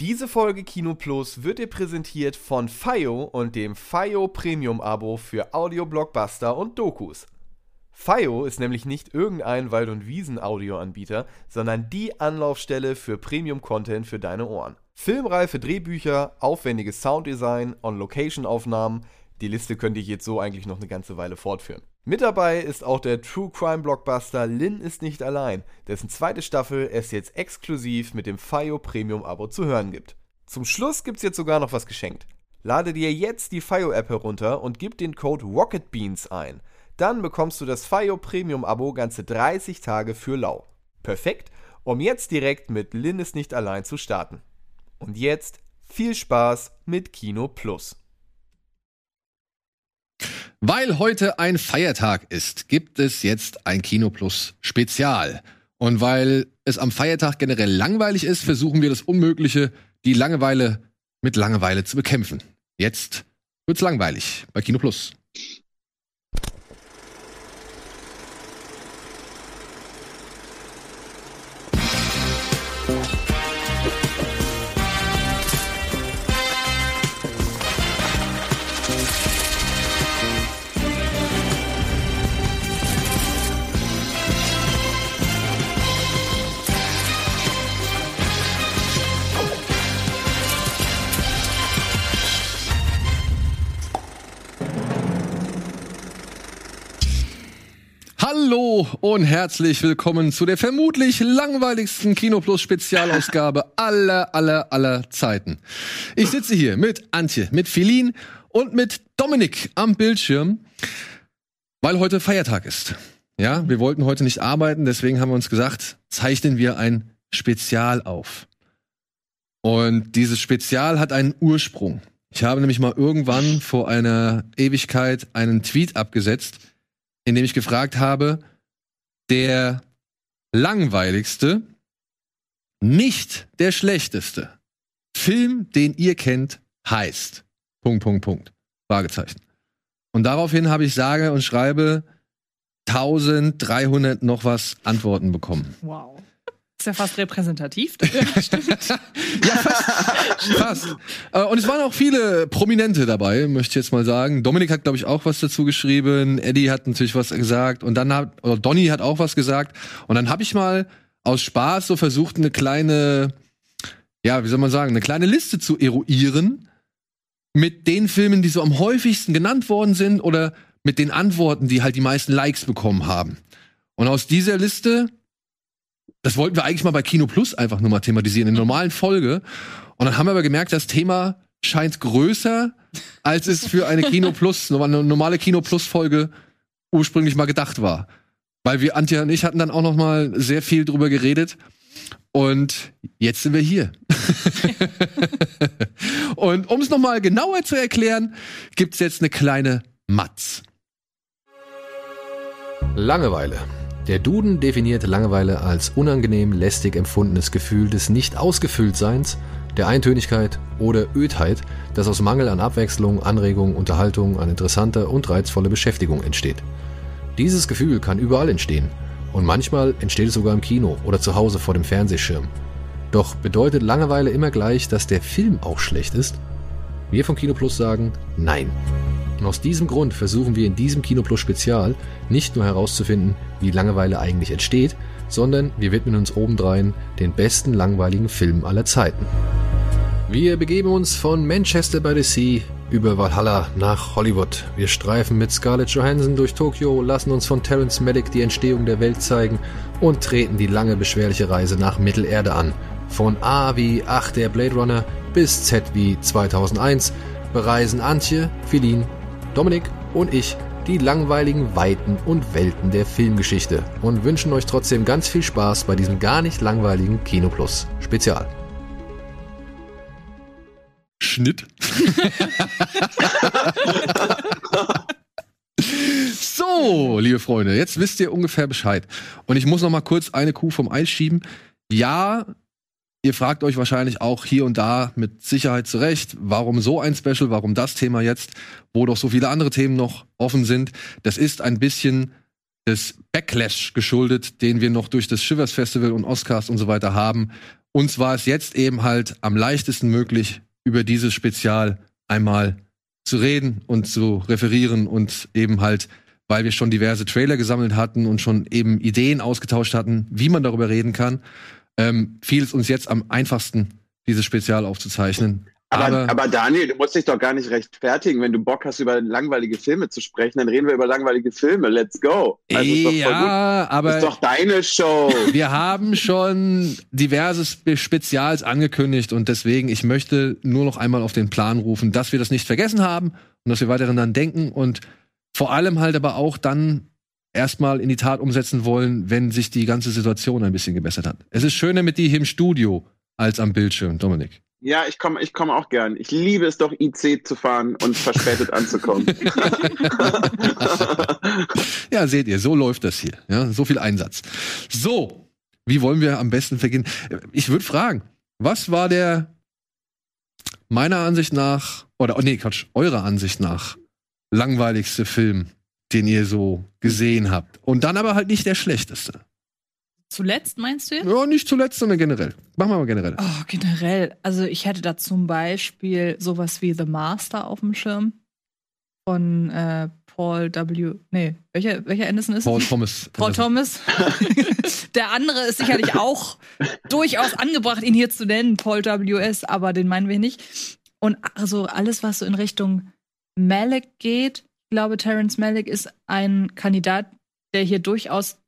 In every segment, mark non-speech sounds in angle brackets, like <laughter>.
Diese Folge Kino Plus wird dir präsentiert von FIO und dem FIO Premium Abo für Audio Blockbuster und Dokus. FIO ist nämlich nicht irgendein Wald- und Wiesen-Audioanbieter, sondern die Anlaufstelle für Premium-Content für deine Ohren. Filmreife Drehbücher, aufwendiges Sounddesign, On-Location-Aufnahmen, die Liste könnte ich jetzt so eigentlich noch eine ganze Weile fortführen. Mit dabei ist auch der True Crime Blockbuster Lin ist nicht allein, dessen zweite Staffel es jetzt exklusiv mit dem FIO Premium Abo zu hören gibt. Zum Schluss gibt's jetzt sogar noch was geschenkt. Lade dir jetzt die FIO App herunter und gib den Code ROCKETBEANS ein. Dann bekommst du das FIO Premium Abo ganze 30 Tage für lau. Perfekt, um jetzt direkt mit Lin ist nicht allein zu starten. Und jetzt viel Spaß mit Kino Plus. Weil heute ein Feiertag ist, gibt es jetzt ein Kino Plus Spezial. Und weil es am Feiertag generell langweilig ist, versuchen wir das Unmögliche, die Langeweile mit Langeweile zu bekämpfen. Jetzt wird's langweilig bei Kino Plus. Hallo und herzlich willkommen zu der vermutlich langweiligsten Kinoplus Spezialausgabe <laughs> aller, aller, aller Zeiten. Ich sitze hier mit Antje, mit Philin und mit Dominik am Bildschirm, weil heute Feiertag ist. Ja, wir wollten heute nicht arbeiten, deswegen haben wir uns gesagt, zeichnen wir ein Spezial auf. Und dieses Spezial hat einen Ursprung. Ich habe nämlich mal irgendwann vor einer Ewigkeit einen Tweet abgesetzt, in dem ich gefragt habe, der langweiligste, nicht der schlechteste Film, den ihr kennt, heißt. Punkt, Punkt, Punkt. Fragezeichen. Und daraufhin habe ich sage und schreibe 1300 noch was Antworten bekommen. Wow. Ist ja fast repräsentativ. <laughs> ja, fast. fast. Äh, Und es waren auch viele Prominente dabei, möchte ich jetzt mal sagen. Dominik hat, glaube ich, auch was dazu geschrieben. Eddie hat natürlich was gesagt. Und dann hat, oder Donny hat auch was gesagt. Und dann habe ich mal aus Spaß so versucht, eine kleine, ja, wie soll man sagen, eine kleine Liste zu eruieren mit den Filmen, die so am häufigsten genannt worden sind oder mit den Antworten, die halt die meisten Likes bekommen haben. Und aus dieser Liste das wollten wir eigentlich mal bei Kino Plus einfach nur mal thematisieren, in der normalen Folge. Und dann haben wir aber gemerkt, das Thema scheint größer, als es für eine Kino Plus, <laughs> eine normale Kino Plus Folge ursprünglich mal gedacht war. Weil wir, Antje und ich hatten dann auch noch mal sehr viel drüber geredet. Und jetzt sind wir hier. <laughs> und um es noch mal genauer zu erklären, gibt's jetzt eine kleine Matz. Langeweile. Der Duden definiert Langeweile als unangenehm lästig empfundenes Gefühl des Nicht-Ausgefülltseins, der Eintönigkeit oder Ödheit, das aus Mangel an Abwechslung, Anregung, Unterhaltung, an interessanter und reizvoller Beschäftigung entsteht. Dieses Gefühl kann überall entstehen und manchmal entsteht es sogar im Kino oder zu Hause vor dem Fernsehschirm. Doch bedeutet Langeweile immer gleich, dass der Film auch schlecht ist? Wir von Kino Plus sagen Nein. Und aus diesem Grund versuchen wir in diesem Kino Plus Spezial nicht nur herauszufinden, wie Langeweile eigentlich entsteht, sondern wir widmen uns obendrein den besten langweiligen Filmen aller Zeiten. Wir begeben uns von Manchester by the Sea über Valhalla nach Hollywood. Wir streifen mit Scarlett Johansson durch Tokio, lassen uns von Terence Malick die Entstehung der Welt zeigen und treten die lange beschwerliche Reise nach Mittelerde an. Von A wie Ach der Blade Runner bis Z wie 2001 bereisen Antje, Philin, Dominik und ich die langweiligen Weiten und Welten der Filmgeschichte und wünschen euch trotzdem ganz viel Spaß bei diesem gar nicht langweiligen Kino Plus Spezial. Schnitt. <laughs> so, liebe Freunde, jetzt wisst ihr ungefähr Bescheid. Und ich muss noch mal kurz eine Kuh vom Eis schieben. Ja, ihr fragt euch wahrscheinlich auch hier und da mit Sicherheit zurecht, warum so ein Special, warum das Thema jetzt, wo doch so viele andere Themen noch offen sind. Das ist ein bisschen des Backlash geschuldet, den wir noch durch das Shivers Festival und Oscars und so weiter haben. uns war es jetzt eben halt am leichtesten möglich, über dieses Spezial einmal zu reden und zu referieren und eben halt, weil wir schon diverse Trailer gesammelt hatten und schon eben Ideen ausgetauscht hatten, wie man darüber reden kann, ähm, fiel es uns jetzt am einfachsten, dieses Spezial aufzuzeichnen. Aber, Aber- aber, Daniel, du musst dich doch gar nicht rechtfertigen. Wenn du Bock hast, über langweilige Filme zu sprechen, dann reden wir über langweilige Filme. Let's go. Also, ist doch voll ja, gut. aber ist doch deine Show. <laughs> wir haben schon diverse Spe Spezials angekündigt und deswegen, ich möchte nur noch einmal auf den Plan rufen, dass wir das nicht vergessen haben und dass wir weiterhin dann denken und vor allem halt aber auch dann erstmal in die Tat umsetzen wollen, wenn sich die ganze Situation ein bisschen gebessert hat. Es ist schöner mit dir hier im Studio als am Bildschirm, Dominik. Ja, ich komme ich komm auch gern. Ich liebe es doch, IC zu fahren und verspätet <laughs> anzukommen. <laughs> Ja, seht ihr, so läuft das hier. Ja, so viel Einsatz. So, wie wollen wir am besten vergehen? Ich würde fragen, was war der meiner Ansicht nach, oder oh, nee, Quatsch, eurer Ansicht nach, langweiligste Film, den ihr so gesehen habt? Und dann aber halt nicht der schlechteste. Zuletzt meinst du jetzt? Ja, nicht zuletzt, sondern generell. Machen wir mal generell. Oh, generell. Also ich hätte da zum Beispiel sowas wie The Master auf dem Schirm von äh, Paul W. Nee, welcher, welcher Anderson ist Paul es? Thomas. Paul Thomas. <laughs> Der andere ist sicherlich auch durchaus angebracht, ihn hier zu nennen, Paul W.S., aber den meinen wir nicht. Und also alles, was so in Richtung Malik geht, glaube, Terence Malick ist ein Kandidat, der hier durchaus,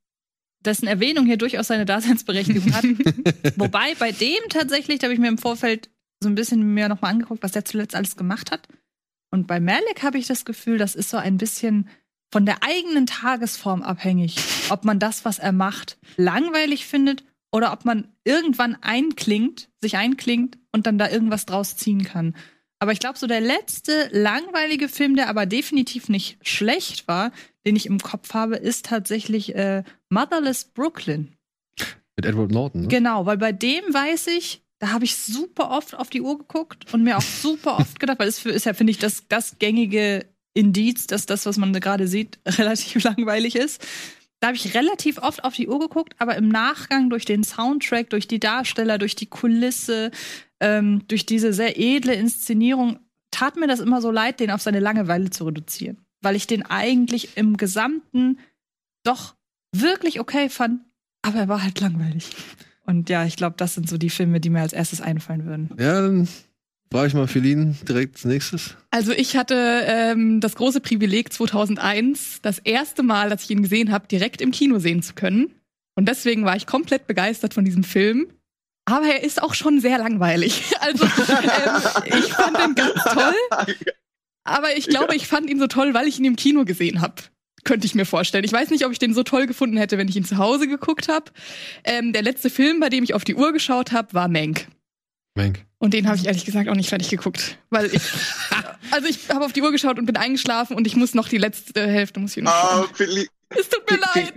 dessen Erwähnung hier durchaus seine Daseinsberechtigung hat. <laughs> Wobei bei dem tatsächlich, da habe ich mir im Vorfeld so ein bisschen mehr nochmal angeguckt, was der zuletzt alles gemacht hat. Und bei Malik habe ich das Gefühl, das ist so ein bisschen von der eigenen Tagesform abhängig, ob man das, was er macht, langweilig findet oder ob man irgendwann einklingt, sich einklingt und dann da irgendwas draus ziehen kann. Aber ich glaube, so der letzte langweilige Film, der aber definitiv nicht schlecht war, den ich im Kopf habe, ist tatsächlich äh, Motherless Brooklyn. Mit Edward Norton. Ne? Genau, weil bei dem weiß ich, da habe ich super oft auf die Uhr geguckt und mir auch super oft <laughs> gedacht, weil es für- ist ja, finde ich, das, das gängige Indiz, dass das, was man gerade sieht, <laughs> relativ langweilig ist. Da habe ich relativ oft auf die Uhr geguckt, aber im Nachgang durch den Soundtrack, durch die Darsteller, durch die Kulisse, ähm, durch diese sehr edle Inszenierung, tat mir das immer so leid, den auf seine Langeweile zu reduzieren. Weil ich den eigentlich im Gesamten doch wirklich okay fand, aber er war halt langweilig. Und ja, ich glaube, das sind so die Filme, die mir als erstes einfallen würden. Ja, dann frage ich mal Feline direkt als nächstes. Also ich hatte ähm, das große Privileg 2001, das erste Mal, dass ich ihn gesehen habe, direkt im Kino sehen zu können. Und deswegen war ich komplett begeistert von diesem Film. Aber er ist auch schon sehr langweilig. <laughs> Also ähm, ich fand ihn ganz toll. Aber ich glaube, ich fand ihn so toll, weil ich ihn im Kino gesehen habe. Könnte ich mir vorstellen. Ich weiß nicht, ob ich den so toll gefunden hätte, wenn ich ihn zu Hause geguckt habe. Ähm, der letzte Film, bei dem ich auf die Uhr geschaut habe, war Mank. Menk. Und den habe ich ehrlich gesagt auch nicht fertig geguckt. Weil ich. <laughs> also ich habe auf die Uhr geschaut und bin eingeschlafen und ich muss noch die letzte Hälfte muss ich noch Oh, Es tut mir leid.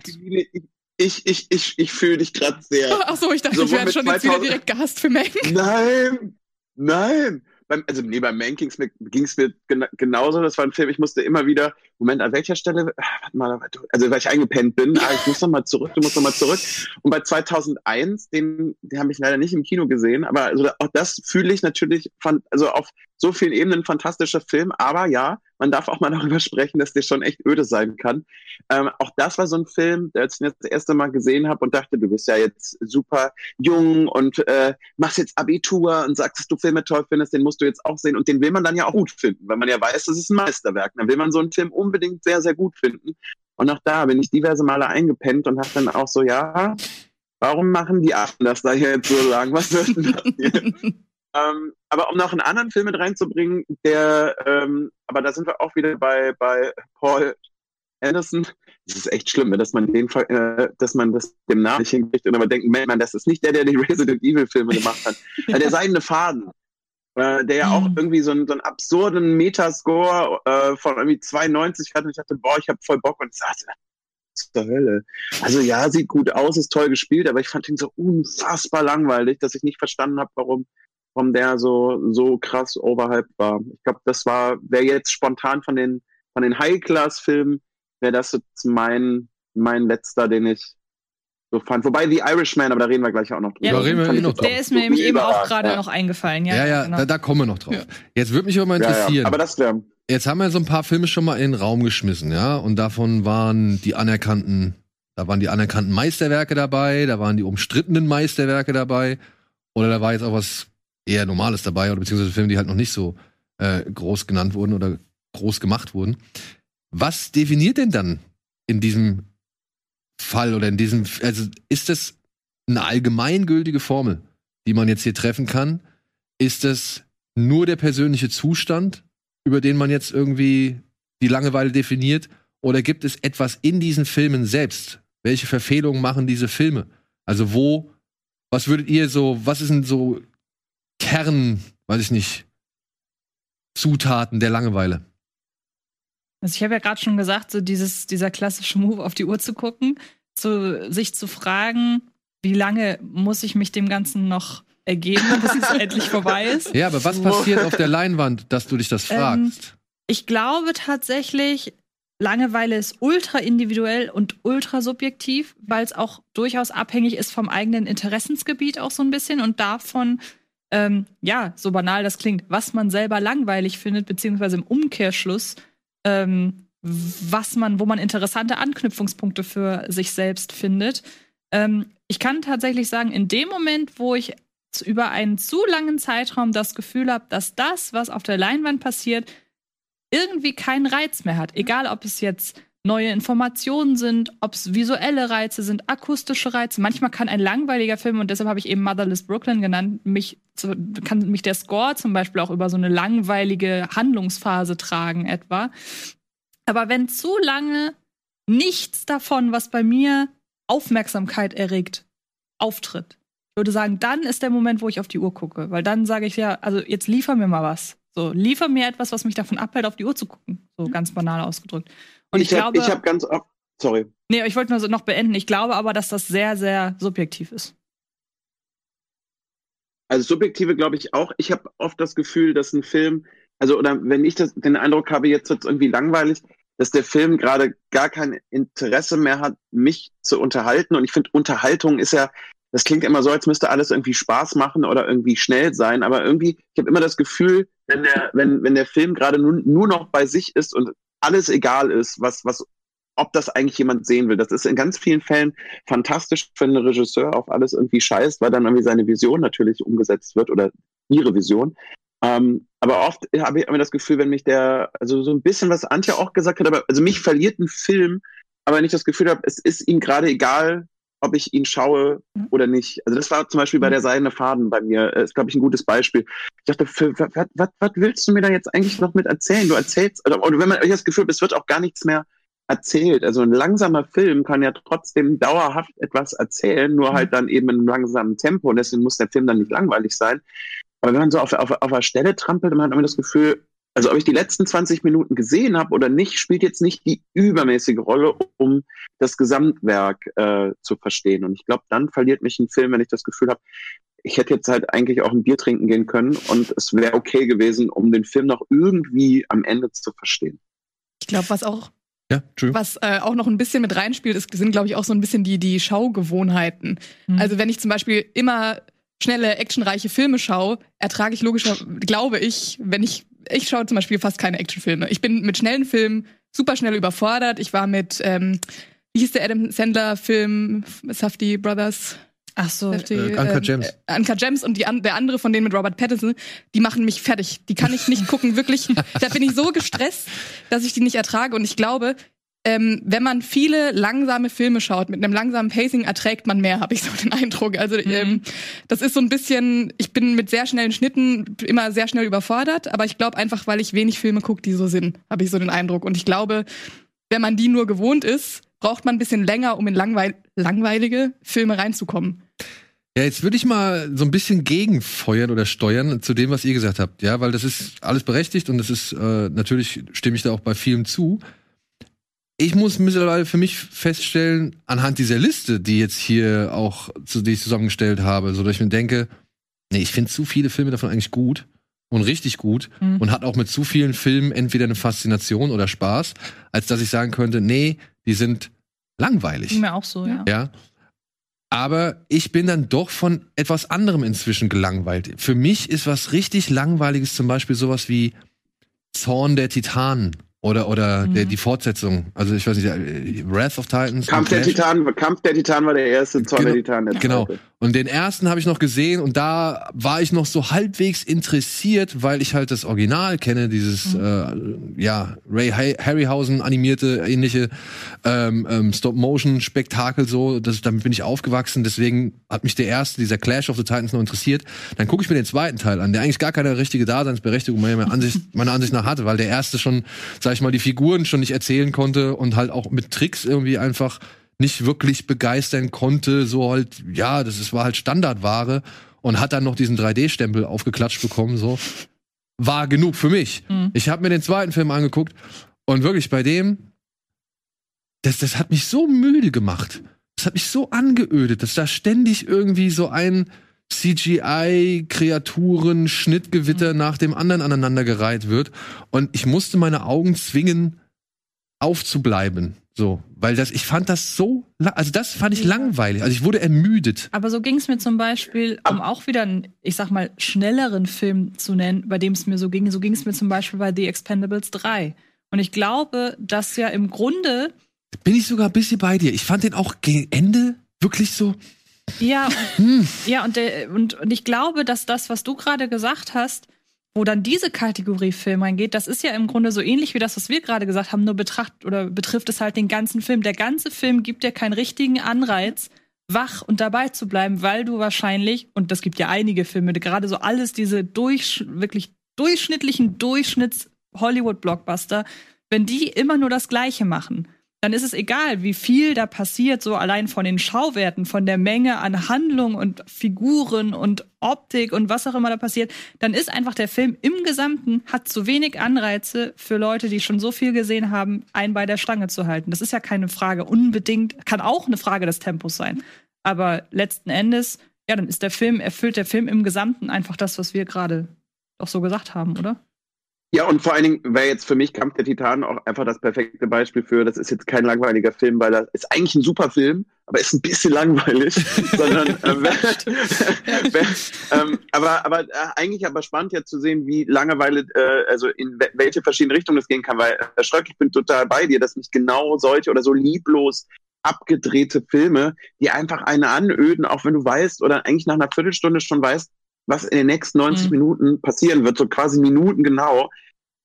Ich, ich, ich, ich fühle dich gerade sehr. <laughs> Ach so, ich dachte, So, ich werde schon jetzt wieder 2000 direkt gehasst für Mank. Nein, nein. Beim, also nee, beim Man ging's mir, ging's mir gena genauso. Das war ein Film, ich musste immer wieder, Moment, an welcher Stelle? Ah, Warte mal, also weil ich eingepennt bin, ah, ich muss noch mal zurück, du musst noch mal zurück. Und bei 2001, den, den habe ich leider nicht im Kino gesehen, aber also auch das fühle ich natürlich, fan- also auf so vielen Ebenen ein fantastischer Film. Aber ja, man darf auch mal darüber sprechen, dass der schon echt öde sein kann. Ähm, auch das war so ein Film, der ich ihn das erste Mal gesehen habe und dachte, du bist ja jetzt super jung und äh, machst jetzt Abitur und sagst, dass du Filme toll findest, den musst du jetzt auch sehen. Und den will man dann ja auch gut finden, weil man ja weiß, das ist ein Meisterwerk. Dann will man so einen Film unbedingt sehr, sehr gut finden. Und auch da bin ich diverse Male eingepennt und habe dann auch so, ja, warum machen die Affen das da jetzt so lang? Was wird denn das <laughs> hier? Ähm, aber um noch einen anderen Film mit reinzubringen, der, ähm, aber da sind wir auch wieder bei, bei Paul Anderson. Das ist echt schlimm, ne, dass man den, äh, dass man das dem Namen nicht hinkriegt und aber denkt, man, das ist nicht der, der die <laughs> Resident Evil Filme gemacht hat. Äh, der seidene Faden. Äh, der ja auch Mhm. irgendwie so einen, so einen absurden Metascore äh, von irgendwie 92 hatte. Und ich dachte, boah, ich habe voll Bock und sagte, was zur Hölle. Also ja, sieht gut aus, ist toll gespielt, aber ich fand ihn so unfassbar langweilig, dass ich nicht verstanden habe, warum, warum der so, so krass overhyped war. Ich glaube, das war, wäre jetzt spontan von den, von den High-Class-Filmen, wäre das jetzt mein, mein letzter, den ich, so fand. Wobei The Irishman, aber da reden wir gleich auch noch drüber. Ja, Da reden wir eh noch drüber. Der ist mir nämlich eben auch gerade ja. noch eingefallen. Ja, Ja, ja, genau. da, da kommen wir noch drauf. Ja. Jetzt würde mich aber mal Ja, interessieren. ja. Aber das wäre. Jetzt haben wir so ein paar Filme schon mal in den Raum geschmissen, ja, und davon waren die anerkannten, da waren die anerkannten Meisterwerke dabei, da waren die umstrittenen Meisterwerke dabei, oder da war jetzt auch was eher Normales dabei, oder beziehungsweise Filme, die halt noch nicht so äh, groß genannt wurden oder groß gemacht wurden. Was definiert denn dann in diesem Fall oder in diesem, also ist das eine allgemeingültige Formel, die man jetzt hier treffen kann? Ist es nur der persönliche Zustand, über den man jetzt irgendwie die Langeweile definiert? Oder gibt es etwas in diesen Filmen selbst? Welche Verfehlungen machen diese Filme? Also wo, was würdet ihr so, was ist denn so Kern, weiß ich nicht, Zutaten der Langeweile? Also ich habe ja gerade schon gesagt, so dieses, dieser klassische Move auf die Uhr zu gucken, zu, sich zu fragen, wie lange muss ich mich dem Ganzen noch ergeben, bis es <laughs> endlich vorbei ist. Ja, aber was passiert auf der Leinwand, dass du dich das Ähm, fragst? Ich glaube tatsächlich, Langeweile ist ultra individuell und ultra subjektiv, weil es auch durchaus abhängig ist vom eigenen Interessensgebiet auch so ein bisschen und davon, ähm, ja, so banal das klingt, was man selber langweilig findet, beziehungsweise im Umkehrschluss, ähm, was man, wo man interessante Anknüpfungspunkte für sich selbst findet. Ähm, ich kann tatsächlich sagen, in dem Moment, wo ich über einen zu langen Zeitraum das Gefühl habe, dass das, was auf der Leinwand passiert, irgendwie keinen Reiz mehr hat. Egal, ob es jetzt neue Informationen sind, ob es visuelle Reize sind, akustische Reize. Manchmal kann ein langweiliger Film, und deshalb habe ich eben Motherless Brooklyn genannt, mich kann mich der Score zum Beispiel auch über so eine langweilige Handlungsphase tragen, etwa. Aber wenn zu lange nichts davon, was bei mir Aufmerksamkeit erregt, auftritt, ich würde sagen, dann ist der Moment, wo ich auf die Uhr gucke. Weil dann sage ich ja, also jetzt liefer mir mal was. So, liefer mir etwas, was mich davon abhält, auf die Uhr zu gucken. So ganz banal ausgedrückt. Und ich, ich habe glaube, hab ganz oft. Sorry. nee, ich wollte nur so noch beenden. Ich glaube aber, dass das sehr, sehr subjektiv ist. Also subjektive glaube ich auch. Ich habe oft das Gefühl, dass ein Film, also oder wenn ich das, den Eindruck habe, jetzt wird es irgendwie langweilig, dass der Film gerade gar kein Interesse mehr hat, mich zu unterhalten. Und ich finde, Unterhaltung ist ja, das klingt immer so, als müsste alles irgendwie Spaß machen oder irgendwie schnell sein. Aber irgendwie, ich habe immer das Gefühl, wenn der, wenn, wenn der Film gerade nur, nur noch bei sich ist und alles egal ist, was, was, ob das eigentlich jemand sehen will. Das ist in ganz vielen Fällen fantastisch, wenn ein Regisseur auf alles irgendwie scheißt, weil dann irgendwie seine Vision natürlich umgesetzt wird oder ihre Vision. Ähm, aber oft habe ich immer das Gefühl, wenn mich der, also so ein bisschen, was Antje auch gesagt hat, aber also mich verliert ein Film, aber wenn ich das Gefühl habe, es ist ihm gerade egal, ob ich ihn schaue oder nicht. Also das war zum Beispiel bei der Seidene Faden bei mir, äh, ist glaube ich ein gutes Beispiel. Ich dachte, was, willst du mir da jetzt eigentlich noch mit erzählen? Du erzählst, oder, oder wenn man euch das Gefühl hat, es wird auch gar nichts mehr erzählt. Also ein langsamer Film kann ja trotzdem dauerhaft etwas erzählen, nur halt dann eben in einem langsamen Tempo und deswegen muss der Film dann nicht langweilig sein. Aber wenn man so auf, auf, auf der Stelle trampelt, dann hat man das Gefühl, also ob ich die letzten 20 Minuten gesehen habe oder nicht, spielt jetzt nicht die übermäßige Rolle, um das Gesamtwerk äh, zu verstehen. Und ich glaube, dann verliert mich ein Film, wenn ich das Gefühl habe, ich hätte jetzt halt eigentlich auch ein Bier trinken gehen können und es wäre okay gewesen, um den Film noch irgendwie am Ende zu verstehen. Ich glaube, was auch Ja. Was äh, auch noch ein bisschen mit reinspielt, ist, sind, glaube ich, auch so ein bisschen die, die Schaugewohnheiten. Mhm. Also wenn ich zum Beispiel immer schnelle, actionreiche Filme schaue, ertrage ich logischer, glaube ich, wenn ich, ich schaue zum Beispiel fast keine Actionfilme. Ich bin mit schnellen Filmen super schnell überfordert. Ich war mit, ähm, wie hieß der Adam Sandler-Film, Safdie Brothers? Ach so. Safdie, Äh, Uncut Gems. Äh, Uncut Gems und die an, der andere von denen mit Robert Pattinson, die machen mich fertig. Die kann ich nicht gucken, wirklich. <laughs> Da bin ich so gestresst, dass ich die nicht ertrage. Und ich glaube, ähm, wenn man viele langsame Filme schaut, mit einem langsamen Pacing erträgt man mehr, habe ich so <laughs> den Eindruck. Also ähm, das ist so ein bisschen, ich bin mit sehr schnellen Schnitten immer sehr schnell überfordert, aber ich glaube einfach, weil ich wenig Filme gucke, die so sind, habe ich so den Eindruck. Und ich glaube, wenn man die nur gewohnt ist, braucht man ein bisschen länger, um in langweil langweilige Filme reinzukommen. Ja, jetzt würde ich mal so ein bisschen gegenfeuern oder steuern zu dem, was ihr gesagt habt. Ja, weil das ist alles berechtigt und das ist, äh, natürlich stimme ich da auch bei vielen zu. Ich muss mittlerweile für mich feststellen, anhand dieser Liste, die jetzt hier auch, zu, die ich zusammengestellt habe, so dass ich mir denke, nee, ich finde zu viele Filme davon eigentlich gut und richtig gut Mhm. und hat auch mit zu vielen Filmen entweder eine Faszination oder Spaß, als dass ich sagen könnte, nee, die sind langweilig. Mir auch so, ja. Ja. Aber ich bin dann doch von etwas anderem inzwischen gelangweilt. Für mich ist was richtig Langweiliges zum Beispiel sowas wie Zorn der Titanen oder, oder Mhm. der, die Fortsetzung. Also ich weiß nicht, äh, Wrath of Titans. Kampf der. Titan, Kampf der Titan war der erste, Zorn Genau. der Titan der Genau. zweite. Und den ersten habe ich noch gesehen und da war ich noch so halbwegs interessiert, weil ich halt das Original kenne, dieses äh, ja Ray Harryhausen animierte ähnliche ähm, ähm, Stop-Motion-Spektakel so. Das, damit bin ich aufgewachsen. Deswegen hat mich der erste, dieser Clash of the Titans, noch interessiert. Dann gucke ich mir den zweiten Teil an, der eigentlich gar keine richtige Daseinsberechtigung meiner Ansicht, <laughs> meiner Ansicht nach hatte, weil der erste schon, sag ich mal, die Figuren schon nicht erzählen konnte und halt auch mit Tricks irgendwie einfach nicht wirklich begeistern konnte, so halt, ja, das ist, war halt Standardware und hat dann noch diesen 3D-Stempel aufgeklatscht bekommen, so. War genug für mich. Mhm. Ich habe mir den zweiten Film angeguckt und wirklich bei dem, das, das hat mich so müde gemacht. Das hat mich so angeödet, dass da ständig irgendwie so ein CGI-Kreaturen, Schnittgewitter nach dem anderen aneinandergereiht wird. Und ich musste meine Augen zwingen, aufzubleiben. So, weil das, ich fand das so, also das fand ich langweilig. Also ich wurde ermüdet. Aber so ging es mir zum Beispiel, um auch wieder einen, ich sag mal, schnelleren Film zu nennen, bei dem es mir so ging, so ging es mir zum Beispiel bei The Expendables 3. Und ich glaube, dass ja im Grunde, Bin ich sogar ein bisschen bei dir. Ich fand den auch gegen Ende wirklich so, ja, hm, ja, und, der, und, und ich glaube, dass das, was du gerade gesagt hast, wo dann diese Kategorie Film reingeht, das ist ja im Grunde so ähnlich wie das, was wir gerade gesagt haben, nur betracht oder betrifft es halt den ganzen Film. Der ganze Film gibt dir keinen richtigen Anreiz, wach und dabei zu bleiben, weil du wahrscheinlich, und das gibt ja einige Filme, gerade so alles diese durch, wirklich durchschnittlichen Durchschnitts-Hollywood-Blockbuster, wenn die immer nur das Gleiche machen, dann ist es egal, wie viel da passiert, so allein von den Schauwerten, von der Menge an Handlung und Figuren und Optik und was auch immer da passiert, dann ist einfach der Film im Gesamten hat zu wenig Anreize für Leute, die schon so viel gesehen haben, einen bei der Stange zu halten. Das ist ja keine Frage unbedingt, kann auch eine Frage des Tempos sein. Aber letzten Endes, ja, dann ist der Film, erfüllt der Film im Gesamten einfach das, was wir gerade doch so gesagt haben, oder? Ja, und vor allen Dingen wäre jetzt für mich Kampf der Titanen auch einfach das perfekte Beispiel für, das ist jetzt kein langweiliger Film, weil das ist eigentlich ein super Film, aber ist ein bisschen langweilig, <laughs> sondern äh, wär, <laughs> wär, ähm, aber, aber äh, eigentlich aber spannend ja zu sehen, wie Langeweile, äh, also in we- welche verschiedenen Richtungen das gehen kann, weil Herr Schröck, ich bin total bei dir, dass mich genau solche oder so lieblos abgedrehte Filme, die einfach eine anöden, auch wenn du weißt oder eigentlich nach einer Viertelstunde schon weißt, was in den nächsten 90 Mhm. Minuten passieren wird, so quasi Minuten genau.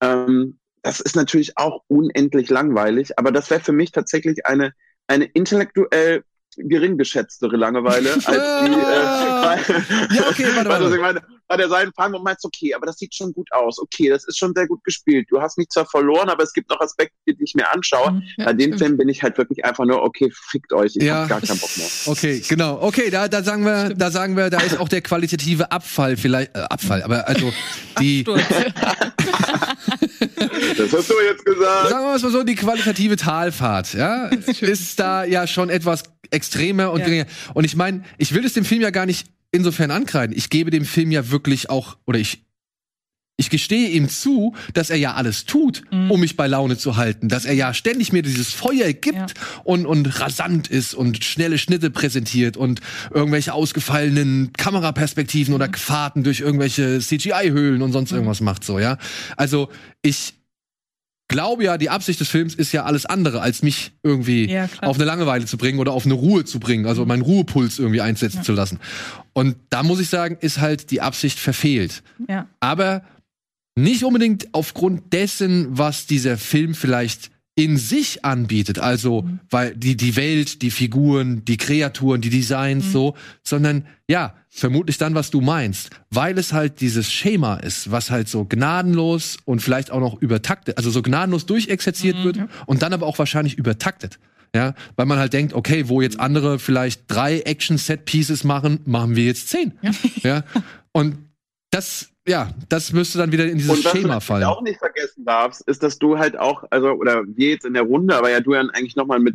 Ähm, das ist natürlich auch unendlich langweilig, aber das wäre für mich tatsächlich eine, eine intellektuell gering geschätztere Langeweile <laughs> als die, äh, Ja, okay, warte, weil, <laughs> warte. ich meine, bei der Seidenfang und meinst, okay, aber das sieht schon gut aus, okay, das ist schon sehr gut gespielt. Du hast mich zwar verloren, aber es gibt noch Aspekte, die ich mir anschaue. Mhm. Ja, bei dem stimmt. Film bin ich halt wirklich einfach nur, okay, fickt euch, ich Ja. hab gar keinen Bock mehr. Okay, genau. Okay, da, da sagen wir, Stimmt. da sagen wir, da ist auch der qualitative Abfall vielleicht, äh, Abfall, aber also die. <laughs> Das hast du jetzt gesagt. sagen wir mal so, die qualitative Talfahrt, ja, ist da ja schon etwas extremer und Ja. geringer. Und ich meine, ich will es dem Film ja gar nicht insofern ankreiden. Ich gebe dem Film ja wirklich auch, oder ich, ich gestehe ihm zu, dass er ja alles tut, Mhm. um mich bei Laune zu halten, dass er ja ständig mir dieses Feuer gibt Ja. und, und rasant ist und schnelle Schnitte präsentiert und irgendwelche ausgefallenen Kameraperspektiven oder Fahrten durch irgendwelche CGI-Höhlen und sonst irgendwas macht so, ja. Also ich glaube ja, die Absicht des Films ist ja alles andere, als mich irgendwie Ja, auf eine Langeweile zu bringen oder auf eine Ruhe zu bringen, also meinen Ruhepuls irgendwie einsetzen zu lassen. Und da muss ich sagen, ist halt die Absicht verfehlt. Ja. Aber nicht unbedingt aufgrund dessen, was dieser Film vielleicht in sich anbietet, also weil die die Welt, die Figuren, die Kreaturen, die Designs so, sondern ja, vermutlich dann, was du meinst, weil es halt dieses Schema ist, was halt so gnadenlos und vielleicht auch noch übertaktet, also so gnadenlos durchexerziert wird und dann aber auch wahrscheinlich übertaktet. Ja, weil man halt denkt, okay, wo jetzt andere vielleicht drei Action-Set-Pieces machen, machen wir jetzt zehn. Ja. ja? Und das, ja, das müsste dann wieder in dieses Und was Schema du fallen. auch nicht vergessen darfst, ist, dass du halt auch, also, oder wir jetzt in der Runde, aber ja du ja eigentlich nochmal mit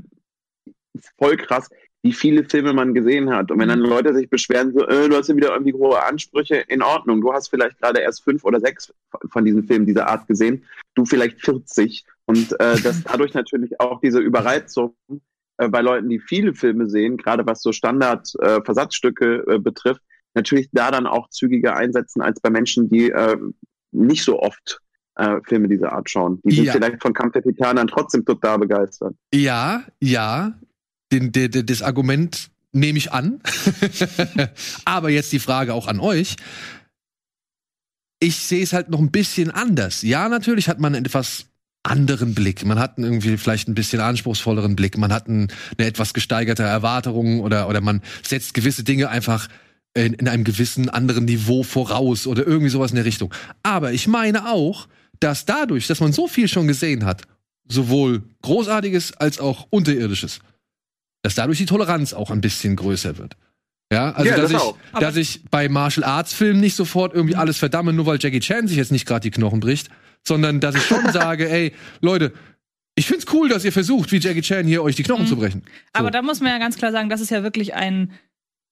voll krass, wie viele Filme man gesehen hat. Und wenn dann Leute sich beschweren, so, äh, du hast ja wieder irgendwie hohe Ansprüche, in Ordnung. Du hast vielleicht gerade erst fünf oder sechs von diesen Filmen dieser Art gesehen, du vielleicht 40. Und äh, <laughs> dass dadurch natürlich auch diese Überreizung äh, bei Leuten, die viele Filme sehen, gerade was so Standard-Versatzstücke äh, betrifft, natürlich da dann auch zügiger einsetzen als bei Menschen, die äh, nicht so oft äh, Filme dieser Art schauen. Die sind Ja. vielleicht von Kampf der Titanen trotzdem total begeistert. Ja, ja, den, der, der, das Argument nehme ich an. <laughs> Aber jetzt die Frage auch an euch. Ich sehe es halt noch ein bisschen anders. Ja, natürlich hat man einen etwas anderen Blick. Man hat irgendwie vielleicht ein bisschen anspruchsvolleren Blick. Man hat eine etwas gesteigerte Erwartung oder, oder man setzt gewisse Dinge einfach in, in einem gewissen anderen Niveau voraus oder irgendwie sowas in der Richtung. Aber ich meine auch, dass dadurch, dass man so viel schon gesehen hat, sowohl Großartiges als auch Unterirdisches, dass dadurch die Toleranz auch ein bisschen größer wird. Ja, also Ja, dass, das ich, dass ich bei Martial Arts Filmen nicht sofort irgendwie alles verdamme, nur weil Jackie Chan sich jetzt nicht gerade die Knochen bricht, sondern dass ich schon <laughs> sage, ey, Leute, ich find's cool, dass ihr versucht, wie Jackie Chan hier euch die Knochen Mhm. zu brechen. So. Aber da muss man ja ganz klar sagen, das ist ja wirklich ein,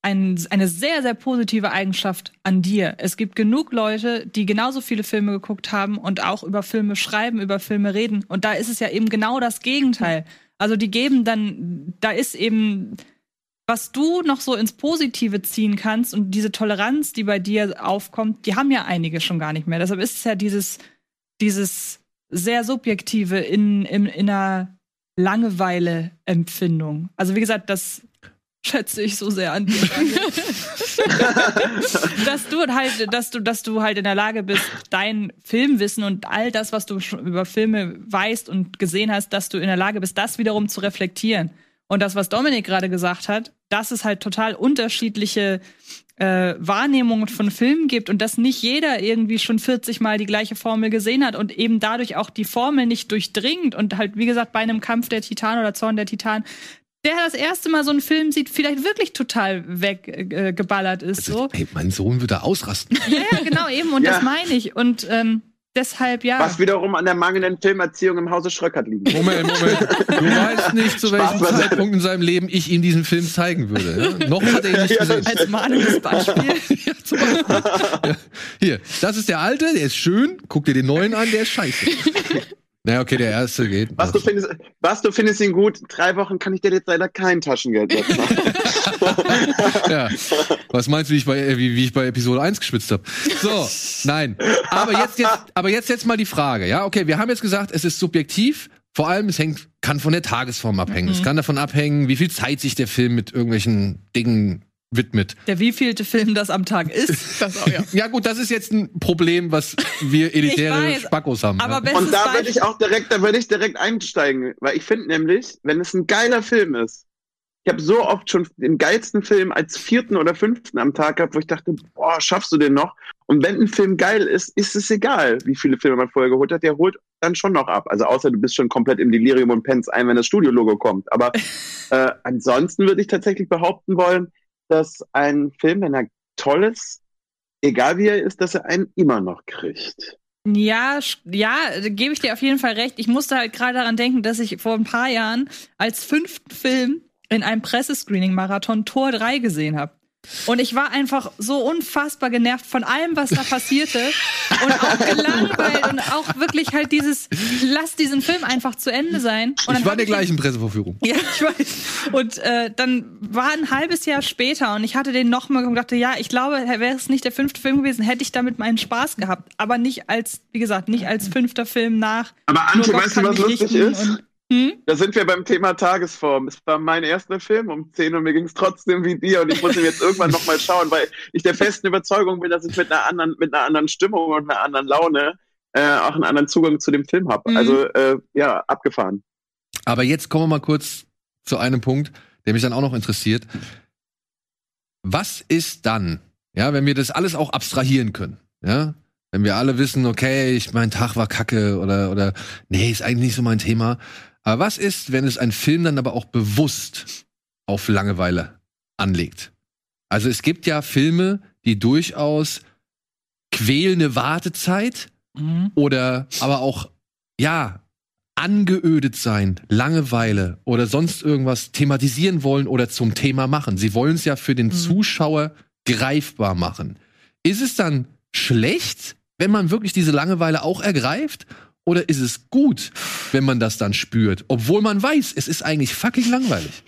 ein, eine sehr, sehr positive Eigenschaft an dir. Es gibt genug Leute, die genauso viele Filme geguckt haben und auch über Filme schreiben, über Filme reden. Und da ist es ja eben genau das Gegenteil. Also die geben dann, da ist eben, was du noch so ins Positive ziehen kannst und diese Toleranz, die bei dir aufkommt, die haben ja einige schon gar nicht mehr. Deshalb ist es ja dieses, dieses sehr subjektive in, in, in einer Langeweile-Empfindung. Also wie gesagt, das schätze ich so sehr an dir. <laughs> dass du halt, dass du, dass du halt in der Lage bist, dein Filmwissen und all das, was du über Filme weißt und gesehen hast, dass du in der Lage bist, das wiederum zu reflektieren. Und das, was Dominik gerade gesagt hat, dass es halt total unterschiedliche äh, Wahrnehmungen von Filmen gibt und dass nicht jeder irgendwie schon 40 Mal die gleiche Formel gesehen hat und eben dadurch auch die Formel nicht durchdringt und halt, wie gesagt, bei einem Kampf der Titan oder Zorn der Titan, der das erste Mal so einen Film sieht, vielleicht wirklich total weggeballert äh, geballert ist. So. Ey, mein Sohn wird da ausrasten. Ja, ja, genau, eben, und Ja. das meine ich. Und ähm, deshalb, ja. Was wiederum an der mangelnden Filmerziehung im Hause Schröckert liegt. Moment, Moment. Du <laughs> weißt nicht, zu welchem Spaß. Zeitpunkt in seinem Leben ich ihm diesen Film zeigen würde. Ja? Noch hat er ihn nicht gesehen. als mahnendes Beispiel. <laughs> Ja, zum Beispiel. Ja. Hier, das ist der alte, der ist schön. Guck dir den neuen an, der ist scheiße. <laughs> naja, okay, der erste geht. Was du, findest, was du findest ihn gut, drei Wochen kann ich dir jetzt leider kein Taschengeld setzen. <laughs> ja. Was meinst du, wie ich bei, wie, wie ich bei Episode 1 geschwitzt habe? So, nein. Aber jetzt, jetzt, aber jetzt, jetzt mal die Frage, ja? Okay, wir haben jetzt gesagt, es ist subjektiv. Vor allem, es hängt, kann von der Tagesform abhängen. Es kann davon abhängen, wie viel Zeit sich der Film mit irgendwelchen Dingen widmet. Der wievielte Film das am Tag ist. <laughs> Das auch, ja. Ja, gut, das ist jetzt ein Problem, was wir <laughs> elitäre weiß, Spackos haben. aber ja. Und da würde ich auch direkt, da würde ich direkt einsteigen, weil ich finde nämlich, wenn es ein geiler Film ist, ich habe so oft schon den geilsten Film als vierten oder fünften am Tag gehabt, wo ich dachte, boah, schaffst du den noch? Und wenn ein Film geil ist, ist es egal, wie viele Filme man vorher geholt hat, der holt dann schon noch ab. Also außer du bist schon komplett im Delirium und pennst ein, wenn das Studiologo kommt. Aber <laughs> äh, ansonsten würde ich tatsächlich behaupten wollen, dass ein Film, wenn er toll ist, egal wie er ist, dass er einen immer noch kriegt. Ja, ja, gebe ich dir auf jeden Fall recht. Ich musste halt gerade daran denken, dass ich vor ein paar Jahren als fünften Film in einem Pressescreening-Marathon Tor 3 gesehen habe. Und ich war einfach so unfassbar genervt von allem, was da passierte. und auch gelangweilt und auch wirklich halt dieses, lass diesen Film einfach zu Ende sein. Und dann ich war in der gleichen Pressevorführung. <laughs> ja, ich weiß. Und äh, dann war ein halbes Jahr später und ich hatte den nochmal und dachte, ja, ich glaube, wäre es nicht der fünfte Film gewesen, hätte ich damit meinen Spaß gehabt. Aber nicht als, wie gesagt, nicht als fünfter Film nach. Aber Gott weißt du, kann was lustig ist? Hm? Da sind wir beim Thema Tagesform. Es war mein erster Film um 10 und mir ging es trotzdem wie dir und ich muss ihn jetzt irgendwann nochmal schauen, weil ich der festen Überzeugung bin, dass ich mit einer anderen, mit einer anderen Stimmung und einer anderen Laune äh, auch einen anderen Zugang zu dem Film habe. Mhm. Also äh, ja, abgefahren. Aber jetzt kommen wir mal kurz zu einem Punkt, der mich dann auch noch interessiert. Was ist dann, ja, wenn wir das alles auch abstrahieren können, ja? Wenn wir alle wissen, okay, ich, mein Tag war kacke oder, oder, nee, ist eigentlich nicht so mein Thema. Aber was ist, wenn es ein Film dann aber auch bewusst auf Langeweile anlegt? Also es gibt ja Filme, die durchaus quälende Wartezeit Mhm. oder aber auch, ja, angeödet sein, Langeweile oder sonst irgendwas thematisieren wollen oder zum Thema machen. Sie wollen es ja für den Mhm. Zuschauer greifbar machen. Ist es dann schlecht, wenn man wirklich diese Langeweile auch ergreift? Oder ist es gut, wenn man das dann spürt, obwohl man weiß, es ist eigentlich fucking langweilig?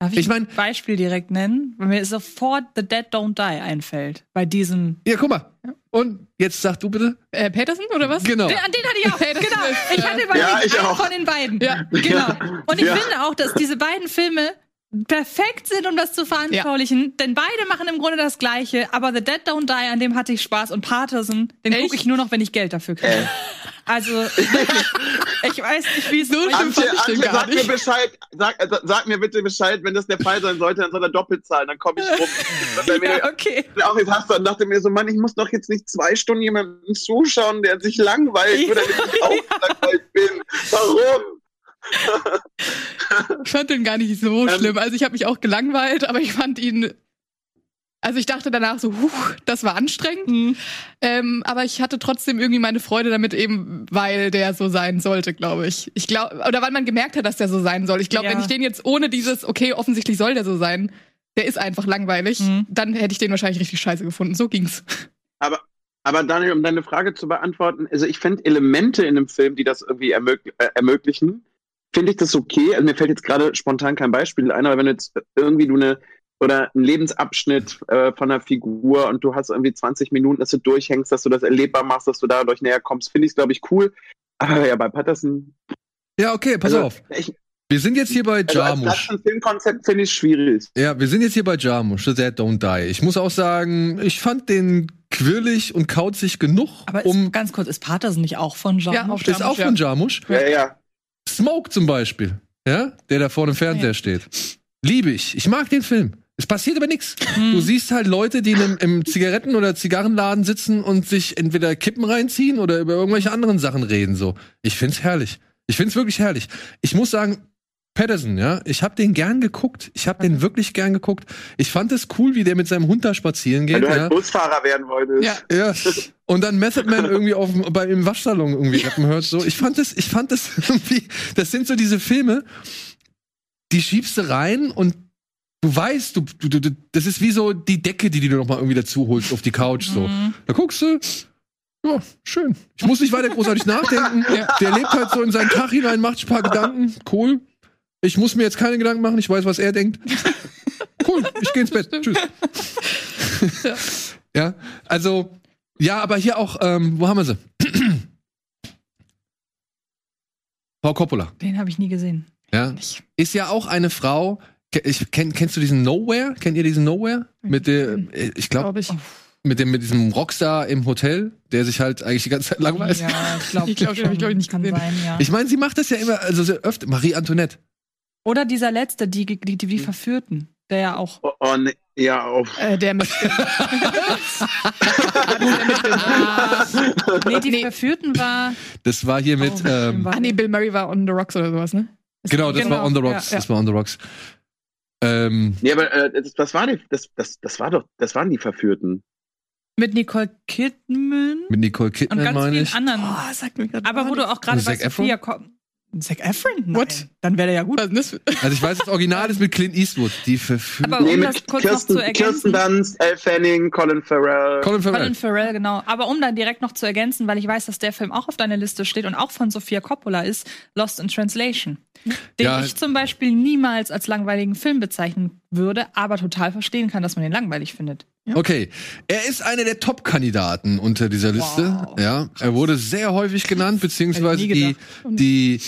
Darf ich, Ich mein- ein Beispiel direkt nennen? Weil mir sofort The Dead Don't Die einfällt. Bei diesem. Ja, guck mal. Und jetzt sag du bitte. Äh, Peterson oder was? Genau. Den, an den hatte ich auch. Genau. Ich hatte überlegt, Ja, ich einen auch. von den beiden. Ja. Genau. Und ich Ja. finde auch, dass diese beiden Filme perfekt sind, um das zu veranschaulichen. Denn beide machen im Grunde das Gleiche. Aber The Dead Don't Die, an dem hatte ich Spaß. Und Patterson, den gucke ich nur noch, wenn ich Geld dafür kriege. Äh. <laughs> Also, wirklich. Ich weiß nicht, wie es so Antje, Antje gar sag mir nicht. Bescheid, sag, äh, sag mir bitte Bescheid, wenn das der Fall sein sollte, dann soll er doppelt zahlen, dann komme ich rum. <laughs> Ja, okay. auch jetzt hast du und dachte mir so, Mann, ich muss doch jetzt nicht zwei Stunden jemandem zuschauen, der sich langweilt, oder wenn <laughs> ich auch langweilt bin. Warum? Ich fand den gar nicht so Ähm. schlimm. Also ich habe mich auch gelangweilt, aber ich fand ihn. Also ich dachte danach so, huch, das war anstrengend. Mhm. Ähm, aber ich hatte trotzdem irgendwie meine Freude damit, eben weil der so sein sollte, glaube ich. Ich glaube, oder weil man gemerkt hat, dass der so sein soll. Ich glaube, Ja. wenn ich den jetzt ohne dieses, okay, offensichtlich soll der so sein, der ist einfach langweilig, Mhm. dann hätte ich den wahrscheinlich richtig scheiße gefunden. So ging's. Aber, aber Daniel, um deine Frage zu beantworten, also ich finde Elemente in einem Film, die das irgendwie ermög äh, ermöglichen, finde ich das okay. Also mir fällt jetzt gerade spontan kein Beispiel ein, aber wenn du jetzt irgendwie du eine oder einen Lebensabschnitt äh, von einer Figur und du hast irgendwie 20 Minuten, dass du durchhängst, dass du das erlebbar machst, dass du dadurch näher kommst, finde ich, glaube ich, cool. Aber ja, bei Patterson. Ja, okay, pass also, auf. Ich, Wir sind jetzt hier bei also als das Jarmusch. ein Filmkonzept finde ich schwierig. Ja, wir sind jetzt hier bei Jarmusch, The Dead Don't Die. Ich muss auch sagen, ich fand den quirlig und kauzig genug, Aber um. ist, ganz kurz, ist Patterson nicht auch von Jean? Ja, auch Ist auch ja. von Jarmusch. Ja, ja. Smoke zum Beispiel, ja, der da vor dem Fernseher Ja. steht. Liebe ich. Ich mag den Film. Es passiert aber nichts. Hm. Du siehst halt Leute, die in einem, im Zigaretten- oder Zigarrenladen sitzen und sich entweder Kippen reinziehen oder über irgendwelche anderen Sachen reden. So, ich find's herrlich. Ich find's wirklich herrlich. Ich muss sagen, Patterson, ja, ich habe den gern geguckt. Ich habe den wirklich gern geguckt. Ich fand es cool, wie der mit seinem Hund da spazieren geht. du halt Ja. Busfahrer werden wolltest. Ja. Ja. Und dann Method Man <laughs> irgendwie auf bei, im Waschsalon irgendwie rappen hört. So. Ich fand das, ich fand das <laughs> irgendwie, das sind so diese Filme, die schiebst du rein und du weißt, du, du, du, das ist wie so die Decke, die du noch mal irgendwie dazu holst auf die Couch. So. Mhm. Da guckst du, ja, schön. Ich muss nicht weiter großartig nachdenken. <laughs> Der lebt halt so in seinen Tag hinein, macht sich ein paar Gedanken. Cool. Ich muss mir jetzt keine Gedanken machen, ich weiß, was er denkt. Cool, ich geh ins Bett. Tschüss. ja, also, ja, aber hier auch, ähm, wo haben wir sie? Frau Coppola. Den habe ich nie gesehen. Ja, ist ja auch eine Frau. Ich, kenn, kennst du diesen Nowhere? Kennt ihr diesen Nowhere? Mit der, äh, ich glaube, Glaube ich. mit dem mit diesem Rockstar im Hotel, der sich halt eigentlich die ganze Zeit langweilt. Ja, ich glaube, Ich glaub, den hab ich, glaub ich, nicht kann gesehen. sein, ja. Ich meine, sie macht das ja immer, also sehr öfter. Marie Antoinette. Oder dieser letzte, die die, die, die Verführten, der ja auch. Oh, oh, nee. Ja, oh. Äh, der mit. <laughs> nee, die Nee. Verführten war. Das war hier mit, Oh, ähm, ah, nee, Bill Murray war on the rocks oder sowas, ne? genau, das Genau, war On the Rocks. ja, Das war On the Rocks. Ähm, Nee, aber äh, das, das war die, das, das, das war doch, das waren die Verführten. Mit Nicole Kidman mit Nicole und Kidman, ganz meine vielen ich. anderen. Oh, sagt mir gerade. Aber wo du auch gerade Und bei Zac Sophia kommst. Zac Efron? Nein. What? Dann wäre der ja gut. Also ich weiß, das Original ist mit Clint Eastwood. Die verfügt. Aber- nee, um mit das kurz Kirsten, noch zu ergänzen. Kirsten Dunst, Elle Fanning, Colin Farrell. Colin Farrell. Colin Farrell, genau. Aber um dann direkt noch zu ergänzen, weil ich weiß, dass der Film auch auf deiner Liste steht und auch von Sophia Coppola ist, Lost in Translation. Den Ja. ich zum Beispiel niemals als langweiligen Film bezeichnen würde, aber total verstehen kann, dass man den langweilig findet. Okay, er ist einer der Top-Kandidaten unter dieser Liste. Wow. Ja, er wurde sehr häufig genannt, beziehungsweise die, die,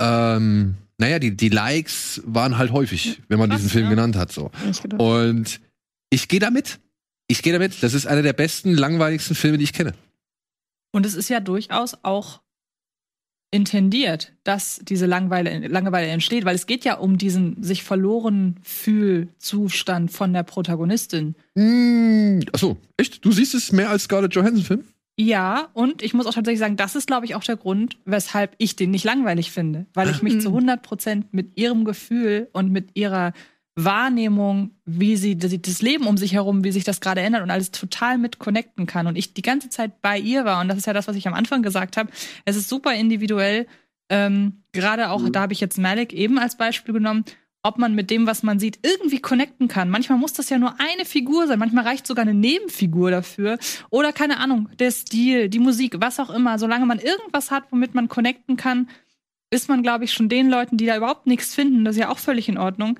ähm, naja, die, die Likes waren halt häufig, wenn man Krass, diesen Film ja. genannt hat. So. Und ich gehe damit. Ich gehe damit. Das ist einer der besten, langweiligsten Filme, die ich kenne. Und es ist ja durchaus auch intendiert, dass diese Langeweile, Langeweile entsteht, weil es geht ja um diesen sich verloren Fühlzustand von der Protagonistin. Mm, achso, echt? Du siehst es mehr als Scarlett Johansson-Film? Ja, und ich muss auch tatsächlich sagen, das ist, glaube ich, auch der Grund, weshalb ich den nicht langweilig finde. Weil ich mich zu 100 Prozent mit ihrem Gefühl und mit ihrer Wahrnehmung, wie sie das Leben um sich herum, wie sich das gerade ändert und alles total mit connecten kann. Und ich die ganze Zeit bei ihr war. Und das ist ja das, was ich am Anfang gesagt habe. Es ist super individuell. Ähm, gerade auch, Mhm. da habe ich jetzt Malik eben als Beispiel genommen. ob man mit dem, was man sieht, irgendwie connecten kann. Manchmal muss das ja nur eine Figur sein, manchmal reicht sogar eine Nebenfigur dafür. Oder keine Ahnung, der Stil, die Musik, was auch immer. Solange man irgendwas hat, womit man connecten kann, ist man, glaube ich, schon den Leuten, die da überhaupt nichts finden, das ist ja auch völlig in Ordnung,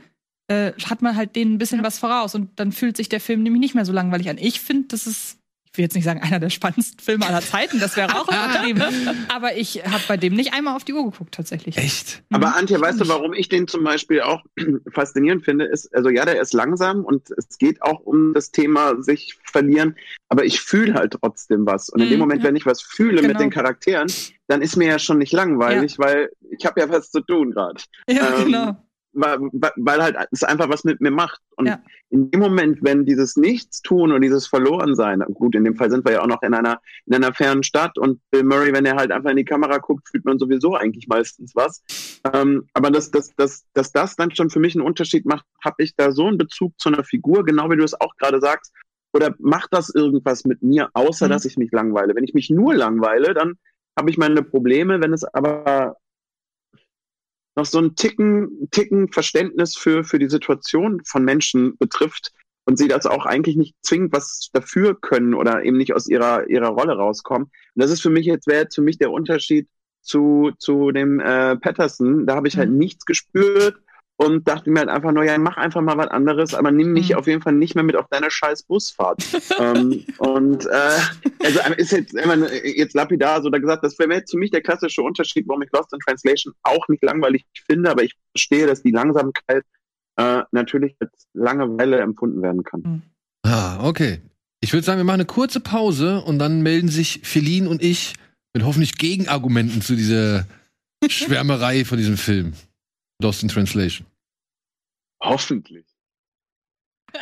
äh, hat man halt denen ein bisschen was voraus. Und dann fühlt sich der Film nämlich nicht mehr so langweilig an. Ich finde, das ist ich will jetzt nicht sagen, einer der spannendsten Filme aller Zeiten, das wäre auch <laughs> übertrieben. Aber ich habe bei dem nicht einmal auf die Uhr geguckt, tatsächlich. Echt? Aber Mhm. Antje, weißt du, warum ich den zum Beispiel auch <clears throat> faszinierend finde? Ist, also ja, der ist langsam und es geht auch um das Thema sich verlieren, aber ich fühle halt trotzdem was. Und in dem Mhm, Moment, ja. wenn ich was fühle mit Genau. den Charakteren, dann ist mir ja schon nicht langweilig, weil ich habe ja was zu tun gerade. Ja, Ähm, genau. Weil, weil halt es einfach was mit mir macht. Und Ja. in dem Moment, wenn dieses Nichtstun und dieses Verlorensein, gut, in dem Fall sind wir ja auch noch in einer, in einer fernen Stadt und Bill Murray, wenn er halt einfach in die Kamera guckt, fühlt man sowieso eigentlich meistens was. Ähm, aber dass, dass, dass, dass das dann schon für mich einen Unterschied macht, habe ich da so einen Bezug zu einer Figur, genau wie du es auch gerade sagst, oder macht das irgendwas mit mir, außer Mhm. dass ich mich langweile? Wenn ich mich nur langweile, dann habe ich meine Probleme, wenn es aber noch so einen Ticken, Ticken Verständnis für, für die Situation von Menschen betrifft und sie das auch eigentlich nicht zwingend was dafür können oder eben nicht aus ihrer, ihrer Rolle rauskommen. Und das ist für mich jetzt, wäre für mich der Unterschied zu, zu dem äh, Patterson. Da habe ich halt Mhm. nichts gespürt und dachte mir halt einfach nur, ja, mach einfach mal was anderes, aber nimm mich Mhm. auf jeden Fall nicht mehr mit auf deine scheiß Busfahrt. <laughs> ähm, und äh, also ist jetzt immer ne- jetzt lapidar so da gesagt, das wäre jetzt für mich der klassische Unterschied, warum ich Lost in Translation auch nicht langweilig finde, aber ich verstehe, dass die Langsamkeit äh, natürlich als Langeweile empfunden werden kann. Ah, okay. Ich würde sagen, wir machen eine kurze Pause und dann melden sich Feline und ich mit hoffentlich Gegenargumenten zu dieser <laughs> Schwärmerei von diesem Film. Lost in Translation. Hoffentlich. <laughs>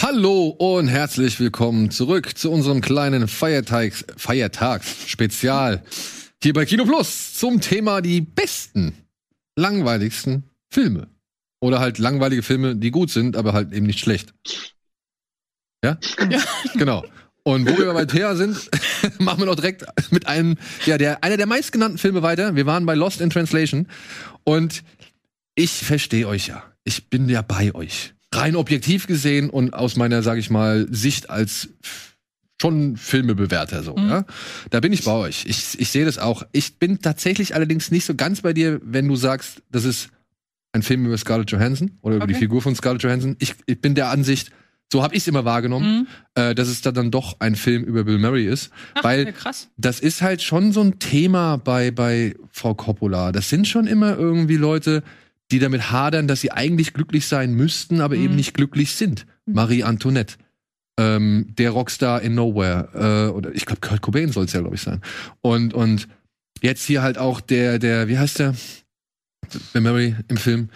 Hallo und herzlich willkommen zurück zu unserem kleinen Feiertags Feiertags-Spezial hier bei Kino Plus zum Thema die besten, langweiligsten Filme. Oder halt langweilige Filme, die gut sind, aber halt eben nicht schlecht. Ja? Ja. Genau. Und wo wir bei Thea sind, <laughs> machen wir noch direkt mit einem, ja, der, einer der meistgenannten Filme weiter. Wir waren bei Lost in Translation. Und ich verstehe euch ja. Ich bin ja bei euch. Rein objektiv gesehen und aus meiner, sag ich mal, Sicht als schon Filmebewerter so, Mhm. ja. Da bin ich bei euch. Ich, ich sehe das auch. Ich bin tatsächlich allerdings nicht so ganz bei dir, wenn du sagst, das ist ein Film über Scarlett Johansson oder über die Okay. Figur von Scarlett Johansson. Ich, ich bin der Ansicht, so habe ich es immer wahrgenommen, Mhm. äh, dass es da dann doch ein Film über Bill Murray ist. Ach, weil krass. das ist halt schon so ein Thema bei, bei Frau Coppola. Das sind schon immer irgendwie Leute, die damit hadern, dass sie eigentlich glücklich sein müssten, aber eben Mhm. nicht glücklich sind. Marie Antoinette. Ähm, der Rockstar in Nowhere. Äh, oder ich glaube, Kurt Cobain soll es ja, glaube ich, sein. Und, und jetzt hier halt auch der, der, wie heißt der? Bill Murray im Film.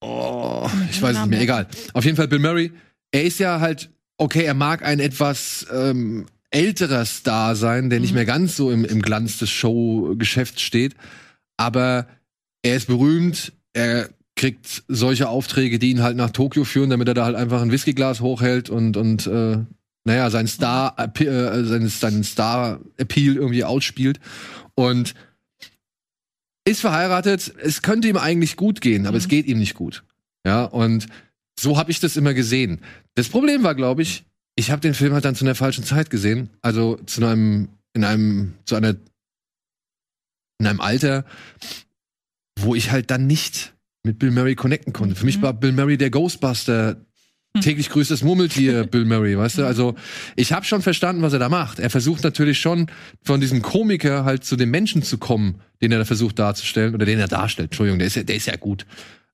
Oh, ich weiß es nicht mehr, egal. Auf jeden Fall Bill Murray. Er ist ja halt, okay, er mag ein etwas ähm, älterer Star sein, der nicht Mhm. mehr ganz so im, im Glanz des Showgeschäfts steht. Aber er ist berühmt, er kriegt solche Aufträge, die ihn halt nach Tokio führen, damit er da halt einfach ein Whiskyglas hochhält und, und äh, naja, seinen Star, äh, seinen, seinen Star-Appeal irgendwie ausspielt. Und ist verheiratet, es könnte ihm eigentlich gut gehen, aber Mhm. es geht ihm nicht gut. Ja, und so habe ich das immer gesehen. Das Problem war, glaube ich, ich habe den Film halt dann zu einer falschen Zeit gesehen, also zu einem in einem zu einer in einem Alter, wo ich halt dann nicht mit Bill Murray connecten konnte. Für mich Mhm. war Bill Murray der Ghostbuster. Hm. Täglich grüßt das Murmeltier, <laughs> Bill Murray, weißt du? Also, ich habe schon verstanden, was er da macht. Er versucht natürlich schon, von diesem Komiker halt zu dem Menschen zu kommen, den er da versucht darzustellen, oder den er darstellt. Entschuldigung, der ist ja, der ist ja gut.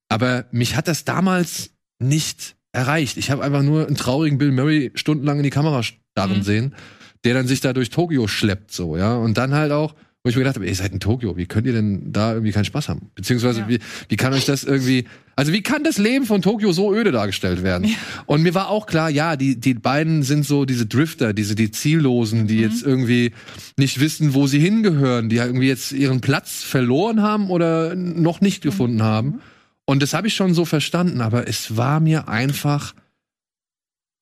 Aber mich hat das damals nicht erreicht. Ich habe einfach nur einen traurigen Bill Murray stundenlang in die Kamera starren Mhm. sehen, der dann sich da durch Tokio schleppt, so, ja. Und dann halt auch, wo ich mir gedacht habe, ihr seid in Tokio, wie könnt ihr denn da irgendwie keinen Spaß haben? Beziehungsweise, Ja. wie, wie kann euch das irgendwie, also wie kann das Leben von Tokio so öde dargestellt werden? Ja. Und mir war auch klar, ja, die, die beiden sind so diese Drifter, diese, die Ziellosen, die Mhm. jetzt irgendwie nicht wissen, wo sie hingehören, die irgendwie jetzt ihren Platz verloren haben oder noch nicht gefunden haben. Und das habe ich schon so verstanden, aber es war mir einfach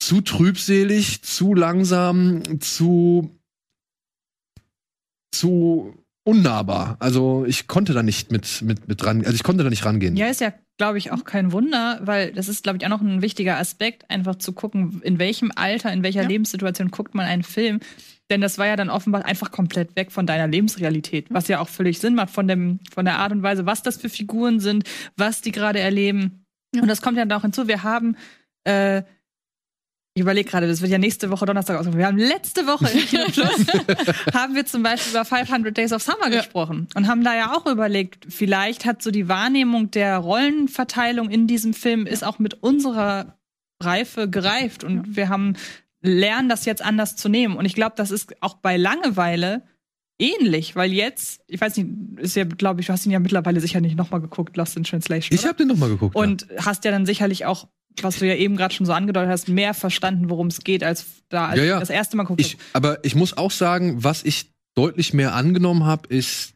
zu trübselig, zu langsam, zu zu unnahbar. Also ich konnte da nicht mit mit mit ran, also ich konnte da nicht rangehen. Ja, ist ja, glaube ich, auch kein Wunder, weil das ist, glaube ich, auch noch ein wichtiger Aspekt, einfach zu gucken, in welchem Alter, in welcher Ja. Lebenssituation guckt man einen Film. Denn das war ja dann offenbar einfach komplett weg von deiner Lebensrealität, was ja auch völlig Sinn macht von, dem, von der Art und Weise, was das für Figuren sind, was die gerade erleben. Ja. Und das kommt ja dann auch hinzu. Wir haben, äh, ich überlege gerade, das wird ja nächste Woche Donnerstag ausgekommen. Wir haben letzte Woche im Kino Plus <laughs> haben wir zum Beispiel über 500 Days of Summer Ja. gesprochen und haben da ja auch überlegt, vielleicht hat so die Wahrnehmung der Rollenverteilung in diesem Film ist auch mit unserer Reife gereift und wir haben lernen das jetzt anders zu nehmen und ich glaube, das ist auch bei Langeweile ähnlich, weil jetzt, ich weiß nicht, ist ja, glaube ich, du hast ihn ja mittlerweile sicher nicht nochmal geguckt, Lost in Translation. Ich habe den noch mal geguckt. Und hast ja dann sicherlich auch, was du ja eben gerade schon so angedeutet hast, mehr verstanden, worum es geht, als da als Ja, ja. das erste Mal ja. ich, aber ich muss auch sagen, was ich deutlich mehr angenommen habe, ist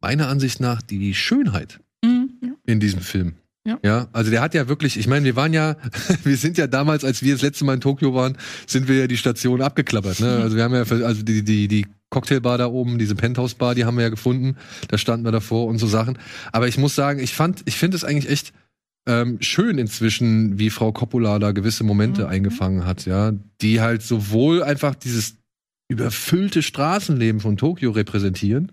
meiner Ansicht nach die Schönheit. Mhm. in diesem Film. Ja. Ja, also der hat ja wirklich, ich meine, wir waren ja, <laughs> wir sind ja damals, als wir das letzte Mal in Tokio waren, sind wir ja die Station abgeklappert. Ne? <laughs> Also wir haben ja, also die, die, die Cocktailbar da oben, diese Penthouse-Bar, die haben wir ja gefunden. Da standen wir davor und so Sachen. Aber ich muss sagen, ich fand, ich finde es eigentlich echt ähm, schön inzwischen, wie Frau Coppola da gewisse Momente Mhm. eingefangen hat, ja, die halt sowohl einfach dieses überfüllte Straßenleben von Tokio repräsentieren,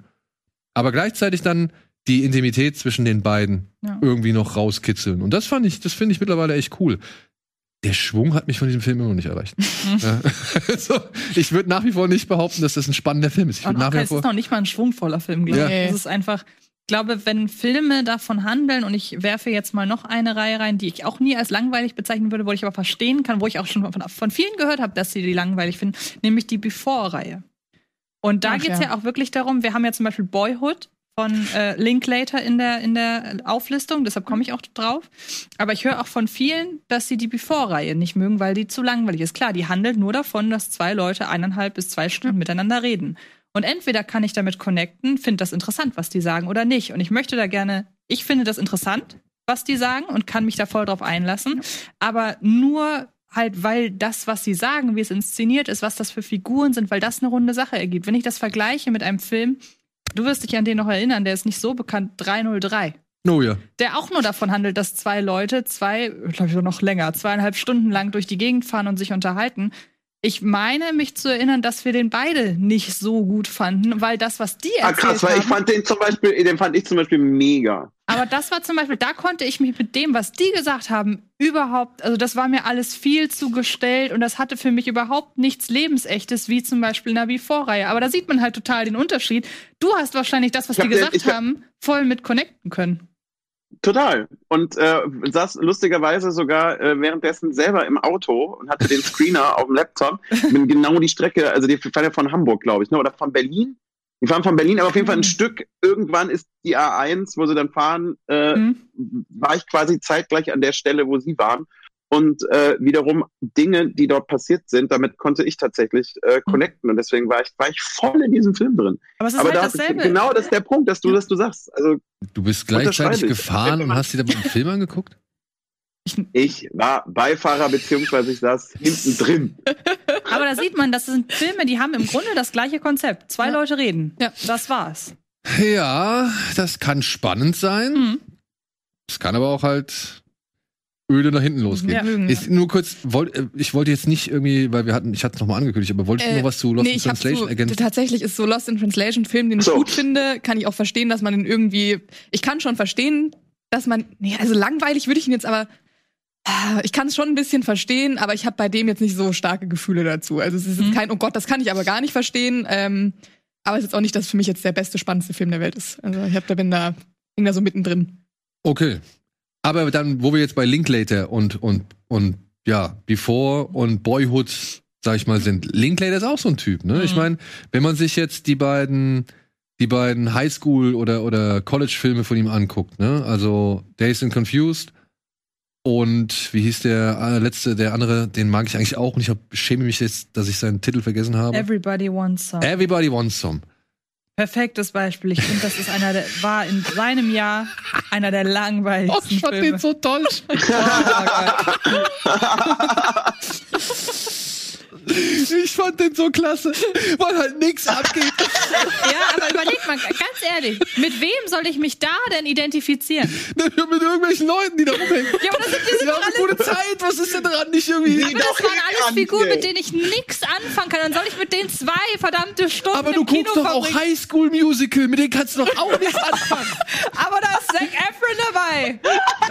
aber gleichzeitig dann die Intimität zwischen den beiden Ja. irgendwie noch rauskitzeln. Und das fand ich, das finde ich mittlerweile echt cool. Der Schwung hat mich von diesem Film immer noch nicht erreicht. <laughs> ja. also, ich würde nach wie vor nicht behaupten, dass das ein spannender Film ist. Ich auch, nach wie es vor ist noch nicht mal ein schwungvoller Film, glaube Ja. ich. Es ist einfach, glaube, wenn Filme davon handeln, und ich werfe jetzt mal noch eine Reihe rein, die ich auch nie als langweilig bezeichnen würde, wo ich aber verstehen kann, wo ich auch schon von, von vielen gehört habe, dass sie die langweilig finden, nämlich die Before-Reihe. Und da Ach, geht es ja. ja. auch wirklich darum, wir haben ja zum Beispiel Boyhood von äh, Linklater in der, in der Auflistung, deshalb komme ich auch drauf. Aber ich höre auch von vielen, dass sie die Before-Reihe nicht mögen, weil die zu langweilig ist. Klar, die handelt nur davon, dass zwei Leute eineinhalb bis zwei Stunden miteinander reden. Und entweder kann ich damit connecten, finde das interessant, was die sagen, oder nicht. Und ich möchte da gerne, ich finde das interessant, was die sagen und kann mich da voll drauf einlassen. Aber nur halt, weil das, was sie sagen, wie es inszeniert ist, was das für Figuren sind, weil das eine runde Sache ergibt. Wenn ich das vergleiche mit einem Film, du wirst dich an den noch erinnern, der ist nicht so bekannt, 303 Oh ja. der auch nur davon handelt, dass zwei Leute zwei, glaube ich noch länger, zweieinhalb Stunden lang durch die Gegend fahren und sich unterhalten. Ich meine, mich zu erinnern, dass wir den beide nicht so gut fanden, weil das, was die Ah, erzählt krass, weil haben, ich fand den zum Beispiel, den fand ich zum Beispiel mega. aber das war zum Beispiel, da konnte ich mich mit dem, was die gesagt haben, überhaupt, also das war mir alles viel zu gestellt und das hatte für mich überhaupt nichts Lebensechtes, wie zum Beispiel in der Before-Reihe. Aber da sieht man halt total den Unterschied. Du hast wahrscheinlich das, was die hab den- gesagt hab- haben, voll mit connecten können. Total. Und äh, saß lustigerweise sogar äh, währenddessen selber im Auto und hatte den Screener auf dem Laptop. Bin genau die Strecke, also die fahren ja von Hamburg, glaube ich, ne? oder von Berlin. Die fahren von Berlin, aber auf jeden Fall ein Mhm. Stück. Irgendwann ist die A1, wo sie dann fahren, äh, Mhm. war ich quasi zeitgleich an der Stelle, wo sie waren. Und äh, wiederum Dinge, die dort passiert sind, damit konnte ich tatsächlich äh, connecten. Und deswegen war ich, war ich voll in diesem Film drin. Aber es ist Aber halt da, dasselbe. genau das ist der Punkt, dass du, dass du sagst. Also Du bist gleichzeitig ich. gefahren und hast dir dabei einen Film angeguckt? <laughs> ich war Beifahrer beziehungsweise ich saß hinten drin. <laughs> Aber da sieht man, das sind Filme, die haben im Grunde das gleiche Konzept. Zwei Ja. Leute reden. Ja. Das war's. Ja, das kann spannend sein. Mhm. Es kann aber auch halt öde nach hinten losgehen. Ja. Nur kurz, wollt, äh, ich wollte jetzt nicht irgendwie, weil wir hatten, ich hatte es nochmal angekündigt, aber wolltest du Äh, noch was zu Lost nee, in Translation so, ergänzen? tatsächlich ist so Lost in Translation ein Film, den ich So. gut finde. Kann ich auch verstehen, dass man den irgendwie. Ich kann schon verstehen, dass man. Nee, also langweilig würde ich ihn jetzt aber. Ah, Ich kann es schon ein bisschen verstehen, aber ich habe bei dem jetzt nicht so starke Gefühle dazu. Also es ist Mhm. kein, oh Gott, das kann ich aber gar nicht verstehen. Ähm, aber es ist jetzt auch nicht, dass für mich jetzt der beste, spannendste Film der Welt ist. Also ich hab, da bin da, bin da so mittendrin. Okay. Aber dann, wo wir jetzt bei Linklater und, und, und, ja, Before und Boyhood, sag ich mal, sind. Linklater ist auch so ein Typ, ne? Ich Mhm. meine, wenn man sich jetzt die beiden, die beiden Highschool- oder, oder College-Filme von ihm anguckt, ne? Also Days and Confused und wie hieß der äh, letzte, der andere, den mag ich eigentlich auch und ich hab, schäme mich jetzt, dass ich seinen Titel vergessen habe. Everybody wants some. Everybody Wants Some. Perfektes Beispiel. Ich finde, das ist einer der, war in seinem Jahr einer der Oh, langweiligsten Filme. so toll. <laughs> Oh. <laughs> Ich fand den so klasse, weil halt nichts abgeht. Ja, aber überleg mal, ganz ehrlich, mit wem soll ich mich da denn identifizieren? Mit irgendwelchen Leuten, die da rumhängen. Ja, aber das sind, die sind eine alle. gute Zeit, was ist denn dran? Nicht irgendwie. Aber das waren alles Figuren, mit denen ich nichts anfangen kann. Dann soll ich mit denen zwei verdammte Stunden Aber du guckst doch auch. High School Musical, mit denen kannst du doch auch nichts anfangen. <laughs> Aber da ist Zac Efron dabei.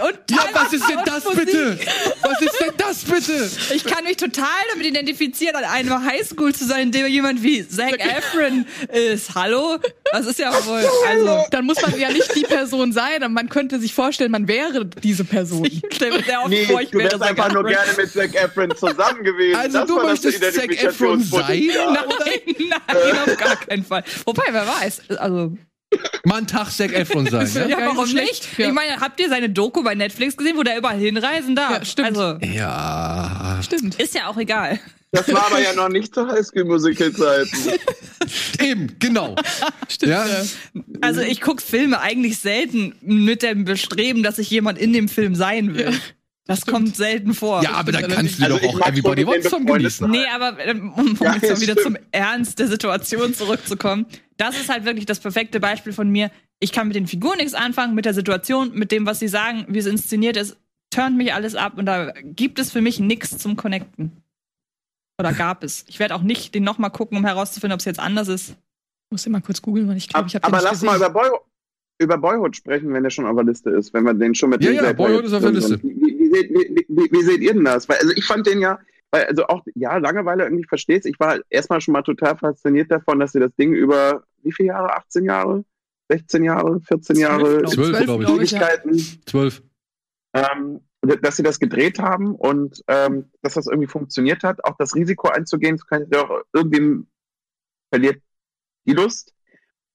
Und Ja, was ist denn das Musik. bitte? Was ist denn das bitte? Ich kann mich total damit identifizieren, an einer Highschool zu sein, in der jemand wie Zac Efron ist. Hallo? Das ist ja wohl. Also, Dann muss man ja nicht die Person sein, aber man könnte sich vorstellen, man wäre diese Person. ich stelle mir sehr oft Nee, vor, ich du wäre wärst Zac einfach nur Efron. gerne mit Zac Efron zusammen gewesen. Also das du möchtest Zac Efron sein? Nein, nein, auf gar keinen Fall. Wobei, wer weiß. Also, Mal einen Tag Zac Efron sein, <laughs> ja? ja, nicht warum nicht? schlecht. Ja. Ich meine, habt ihr seine Doku bei Netflix gesehen, wo der überall hinreisen darf? Ja, stimmt. Also, Ja. Stimmt. ist ja auch egal. Das war aber ja noch nicht zur Highschool-Musical-Zeiten. <laughs> Eben, genau. Stimmt. Ja. ja. Also ich gucke Filme eigentlich selten mit dem Bestreben, dass ich jemand in dem Film sein will. Das kommt selten vor. Ja, aber dann kannst du Also doch ich auch Everybody Wants befreundet genießen. Nee, aber ähm, um, um Ja, jetzt mal wieder stimmt. zum Ernst der Situation zurückzukommen. Das ist halt wirklich das perfekte Beispiel von mir. Ich kann mit den Figuren nichts anfangen, mit der Situation, mit dem, was sie sagen, wie es inszeniert ist, turnt mich alles ab und da gibt es für mich nichts zum Connecten. Oder gab es. Ich werde auch nicht den nochmal gucken, um herauszufinden, ob es jetzt anders ist. Muss immer kurz googeln, weil ich glaube, ich habe aber lass mal über, Boy, über Boyhood sprechen, wenn der schon auf der Liste ist. Wenn wir den schon mit Ja, ja, Boyhood ist auf der Liste. sind. Wie, wie, seht, wie, wie, wie seht ihr denn das? Weil, also ich fand den ja, weil, also auch, ja, Langeweile irgendwie verstehst. Ich war erstmal schon mal total fasziniert davon, dass sie das Ding über wie viele Jahre? 18 Jahre? 16 Jahre? 14 Jahre? glaub ich. Zwölf, glaube ich. Ewigkeiten. Zwölf. ähm, dass sie das gedreht haben und ähm, dass das irgendwie funktioniert hat, auch das Risiko einzugehen, zu können, doch irgendwie verliert die Lust.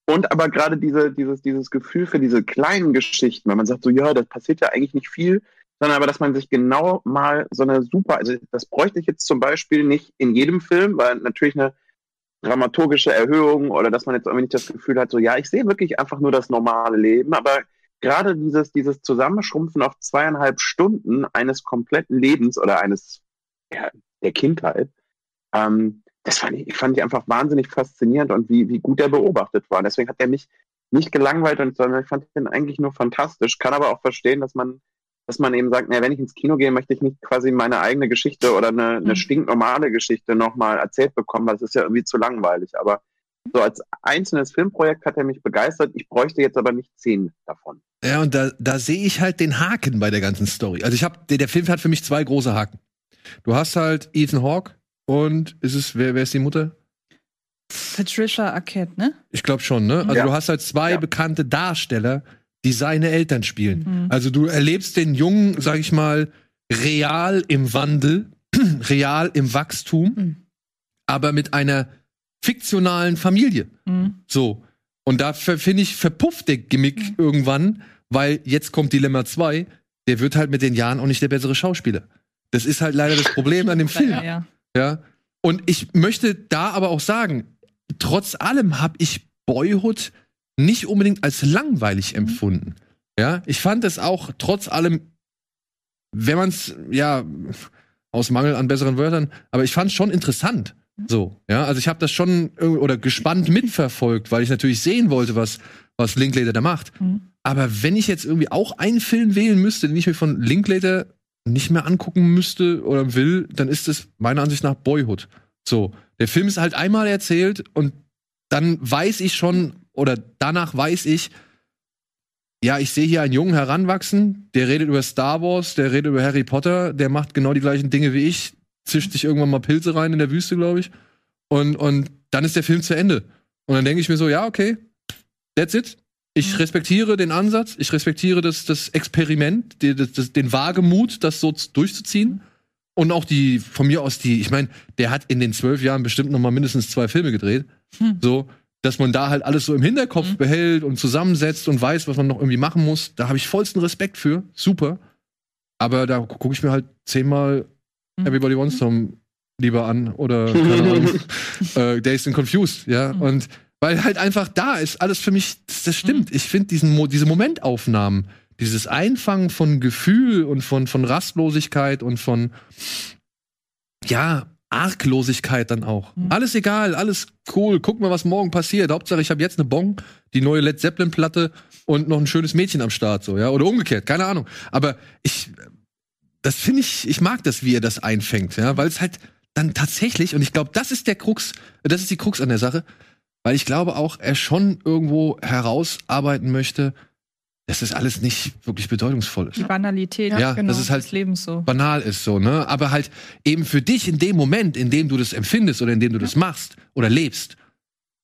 Und aber gerade diese, dieses, dieses Gefühl für diese kleinen Geschichten, wenn man sagt so, ja, das passiert ja eigentlich nicht viel, sondern aber, dass man sich genau mal so eine super, also das bräuchte ich jetzt zum Beispiel nicht in jedem Film, weil natürlich eine dramaturgische Erhöhung oder dass man jetzt irgendwie nicht das Gefühl hat, so, ja, ich sehe wirklich einfach nur das normale Leben, aber gerade dieses, dieses Zusammenschrumpfen auf zweieinhalb Stunden eines kompletten Lebens oder eines ja, der Kindheit, ähm, das fand ich, fand ich einfach wahnsinnig faszinierend und wie, wie gut er beobachtet war. Deswegen hat er mich nicht gelangweilt, sondern ich fand den eigentlich nur fantastisch. Kann aber auch verstehen, dass man, dass man eben sagt, na, wenn ich ins Kino gehe, möchte ich nicht quasi meine eigene Geschichte oder eine, eine Mhm. stinknormale Geschichte nochmal erzählt bekommen, weil es ist ja irgendwie zu langweilig. Aber so als einzelnes Filmprojekt hat er mich begeistert. Ich bräuchte jetzt aber nicht zehn davon. Ja, und da, da sehe ich halt den Haken bei der ganzen Story. Also ich habe, der, der Film hat für mich zwei große Haken. Du hast halt Ethan Hawke und ist es, wer, wer ist die Mutter? Patricia Arquette, ne? Ich glaube schon, ne? Also Ja. du hast halt zwei Ja. bekannte Darsteller, die seine Eltern spielen. Mhm. Also du erlebst den Jungen, sag ich mal, real im Wandel, <clears throat> real im Wachstum, Mhm. aber mit einer fiktionalen Familie. Mhm. So. Und da finde ich, verpufft der Gimmick Mhm. irgendwann, weil jetzt kommt Dilemma 2, der wird halt mit den Jahren auch nicht der bessere Schauspieler. Das ist halt leider das Problem an dem <laughs> Film. Ja, ja. Ja. Und ich möchte da aber auch sagen, trotz allem habe ich Boyhood nicht unbedingt als langweilig empfunden. Ja, ich fand es auch trotz allem, wenn man es, ja, aus Mangel an besseren Wörtern, aber ich fand es schon interessant. So, ja, also ich habe das schon oder gespannt <laughs> mitverfolgt, weil ich natürlich sehen wollte, was, was Linklater da macht. Mhm. Aber wenn ich jetzt irgendwie auch einen Film wählen müsste, den ich mir von Linklater nicht mehr angucken müsste oder will, dann ist es meiner Ansicht nach Boyhood. So, der Film ist halt einmal erzählt und dann weiß ich schon oder danach weiß ich, ja, ich sehe hier einen Jungen heranwachsen, der redet über Star Wars, der redet über Harry Potter, der macht genau die gleichen Dinge wie ich, zischt sich irgendwann mal Pilze rein in der Wüste, glaube ich. Und, und dann ist der Film zu Ende. Und dann denke ich mir so, ja, okay, that's it. Ich respektiere den Ansatz, ich respektiere das, das Experiment, die, das, den Wagemut, das so durchzuziehen. Und auch die, von mir aus die, ich meine, der hat in den zwölf Jahren bestimmt noch mal mindestens zwei Filme gedreht. Hm. So, dass man da halt alles so im Hinterkopf Mhm. behält und zusammensetzt und weiß, was man noch irgendwie machen muss. Da habe ich vollsten Respekt für. Super. Aber da gucke ich mir halt zehnmal Mhm. Everybody Wants Some lieber an oder Ahnung, <laughs> äh, Dazed and Confused, ja. Mhm. Und weil halt einfach da ist, alles für mich, das, das stimmt. Ich finde diesen Mo diese Momentaufnahmen, dieses Einfangen von Gefühl und von, von Rastlosigkeit und von, ja, Arglosigkeit dann auch. Mhm. Alles egal, alles cool, guck mal, was morgen passiert. Hauptsache, ich habe jetzt eine Bon, die neue Led Zeppelin Platte und noch ein schönes Mädchen am Start so, ja, oder umgekehrt, keine Ahnung. Aber ich das finde ich, ich mag das, wie er das einfängt, ja, weil es halt dann tatsächlich und ich glaube, das ist der Krux, das ist die Krux an der Sache, weil ich glaube auch, er schon irgendwo herausarbeiten möchte, dass das alles nicht wirklich bedeutungsvoll ist. Die Banalität ja, genau, dass es halt des Lebens so. banal ist so, ne? Aber halt eben für dich in dem Moment, in dem du das empfindest oder in dem du das machst oder lebst,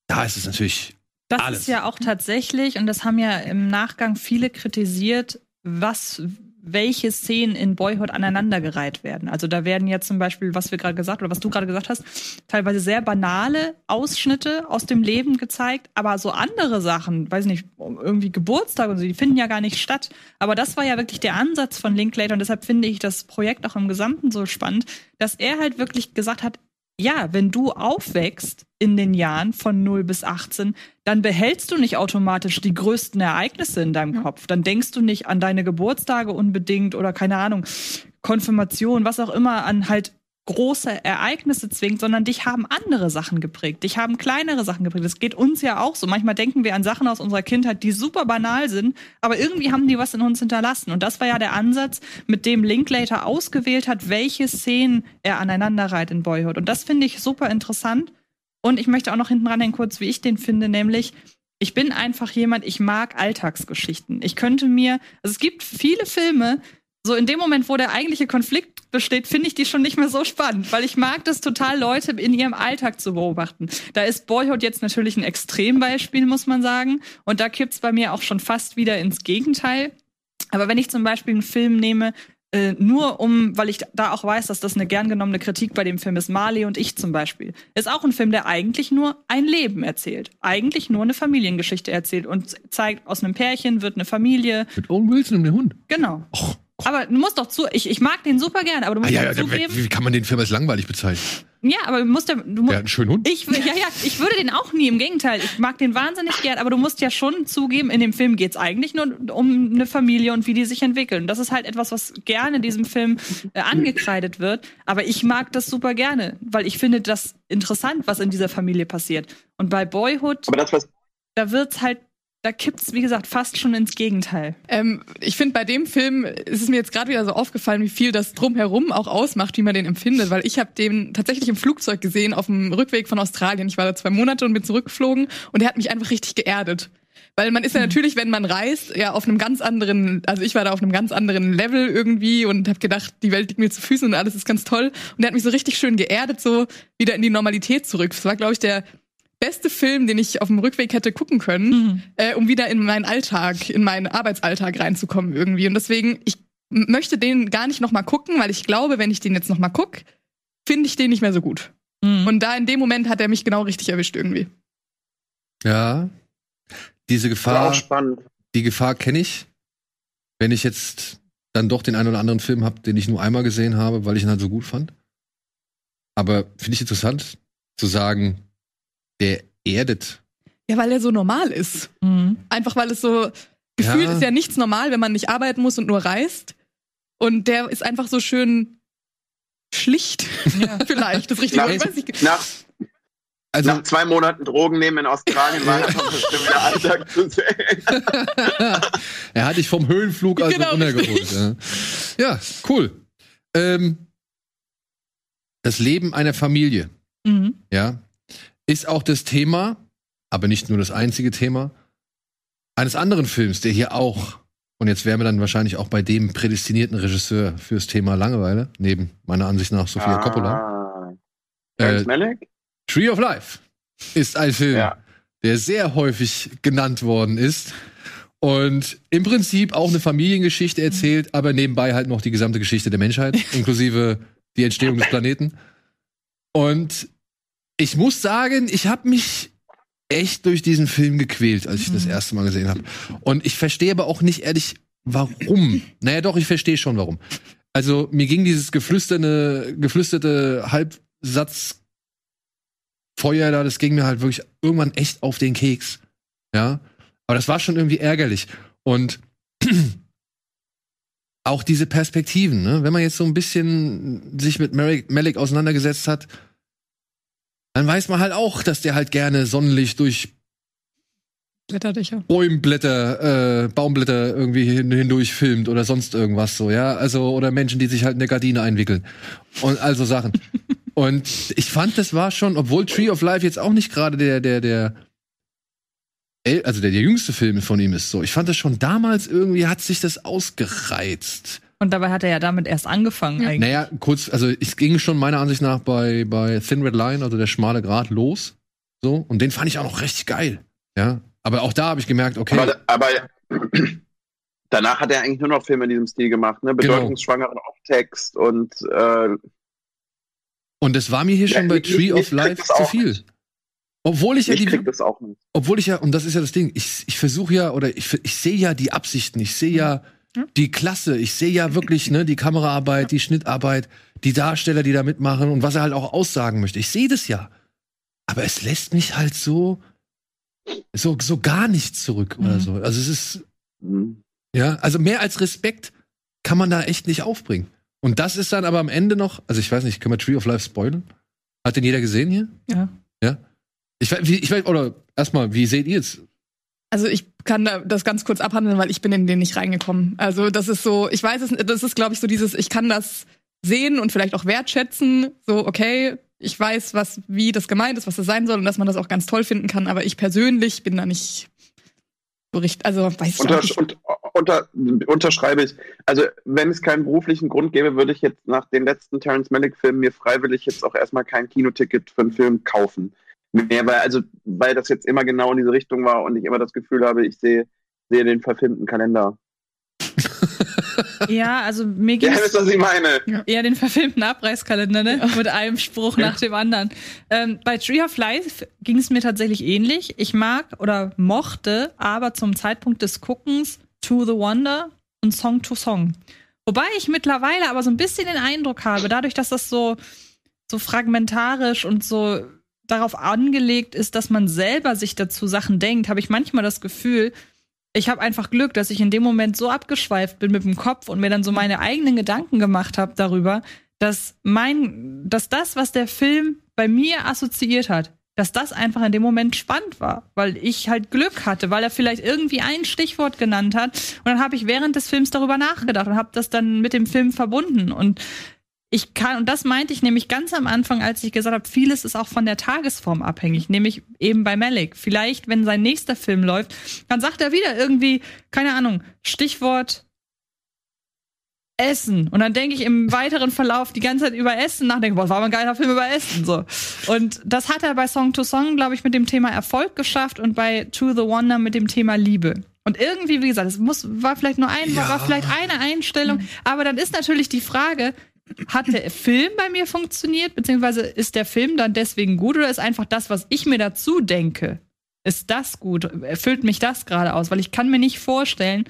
da ist es natürlich das alles. ist ja auch tatsächlich, und das haben ja im Nachgang viele kritisiert, was welche Szenen in Boyhood aneinandergereiht werden. Also da werden ja zum Beispiel, was wir gerade gesagt oder was du gerade gesagt hast, teilweise sehr banale Ausschnitte aus dem Leben gezeigt, aber so andere Sachen, weiß nicht, irgendwie Geburtstag und so, die finden ja gar nicht statt. Aber das war ja wirklich der Ansatz von Linklater und deshalb finde ich das Projekt auch im Gesamten so spannend, dass er halt wirklich gesagt hat, ja, wenn du aufwächst in den Jahren von 0 bis 18, dann behältst du nicht automatisch die größten Ereignisse in deinem Kopf. Dann denkst du nicht an deine Geburtstage unbedingt oder keine Ahnung, Konfirmation, was auch immer an halt große Ereignisse zwingt, sondern dich haben andere Sachen geprägt. Dich haben kleinere Sachen geprägt. Das geht uns ja auch so. Manchmal denken wir an Sachen aus unserer Kindheit, die super banal sind, aber irgendwie haben die was in uns hinterlassen. Und das war ja der Ansatz, mit dem Linklater ausgewählt hat, welche Szenen er aneinander reiht in Boyhood. Und das finde ich super interessant. Und ich möchte auch noch hinten ranhängen, kurz, wie ich den finde, nämlich, ich bin einfach jemand, ich mag Alltagsgeschichten. Ich könnte mir, also es gibt viele Filme, so in dem Moment, wo der eigentliche Konflikt besteht, finde ich die schon nicht mehr so spannend, weil ich mag das total, Leute in ihrem Alltag zu beobachten. Da ist Boyhood jetzt natürlich ein Extrembeispiel, muss man sagen. Und da kippt's bei mir auch schon fast wieder ins Gegenteil. Aber wenn ich zum Beispiel einen Film nehme, äh, nur um, weil ich da auch weiß, dass das eine gern genommene Kritik bei dem Film ist, Marley und ich zum Beispiel, ist auch ein Film, der eigentlich nur ein Leben erzählt. Eigentlich nur eine Familiengeschichte erzählt und zeigt, aus einem Pärchen wird eine Familie. Mit Owen Wilson und dem Hund. Genau. Och. Aber du musst doch zu, ich, ich mag den super gerne, aber du musst ah, ja, doch ja, Wie kann man den Film als langweilig bezeichnen? Ja, aber du musst ja, du musst, Der hat einen schönen Hund. Ich, ja, ja, ich würde den auch nie, im Gegenteil. Ich mag den wahnsinnig gern, aber du musst ja schon zugeben, in dem Film geht's eigentlich nur um eine Familie und wie die sich entwickeln. Das ist halt etwas, was gerne in diesem Film äh, angekreidet wird. Aber ich mag das super gerne, weil ich finde das interessant, was in dieser Familie passiert. Und bei Boyhood, Aber das, was da wird's halt da kippt's, wie gesagt, fast schon ins Gegenteil. Ähm, ich finde, bei dem Film ist es mir jetzt gerade wieder so aufgefallen, wie viel das drumherum auch ausmacht, wie man den empfindet, weil ich habe den tatsächlich im Flugzeug gesehen, auf dem Rückweg von Australien. Ich war da zwei Monate und bin zurückgeflogen und der hat mich einfach richtig geerdet. Weil man ist ja natürlich, wenn man reist, ja auf einem ganz anderen, also ich war da auf einem ganz anderen Level irgendwie und habe gedacht, die Welt liegt mir zu Füßen und alles ist ganz toll. Und der hat mich so richtig schön geerdet, so wieder in die Normalität zurück. Das war, glaube ich, der beste Film, den ich auf dem Rückweg hätte gucken können, mhm. äh, um wieder in meinen Alltag, in meinen Arbeitsalltag reinzukommen irgendwie. Und deswegen, ich möchte den gar nicht noch mal gucken, weil ich glaube, wenn ich den jetzt noch mal gucke, finde ich den nicht mehr so gut. Mhm. Und da in dem Moment hat er mich genau richtig erwischt irgendwie. Ja, diese Gefahr, auch spannend. die Gefahr kenne ich. Wenn ich jetzt dann doch den einen oder anderen Film habe, den ich nur einmal gesehen habe, weil ich ihn halt so gut fand. Aber finde ich interessant zu sagen, der erdet. Ja, weil er so normal ist. Mhm. Einfach weil es so gefühlt ja. ist ja nichts normal, wenn man nicht arbeiten muss und nur reist. Und der ist einfach so schön schlicht. Ja. <laughs> Vielleicht das richtige Wort. Weiß ich. Nach, also, nach zwei Monaten Drogen nehmen in Australien war das bestimmt der Alltag zu sehen. <laughs> er hat dich vom Höhenflug also genau, runtergeholt. Ja. ja, cool. Ähm, das Leben einer Familie. Mhm. Ja, ist auch das Thema, aber nicht nur das einzige Thema, eines anderen Films, der hier auch, und jetzt wären wir dann wahrscheinlich auch bei dem prädestinierten Regisseur fürs Thema Langeweile, neben meiner Ansicht nach Sophia ah, Coppola. Äh? Tree of Life ist ein Film, ja. der sehr häufig genannt worden ist. Und im Prinzip auch eine Familiengeschichte erzählt, aber nebenbei halt noch die gesamte Geschichte der Menschheit, <laughs> inklusive die Entstehung des Planeten. Und ich muss sagen, ich habe mich echt durch diesen Film gequält, als ich mhm. das erste Mal gesehen habe. Und ich verstehe aber auch nicht ehrlich, warum. Naja, doch, ich verstehe schon, warum. Also, mir ging dieses geflüsterte, geflüsterte Halbsatz Feuer da, das ging mir halt wirklich irgendwann echt auf den Keks. Ja. Aber das war schon irgendwie ärgerlich. Und <clears throat> auch diese Perspektiven, ne? Wenn man jetzt so ein bisschen sich mit Malik auseinandergesetzt hat, dann weiß man halt auch, dass der halt gerne Sonnenlicht durch Blätterdächer. Bäumblätter, äh, Baumblätter irgendwie hin, hindurch filmt oder sonst irgendwas so, ja. Also, oder Menschen, die sich halt in eine Gardine einwickeln. Und also Sachen. <laughs> und ich fand, das war schon, obwohl Tree of Life jetzt auch nicht gerade der, der, der, also der, der jüngste Film von ihm ist so. Ich fand das schon damals irgendwie hat sich das ausgereizt. Und dabei hat er ja damit erst angefangen Ja. eigentlich. Naja, kurz, also es ging schon meiner Ansicht nach bei, bei Thin Red Line, also der schmale Grat, los. So. Und den fand ich auch noch richtig geil. Ja. Aber auch da habe ich gemerkt, okay. Aber, aber <clears throat> danach hat er eigentlich nur noch Filme in diesem Stil gemacht, ne? Genau. Bedeutungsschwangeren Off-Text und äh, Und das war mir hier Ja, schon bei ich- Tree ich of Life zu viel. nicht. Obwohl ich ja ich die, krieg das auch nicht. obwohl ich ja, und das ist ja das Ding, ich, ich versuche ja, oder ich, ich sehe ja die Absichten, ich sehe ja Mhm. Die Klasse, ich sehe ja wirklich, ne, die Kameraarbeit, die Schnittarbeit, die Darsteller, die da mitmachen und was er halt auch aussagen möchte. Ich sehe das ja. Aber es lässt mich halt so, so, so gar nicht zurück oder Mhm. so. Also es ist, Mhm. ja, also mehr als Respekt kann man da echt nicht aufbringen. Und das ist dann aber am Ende noch, also ich weiß nicht, können wir Tree of Life spoilern? Hat den jeder gesehen hier? Ja. Ja? Ich weiß, wie, ich weiß, oder erstmal, wie seht ihr es? Also ich kann da das ganz kurz abhandeln, weil ich bin in den nicht reingekommen. Also das ist so, ich weiß es, das ist glaube ich so dieses, ich kann das sehen und vielleicht auch wertschätzen. So okay, ich weiß, was wie das gemeint ist, was das sein soll und dass man das auch ganz toll finden kann. Aber ich persönlich bin da nicht so richtig. Also weiß ich auch Unter, nicht. unter, unterschreibe ich. Also, wenn es keinen beruflichen Grund gäbe, würde ich jetzt nach den letzten Terrence Malick-Filmen mir freiwillig jetzt auch erstmal kein Kinoticket für einen Film kaufen. Mehr, weil, also, weil das jetzt immer genau in diese Richtung war und ich immer das Gefühl habe, ich sehe, sehe den verfilmten Kalender. <laughs> Ja, also mir ging Ja, wisst was ich meine? eher den verfilmten Abreißkalender, ne? Mit einem Spruch nach dem anderen. Ähm, bei Tree of Life ging es mir tatsächlich ähnlich. Ich mag oder mochte aber zum Zeitpunkt des Guckens To the Wonder und Song to Song. Wobei ich mittlerweile aber so ein bisschen den Eindruck habe, dadurch, dass das so, so fragmentarisch und so darauf angelegt ist, dass man selber sich dazu Sachen denkt, habe ich manchmal das Gefühl, ich habe einfach Glück, dass ich in dem Moment so abgeschweift bin mit dem Kopf und mir dann so meine eigenen Gedanken gemacht habe darüber, dass mein, dass das, was der Film bei mir assoziiert hat, dass das einfach in dem Moment spannend war, weil ich halt Glück hatte, weil er vielleicht irgendwie ein Stichwort genannt hat. Und dann habe ich während des Films darüber nachgedacht und habe das dann mit dem Film verbunden. Und ich kann, und das meinte ich nämlich ganz am Anfang, als ich gesagt habe, vieles ist auch von der Tagesform abhängig, nämlich eben bei Malik. Vielleicht, wenn sein nächster Film läuft, dann sagt er wieder irgendwie, keine Ahnung, Stichwort Essen. Und dann denke ich im weiteren Verlauf die ganze Zeit über Essen nach, denke, boah, war ein geiler Film über Essen, so. Und das hat er bei Song to Song, glaube ich, mit dem Thema Erfolg geschafft und bei To the Wonder mit dem Thema Liebe. Und irgendwie, wie gesagt, es muss, war vielleicht nur ein, war, war vielleicht eine Einstellung, aber dann ist natürlich die Frage, hat der Film bei mir funktioniert, beziehungsweise ist der Film dann deswegen gut oder ist einfach das, was ich mir dazu denke, ist das gut? Erfüllt mich das gerade aus? Weil ich kann mir nicht vorstellen,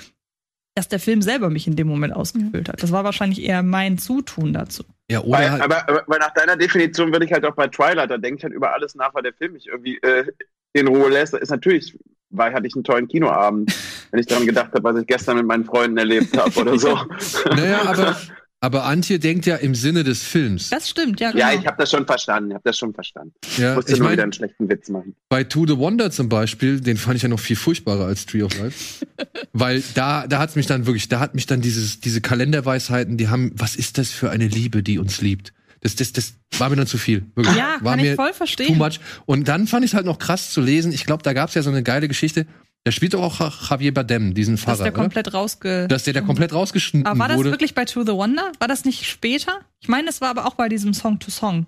dass der Film selber mich in dem Moment ausgefüllt hat. Das war wahrscheinlich eher mein Zutun dazu. Ja, oder Weil, halt, aber, aber weil nach deiner Definition würde ich halt auch bei Twilight, da denke ich halt über alles nach, weil der Film mich irgendwie äh, in Ruhe lässt. Ist natürlich, weil hatte ich einen tollen Kinoabend, <laughs> wenn ich daran gedacht habe, was ich gestern mit meinen Freunden erlebt habe oder so. naja, aber, <laughs> aber Antje denkt ja im Sinne des Films. Das stimmt, ja, genau. ja, ich habe das schon verstanden, ich habe das schon verstanden. Ich Ja, musste ich nur wieder meine, einen schlechten Witz machen. bei To the Wonder zum Beispiel, den fand ich ja noch viel furchtbarer als Tree of Life. <laughs> Weil da, da hat's mich dann wirklich, da hat mich dann dieses, diese Kalenderweisheiten, die haben, was ist das für eine Liebe, die uns liebt? Das, das, das war mir dann zu viel. Wirklich. ja, war kann mir ich voll too verstehen. much. Und dann fand ich es halt noch krass zu lesen. Ich glaube, da gab's ja so eine geile Geschichte. Da spielt doch auch Javier Bardem, diesen Dass Pfarrer, der oder? komplett rausge. Dass der da komplett rausgeschnitten aber war das wurde. wirklich bei To the Wonder? War das nicht später? Ich meine, es war aber auch bei diesem Song to Song.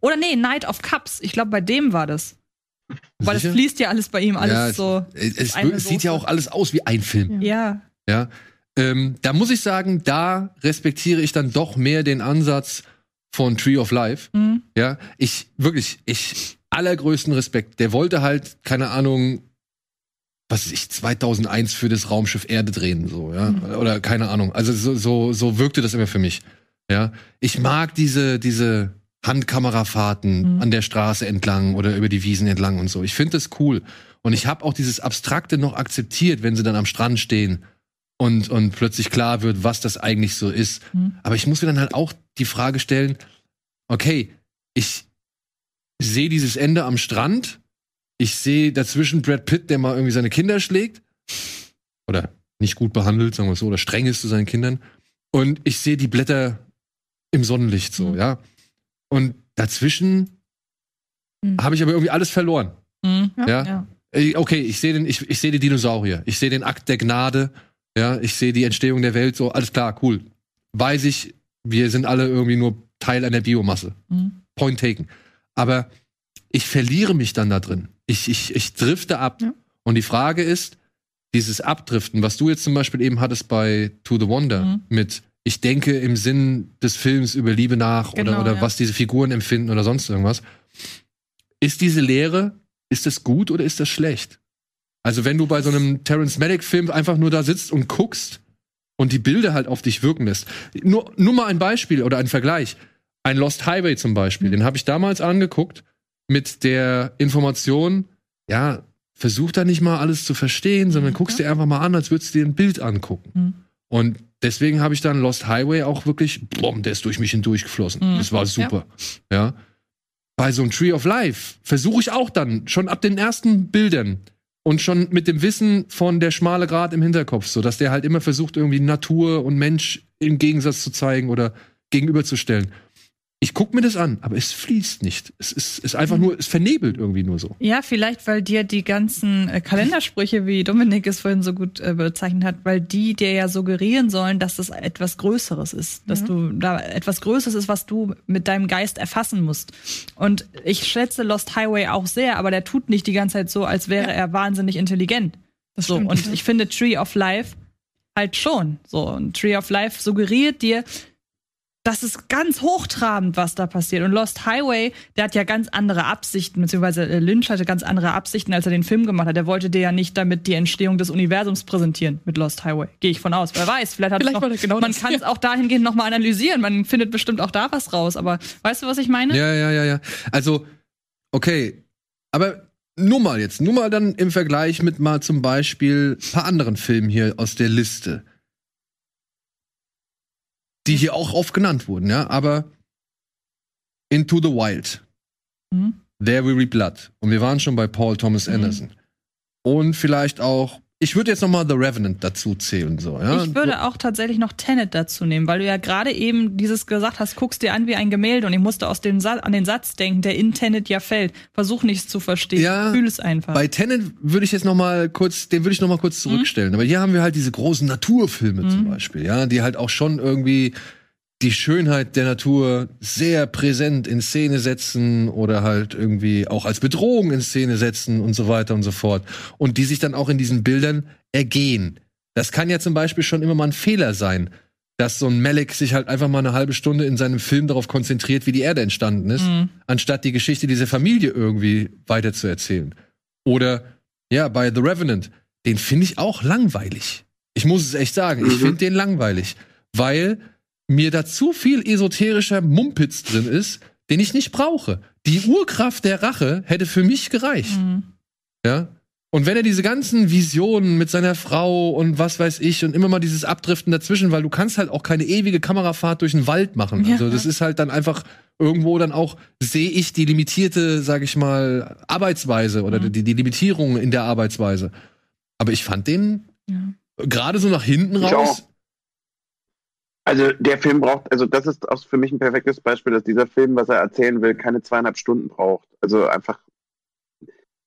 Oder nee, Night of Cups. Ich glaube, bei dem war das. Weil es fließt ja alles bei ihm, alles ja, es- so. Es, es, sieht ja auch alles aus wie ein Film. Ja. Ja. Ähm, da muss ich sagen, da respektiere ich dann doch mehr den Ansatz von Tree of Life. Mhm. Ja, ich wirklich, ich allergrößten Respekt. Der wollte halt keine Ahnung, was ich 2001 für das Raumschiff Erde drehen so, ja, oder keine Ahnung. Also so so so wirkte das immer für mich. Ja, ich mag diese diese Handkamerafahrten Mhm. an der Straße entlang oder über die Wiesen entlang und so. Ich finde das cool und ich habe auch dieses abstrakte noch akzeptiert, wenn sie dann am Strand stehen und, und plötzlich klar wird, was das eigentlich so ist. Mhm. Aber ich muss mir dann halt auch die Frage stellen, okay, ich sehe dieses Ende am Strand, ich sehe dazwischen Brad Pitt, der mal irgendwie seine Kinder schlägt oder nicht gut behandelt, sagen wir so, oder streng ist zu seinen Kindern und ich sehe die Blätter im Sonnenlicht so, Mhm. ja. Und dazwischen Mhm. habe ich aber irgendwie alles verloren. Mhm. Ja. ja. Ey, Okay, ich sehe den, ich, ich sehe die Dinosaurier, ich sehe den Akt der Gnade, ja, ich sehe die Entstehung der Welt, so, alles klar, cool. Weiß ich, wir sind alle irgendwie nur Teil einer Biomasse. Mhm. Point taken. Aber ich verliere mich dann da drin. Ich, ich, ich drifte ab. Ja. Und die Frage ist, dieses Abdriften, was du jetzt zum Beispiel eben hattest bei To the Wonder, Mhm. mit ich denke im Sinn des Films über Liebe nach Genau, oder, oder ja. was diese Figuren empfinden oder sonst irgendwas. Ist diese Lehre, ist das gut oder ist das schlecht? Also wenn du bei so einem Terrence Malick-Film einfach nur da sitzt und guckst und die Bilder halt auf dich wirken lässt. Nur, nur mal ein Beispiel oder ein Vergleich. Ein Lost Highway zum Beispiel, den habe ich damals angeguckt mit der Information, ja, versuch da nicht mal alles zu verstehen, sondern Mhm, guckst dir einfach mal an, als würdest du dir ein Bild angucken. Mhm. Und deswegen habe ich dann Lost Highway auch wirklich, boom, der ist durch mich hindurch geflossen. Mhm. Das war super. Ja. Bei so einem Tree of Life versuche ich auch dann schon ab den ersten Bildern und schon mit dem Wissen von der schmale Grat im Hinterkopf, so dass der halt immer versucht, irgendwie Natur und Mensch im Gegensatz zu zeigen oder gegenüberzustellen. Ich guck mir das an, aber es fließt nicht. Es ist, ist einfach nur, es vernebelt irgendwie nur so. Ja, vielleicht, weil dir die ganzen äh, Kalendersprüche, wie Dominik es vorhin so gut äh, bezeichnet hat, weil die dir ja suggerieren sollen, dass das etwas Größeres ist, dass du da etwas Größeres ist, was du mit deinem Geist erfassen musst. Und ich schätze Lost Highway auch sehr, aber der tut nicht die ganze Zeit so, als wäre er wahnsinnig intelligent. Das so stimmt. und ich finde Tree of Life halt schon so. Und Tree of Life suggeriert dir, das ist ganz hochtrabend, was da passiert. Und Lost Highway, der hat ja ganz andere Absichten, beziehungsweise äh, Lynch hatte ganz andere Absichten, als er den Film gemacht hat. Er wollte dir ja nicht damit die Entstehung des Universums präsentieren mit Lost Highway. Gehe ich von aus. Wer weiß, vielleicht hat Vielleicht noch, genau man kann es auch dahingehend nochmal analysieren. Man findet bestimmt auch da was raus. Aber weißt du, was ich meine? Ja, ja, ja, ja. Also, okay. Aber nur mal jetzt, nur mal dann im Vergleich mit mal zum Beispiel ein paar anderen Filmen hier aus der Liste. Die hier auch oft genannt wurden, ja. Aber Into the Wild, Mhm. There Will Be Blood. Und wir waren schon bei Paul Thomas Mhm. Anderson. Und vielleicht auch, ich würde jetzt noch mal The Revenant dazu zählen, so, ja. Ich würde auch tatsächlich noch Tenet dazu nehmen, weil du ja gerade eben dieses gesagt hast, guckst dir an wie ein Gemälde und ich musste aus dem Sa an den Satz denken, der in Tenet ja fällt. Versuch nichts zu verstehen, Ja, fühl es einfach. Bei Tenet würde ich jetzt noch mal kurz, den würde ich noch mal kurz zurückstellen. Aber hier haben wir halt diese großen Naturfilme zum Mhm. Beispiel, ja, die halt auch schon irgendwie die Schönheit der Natur sehr präsent in Szene setzen oder halt irgendwie auch als Bedrohung in Szene setzen und so weiter und so fort. Und die sich dann auch in diesen Bildern ergehen. Das kann ja zum Beispiel schon immer mal ein Fehler sein, dass so ein Malek sich halt einfach mal eine halbe Stunde in seinem Film darauf konzentriert, wie die Erde entstanden ist, Mhm. anstatt die Geschichte dieser Familie irgendwie weiter zu erzählen. Oder ja, bei The Revenant, den finde ich auch langweilig. Ich muss es echt sagen, ich Mhm. finde den langweilig, weil mir da zu viel esoterischer Mumpitz drin ist, den ich nicht brauche. Die Urkraft der Rache hätte für mich gereicht. Mhm. Ja. Und wenn er diese ganzen Visionen mit seiner Frau und was weiß ich und immer mal dieses Abdriften dazwischen, weil du kannst halt auch keine ewige Kamerafahrt durch den Wald machen. Ja. Also das ist halt dann einfach irgendwo dann auch, sehe ich die limitierte, sag ich mal, Arbeitsweise oder Mhm. die, die Limitierung in der Arbeitsweise. Aber ich fand den Ja. gerade so nach hinten Ich raus. Also der Film braucht, also das ist auch für mich ein perfektes Beispiel, dass dieser Film, was er erzählen will, keine zweieinhalb Stunden braucht. Also einfach,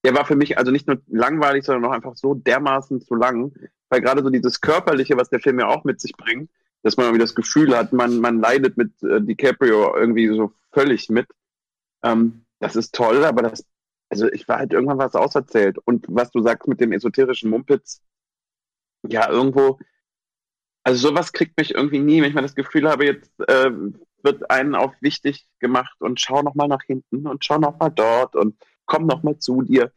der war für mich also nicht nur langweilig, sondern auch einfach so dermaßen zu lang, weil gerade so dieses Körperliche, was der Film ja auch mit sich bringt, dass man irgendwie das Gefühl hat, man, man leidet mit äh, DiCaprio irgendwie so völlig mit. Ähm, das ist toll, aber das, also ich war halt irgendwann was auserzählt. Und was du sagst mit dem esoterischen Mumpitz, ja, irgendwo, also sowas kriegt mich irgendwie nie, wenn ich mal das Gefühl habe, jetzt äh, wird einen auf wichtig gemacht und schau noch mal nach hinten und schau noch mal dort und komm noch mal zu dir.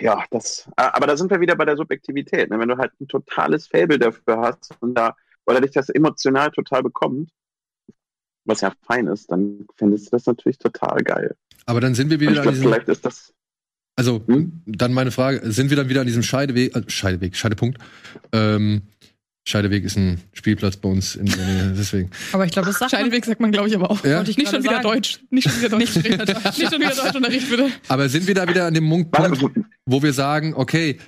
Ja, das, aber da sind wir wieder bei der Subjektivität. Ne? Wenn du halt ein totales Fable dafür hast und da, oder dich das emotional total bekommt, was ja fein ist, dann findest du das natürlich total geil. Aber dann sind wir Und wieder ich an diesem, vielleicht ist das, Also, Hm? dann meine Frage, sind wir dann wieder an diesem Scheideweg, äh, Scheideweg, Scheidepunkt? Ähm, Scheideweg ist ein Spielplatz bei uns in der Nähe, <laughs> deswegen. Aber ich glaube, das sagt man, Scheideweg sagt man, glaube ich, aber auch. Ja? Ich Nicht schon wieder sagen. Deutsch. Nicht schon wieder Deutsch. nicht, nicht schon wieder Deutschunterricht, bitte. Aber sind wir da wieder an dem Punkt, wo wir sagen, okay,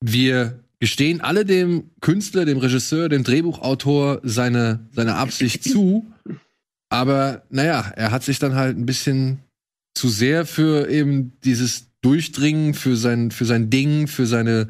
wir gestehen alle dem Künstler, dem Regisseur, dem Drehbuchautor seine, seine Absicht <laughs> zu, aber naja, er hat sich dann halt ein bisschen zu sehr für eben dieses Durchdringen, für sein, für sein Ding, für seine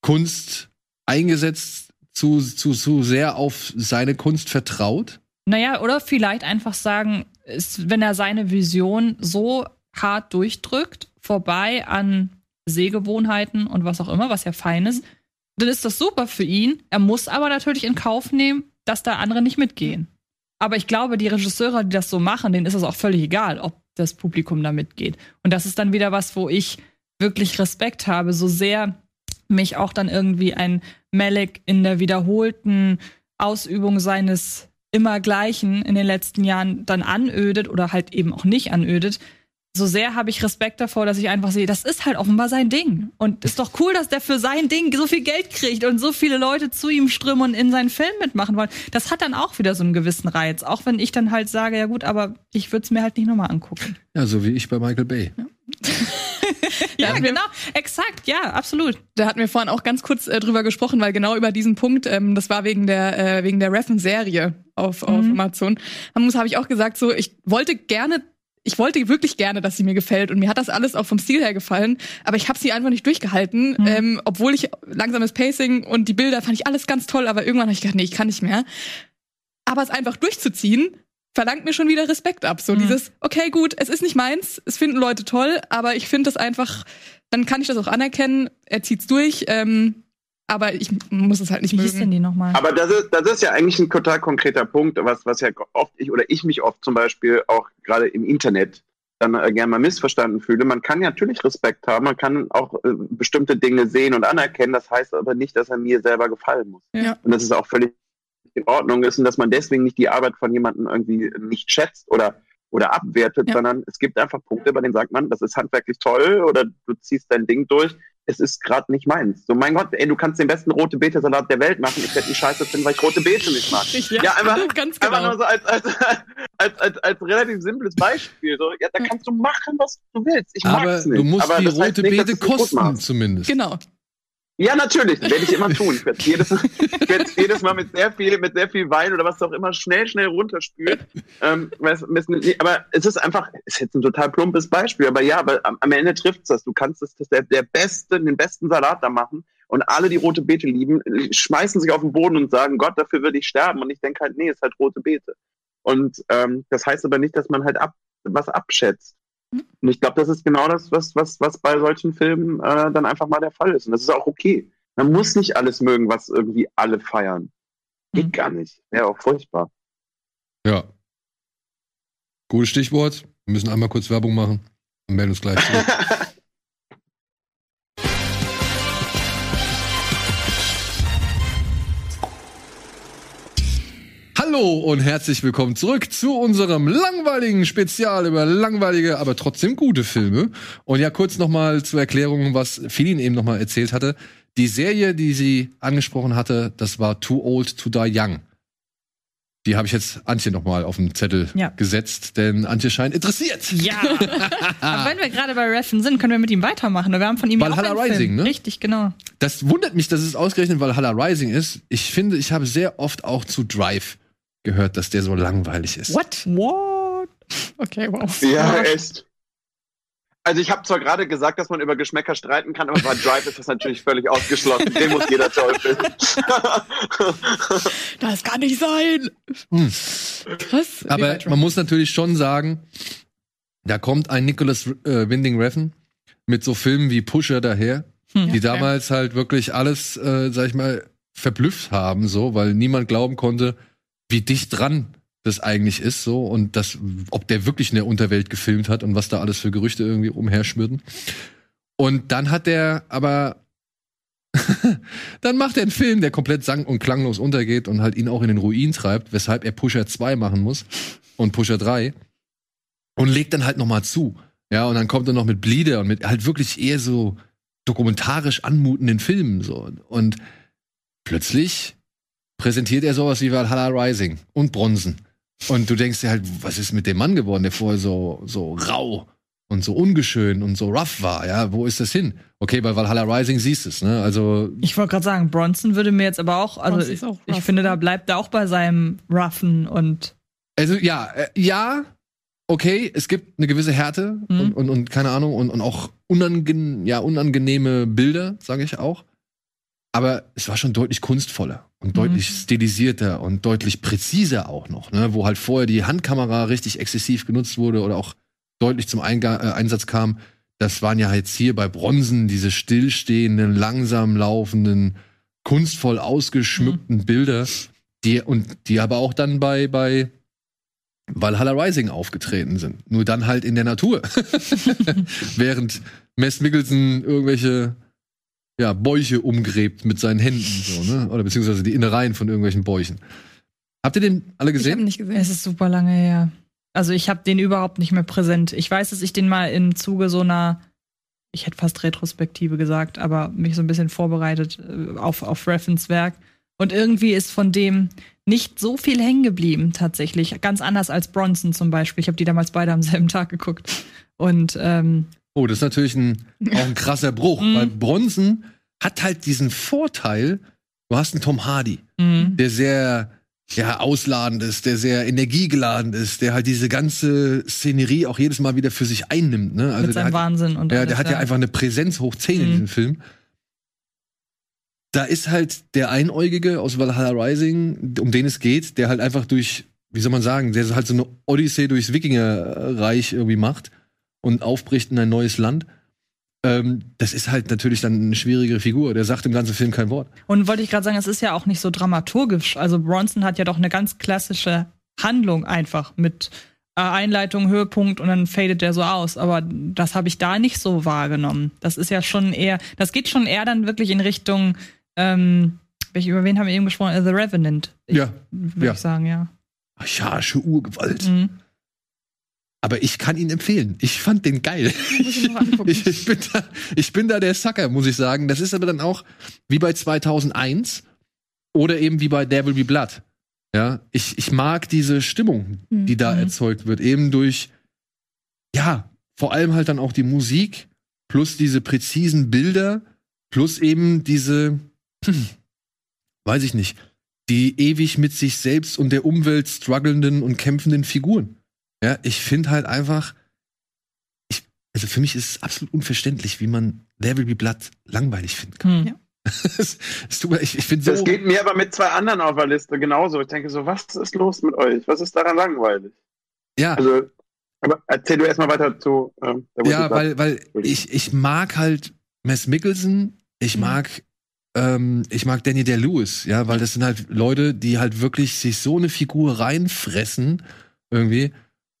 Kunst eingesetzt, zu, zu, zu sehr auf seine Kunst vertraut. Naja, oder vielleicht einfach sagen, ist, wenn er seine Vision so hart durchdrückt, vorbei an Sehgewohnheiten und was auch immer, was ja fein ist, dann ist das super für ihn. Er muss aber natürlich in Kauf nehmen, dass da andere nicht mitgehen. Aber ich glaube, die Regisseure, die das so machen, denen ist es auch völlig egal, ob das Publikum da mitgeht. Und das ist dann wieder was, wo ich wirklich Respekt habe, so sehr mich auch dann irgendwie ein Malek in der wiederholten Ausübung seines Immergleichen in den letzten Jahren dann anödet oder halt eben auch nicht anödet. So sehr habe ich Respekt davor, dass ich einfach sehe, das ist halt offenbar sein Ding. Und ist doch cool, dass der für sein Ding so viel Geld kriegt und so viele Leute zu ihm strömen und in seinen Film mitmachen wollen. Das hat dann auch wieder so einen gewissen Reiz. Auch wenn ich dann halt sage, ja gut, aber ich würde es mir halt nicht nochmal angucken. Ja, so wie ich bei Michael Bay. Ja, <laughs> wir- genau. Exakt, ja, absolut. Da hatten wir vorhin auch ganz kurz äh, drüber gesprochen, weil genau über diesen Punkt, ähm, das war wegen der äh, wegen der Reffen-Serie auf, auf Mhm. Amazon. Da muss habe ich auch gesagt, so ich wollte gerne, ich wollte wirklich gerne, dass sie mir gefällt und mir hat das alles auch vom Stil her gefallen, aber ich habe sie einfach nicht durchgehalten, Mhm. ähm, obwohl ich langsames Pacing und die Bilder fand ich alles ganz toll, aber irgendwann habe ich gedacht, nee, ich kann nicht mehr. Aber es einfach durchzuziehen verlangt mir schon wieder Respekt ab. So Mhm. dieses, okay, gut, es ist nicht meins, es finden Leute toll, aber ich finde das einfach, dann kann ich das auch anerkennen, er zieht's durch, ähm, aber ich muss es halt nicht Wie hieß denn mögen. die nochmal? Aber das ist, das ist ja eigentlich ein total konkreter Punkt, was, was ja oft ich oder ich mich oft zum Beispiel auch gerade im Internet dann äh, gerne mal missverstanden fühle. Man kann ja natürlich Respekt haben, man kann auch äh, bestimmte Dinge sehen und anerkennen, das heißt aber nicht, dass er mir selber gefallen muss. Ja. Und das ist auch völlig in Ordnung ist und dass man deswegen nicht die Arbeit von jemandem irgendwie nicht schätzt oder oder abwertet, Ja. sondern es gibt einfach Punkte, bei denen sagt man, das ist handwerklich toll oder du ziehst dein Ding durch. Es ist gerade nicht meins. So, mein Gott, ey, du kannst den besten rote Beete-Salat der Welt machen. Ich werde die Scheiße finden, weil ich rote Beete nicht mag. <laughs> Ja, Ja, einfach, <laughs> ganz Einfach genau. nur so als, als, als, als, als relativ simples Beispiel. So, ja, da kannst du machen, was du willst. Ich Aber mag's nicht. du musst aber die rote nicht, Beete kosten, zumindest. Genau. Ja, natürlich. Werde ich immer tun. Ich werde jedes, ich jedes Mal mit sehr viel, mit sehr viel Wein oder was auch immer schnell, schnell runterspülen. Ähm, es- es- aber es ist einfach, es ist jetzt ein total plumpes Beispiel, aber ja, aber am, Ende trifft's das. Du kannst das, das der, der beste, den besten Salat da machen und alle, die rote Beete lieben, schmeißen sich auf den Boden und sagen, Gott, dafür würde ich sterben. Und ich denke halt, nee, ist halt rote Beete. Und ähm, das heißt aber nicht, dass man halt ab, was abschätzt. Und ich glaube, das ist genau das, was, was, was bei solchen Filmen äh, dann einfach mal der Fall ist. Und das ist auch okay. Man muss nicht alles mögen, was irgendwie alle feiern. Geht Mhm. gar nicht. Wäre auch furchtbar. Ja. Gutes Stichwort. Wir müssen einmal kurz Werbung machen und melden uns gleich zurück. <laughs> Hallo und herzlich willkommen zurück zu unserem langweiligen Spezial über langweilige, aber trotzdem gute Filme. Und ja, kurz nochmal zur Erklärung, was Filin eben nochmal erzählt hatte. Die Serie, die sie angesprochen hatte, das war Too Old to Die Young. Die habe ich jetzt Antje nochmal auf den Zettel Ja. gesetzt, denn Antje scheint interessiert. Ja. <laughs> Aber wenn wir gerade bei Reffen sind, können wir mit ihm weitermachen. Wir haben von ihm ja auch Valhalla einen Rising, Film. ne? Richtig, genau. Das wundert mich, dass es ausgerechnet Valhalla Rising ist. Ich finde, ich habe sehr oft auch zu Drive gehört, dass der so langweilig ist. What? What? Okay, wow. Ja, echt. Also ich habe zwar gerade gesagt, dass man über Geschmäcker streiten kann, aber bei Drive ist das natürlich völlig ausgeschlossen. Den muss jeder toll finden. <laughs> Das kann nicht sein. Hm. Krass. Aber man muss natürlich schon sagen, da kommt ein Nicholas äh, Winding Refn mit so Filmen wie Pusher daher, Hm. die damals halt wirklich alles, äh, sag ich mal, verblüfft haben, so, weil niemand glauben konnte, wie dicht dran das eigentlich ist, so, und das, ob der wirklich in der Unterwelt gefilmt hat und was da alles für Gerüchte irgendwie umherschwirren. Und dann hat der aber, <laughs> dann macht er einen Film, der komplett sang- und klanglos untergeht und halt ihn auch in den Ruin treibt, weshalb er Pusher 2 machen muss und Pusher 3 und legt dann halt noch mal zu. Ja, und dann kommt er noch mit Bleeder und mit halt wirklich eher so dokumentarisch anmutenden Filmen so. Und plötzlich präsentiert er sowas wie Valhalla Rising und Bronzen. Und du denkst dir halt, was ist mit dem Mann geworden, der vorher so, so rau und so ungeschön und so rough war, ja? Wo ist das hin? Okay, bei Valhalla Rising siehst du es, ne? Also. Ich wollte gerade sagen, Bronson würde mir jetzt aber auch, also ich, auch ich finde, da bleibt er auch bei seinem Roughen und Also ja, äh, ja, okay, es gibt eine gewisse Härte Mhm. und, und, und keine Ahnung und, und auch unangen ja, unangenehme Bilder, sage ich auch. Aber es war schon deutlich kunstvoller und deutlich stilisierter und deutlich präziser auch noch, ne? wo halt vorher die Handkamera richtig exzessiv genutzt wurde oder auch deutlich zum Einga äh, Einsatz kam. Das waren ja jetzt hier bei Bronzen diese stillstehenden, langsam laufenden, kunstvoll ausgeschmückten Bilder, die und die aber auch dann bei bei Valhalla Rising aufgetreten sind. Nur dann halt in der Natur. <laughs> <laughs> Während Mess Mickelson irgendwelche ja, Bäuche umgräbt mit seinen Händen, so, ne? Oder beziehungsweise die Innereien von irgendwelchen Bäuchen. Habt ihr den alle Ich habe gesehen? nicht gesehen. es ist super lange her. Also ich habe den überhaupt nicht mehr präsent. Ich weiß, dass ich den mal im Zuge so einer, ich hätte fast Retrospektive gesagt, aber mich so ein bisschen vorbereitet äh, auf, auf Reffens Werk. Und irgendwie ist von dem nicht so viel hängen geblieben, tatsächlich. Ganz anders als Bronson zum Beispiel. Ich habe die damals beide am selben Tag geguckt. Und ähm, Oh, das ist natürlich ein, auch ein krasser Bruch, Mhm. weil Bronson hat halt diesen Vorteil, du hast einen Tom Hardy, mh, der sehr ja, ausladend ist, der sehr energiegeladen ist, der halt diese ganze Szenerie auch jedes Mal wieder für sich einnimmt. Ne? Also mit seinem hat, Wahnsinn und Ja, alles, der hat ja einfach eine Präsenz hoch 10 in Mhm. diesem Film. Da ist halt der Einäugige aus Valhalla Rising, um den es geht, der halt einfach durch, wie soll man sagen, der halt so eine Odyssee durchs Wikingerreich irgendwie macht und aufbricht in ein neues Land. Ähm, das ist halt natürlich dann eine schwierige Figur. Der sagt im ganzen Film kein Wort. Und wollte ich gerade sagen, es ist ja auch nicht so dramaturgisch. Also Bronson hat ja doch eine ganz klassische Handlung einfach mit äh, Einleitung, Höhepunkt und dann fadet der so aus. Aber das habe ich da nicht so wahrgenommen. Das ist ja schon eher, das geht schon eher dann wirklich in Richtung, ähm, über wen haben wir eben gesprochen? Äh, The Revenant. Ich, Ja, Würde ja. ich sagen, ja. archaische Urgewalt. Mhm. Aber ich kann ihn empfehlen. Ich fand den geil. <laughs> Ich, ich, bin da, ich bin da der Sucker, muss ich sagen. Das ist aber dann auch wie bei 2001 oder eben wie bei Devil Be Blood. Ja, ich, ich mag diese Stimmung, die da Mhm. erzeugt wird, eben durch, ja, vor allem halt dann auch die Musik, plus diese präzisen Bilder, plus eben diese, hm, weiß ich nicht, die ewig mit sich selbst und der Umwelt strugglenden und kämpfenden Figuren. Ja, ich finde halt einfach, ich, also für mich ist es absolut unverständlich, wie man Devil Be Blood langweilig finden kann. Hm. Ja. es, <laughs> es tut mir, ich, ich finde so. Das geht mir aber mit zwei anderen auf der Liste genauso. Ich denke so, was ist los mit euch? Was ist daran langweilig? ja, Also, aber erzähl du erstmal weiter zu. Ähm, ja, weil, weil ich, ich mag halt Mess Mickelson, ich Mhm. mag, ähm, ich mag Danny der Lewis, ja, weil das sind halt Leute, die halt wirklich sich so eine Figur reinfressen, irgendwie.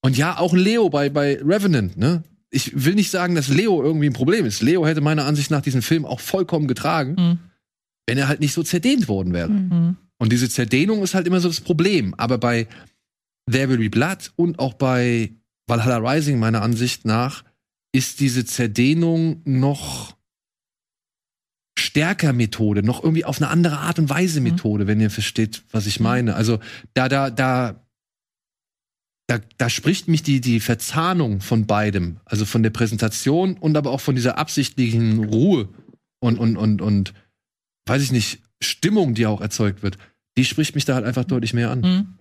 Und ja, auch Leo bei, bei Revenant, ne? Ich will nicht sagen, dass Leo irgendwie ein Problem ist. Leo hätte meiner Ansicht nach diesen Film auch vollkommen getragen, Mhm. wenn er halt nicht so zerdehnt worden wäre. Mhm. Mhm. Und diese Zerdehnung ist halt immer so das Problem. Aber bei There Will Be Blood und auch bei Valhalla Rising, meiner Ansicht nach, ist diese Zerdehnung noch stärker Methode, noch irgendwie auf eine andere Art und Weise Mhm. Methode, wenn ihr versteht, was ich meine. Also da, da, da, da, da spricht mich die, die Verzahnung von beidem, also von der Präsentation und aber auch von dieser absichtlichen Ruhe und, und, und, und, weiß ich nicht, Stimmung, die auch erzeugt wird, die spricht mich da halt einfach deutlich mehr an. Mhm.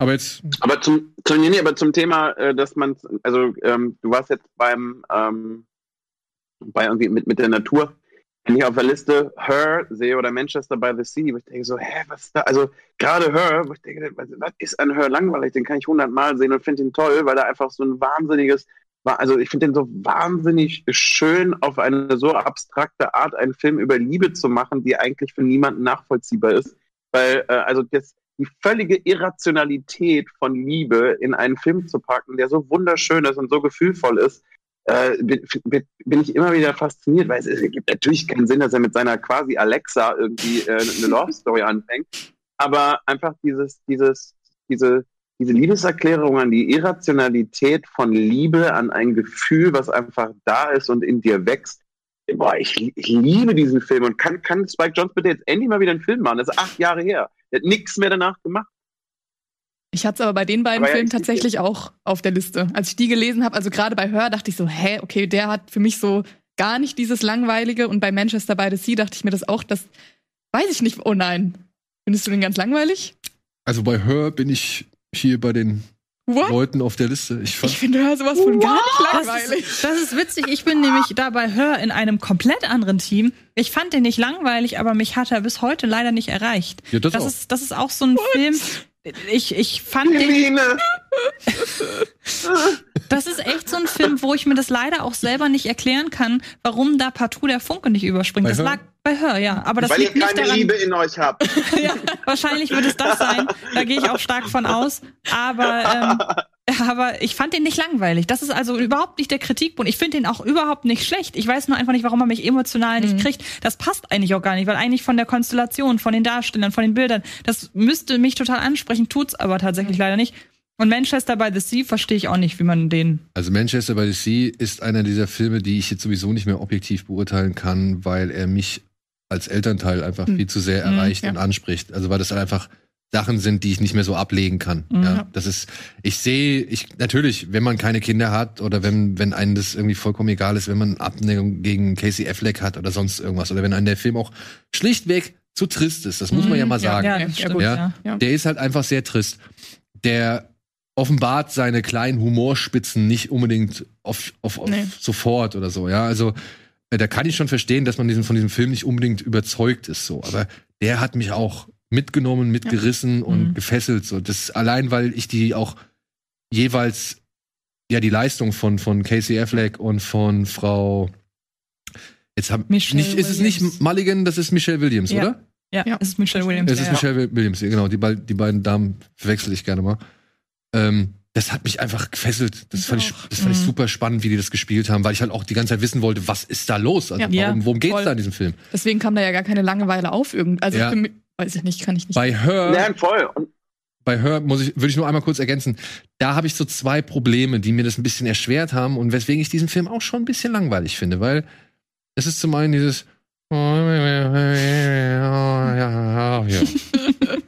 Aber jetzt, Aber zum, zum, nee, aber zum Thema, äh, dass man, also ähm, du warst jetzt beim, ähm, bei irgendwie mit, mit der Natur, ich auf der Liste Her sehe oder Manchester by the Sea, wo ich denke so, hä, was ist da, also gerade Her, wo ich denke, was, ist an Her langweilig, den kann ich hundertmal sehen und finde ihn toll, weil er einfach so ein wahnsinniges, wa- also ich finde den so wahnsinnig schön, auf eine so abstrakte Art einen Film über Liebe zu machen, die eigentlich für niemanden nachvollziehbar ist, weil, äh, also das, die völlige Irrationalität von Liebe in einen Film zu packen, der so wunderschön ist und so gefühlvoll ist, äh, bin, ich immer wieder fasziniert, weil es, es gibt natürlich keinen Sinn, dass er mit seiner quasi Alexa irgendwie äh, eine <laughs> Love Story anfängt, aber einfach dieses, dieses, diese, diese Liebeserklärung an die Irrationalität von Liebe, an ein Gefühl, was einfach da ist und in dir wächst. Boah, ich, ich liebe diesen Film und kann, kann Spike Jones bitte jetzt endlich mal wieder einen Film machen? Das ist acht Jahre her. Er hat nichts mehr danach gemacht. Ich hatte es aber bei den beiden Aber ja, Filmen ich- tatsächlich auch auf der Liste. Als ich die gelesen habe, also gerade bei Hör, dachte ich so, hä, okay, der hat für mich so gar nicht dieses Langweilige. Und bei Manchester by the Sea dachte ich mir das auch, das weiß ich nicht. Oh nein. Findest du den ganz langweilig? Also bei Her bin ich hier bei den What? Leuten auf der Liste. Ich Ich finde Hör sowas von gar nicht Das langweilig. ist, das ist witzig. Ich bin nämlich dabei Hör in einem komplett anderen Team. Ich fand den nicht langweilig, aber mich hat er bis heute leider nicht erreicht. ja, das, Das ist, das ist auch so ein Film. Ich, ich fand den, das ist echt so ein Film, wo ich mir das leider auch selber nicht erklären kann, warum da partout der Funke nicht überspringt. Bei das Her? lag bei Hör, ja. Aber das Weil ihr liegt nicht keine daran. Liebe in euch habt. <laughs> ja, wahrscheinlich wird es das sein. Da gehe ich auch stark von aus. Aber, ähm, aber ich fand den nicht langweilig. Das ist also überhaupt nicht der Kritikpunkt. Ich finde den auch überhaupt nicht schlecht. Ich weiß nur einfach nicht, warum er mich emotional nicht Mhm. kriegt. Das passt eigentlich auch gar nicht, weil eigentlich von der Konstellation, von den Darstellern, von den Bildern, das müsste mich total ansprechen, tut's aber tatsächlich leider nicht. Und Manchester by the Sea verstehe ich auch nicht, wie man den. Also Manchester by the Sea ist einer dieser Filme, die ich jetzt sowieso nicht mehr objektiv beurteilen kann, weil er mich als Elternteil einfach Hm. viel zu sehr Hm, erreicht ja. und anspricht. Also weil das einfach Sachen sind, die ich nicht mehr so ablegen kann. Mhm. Ja, das ist, ich sehe, ich natürlich, wenn man keine Kinder hat oder wenn wenn einem das irgendwie vollkommen egal ist, wenn man Abneigung gegen Casey Affleck hat oder sonst irgendwas oder wenn einem der Film auch schlichtweg zu trist ist, das muss man ja mal Mhm, ja, sagen. Ja, ja, stimmt. Ja. Der ist halt einfach sehr trist. Der offenbart seine kleinen Humorspitzen nicht unbedingt auf, auf, auf Nee. sofort oder so. Ja, also äh, da kann ich schon verstehen, dass man diesen, von diesem Film nicht unbedingt überzeugt ist. So, aber der hat mich auch mitgenommen, mitgerissen und Mhm. gefesselt. So, das allein, weil ich die auch jeweils ja die Leistung von von Casey Affleck und von Frau jetzt haben Michelle nicht ist es nicht. Mulligan, das ist Michelle Williams, Ja. oder? Ja, Ja. es ist Michelle Williams. Es ist ja, Michelle Williams, ja, genau. Die, die beiden Damen verwechsel ich gerne mal. Ähm, das hat mich einfach gefesselt. Das Ich fand ich, das fand ich Mhm. super spannend, wie die das gespielt haben, weil ich halt auch die ganze Zeit wissen wollte, was ist da los? Also Ja. warum, worum geht's voll. da in diesem Film? Deswegen kam da ja gar keine Langeweile auf irgend. Also Ja. für mich, weiß ich nicht, kann ich nicht. Bei Her, Ja, voll. Und bei Her muss ich, würde ich nur einmal kurz ergänzen. Da habe ich so zwei Probleme, die mir das ein bisschen erschwert haben und weswegen ich diesen Film auch schon ein bisschen langweilig finde, weil es ist zum einen dieses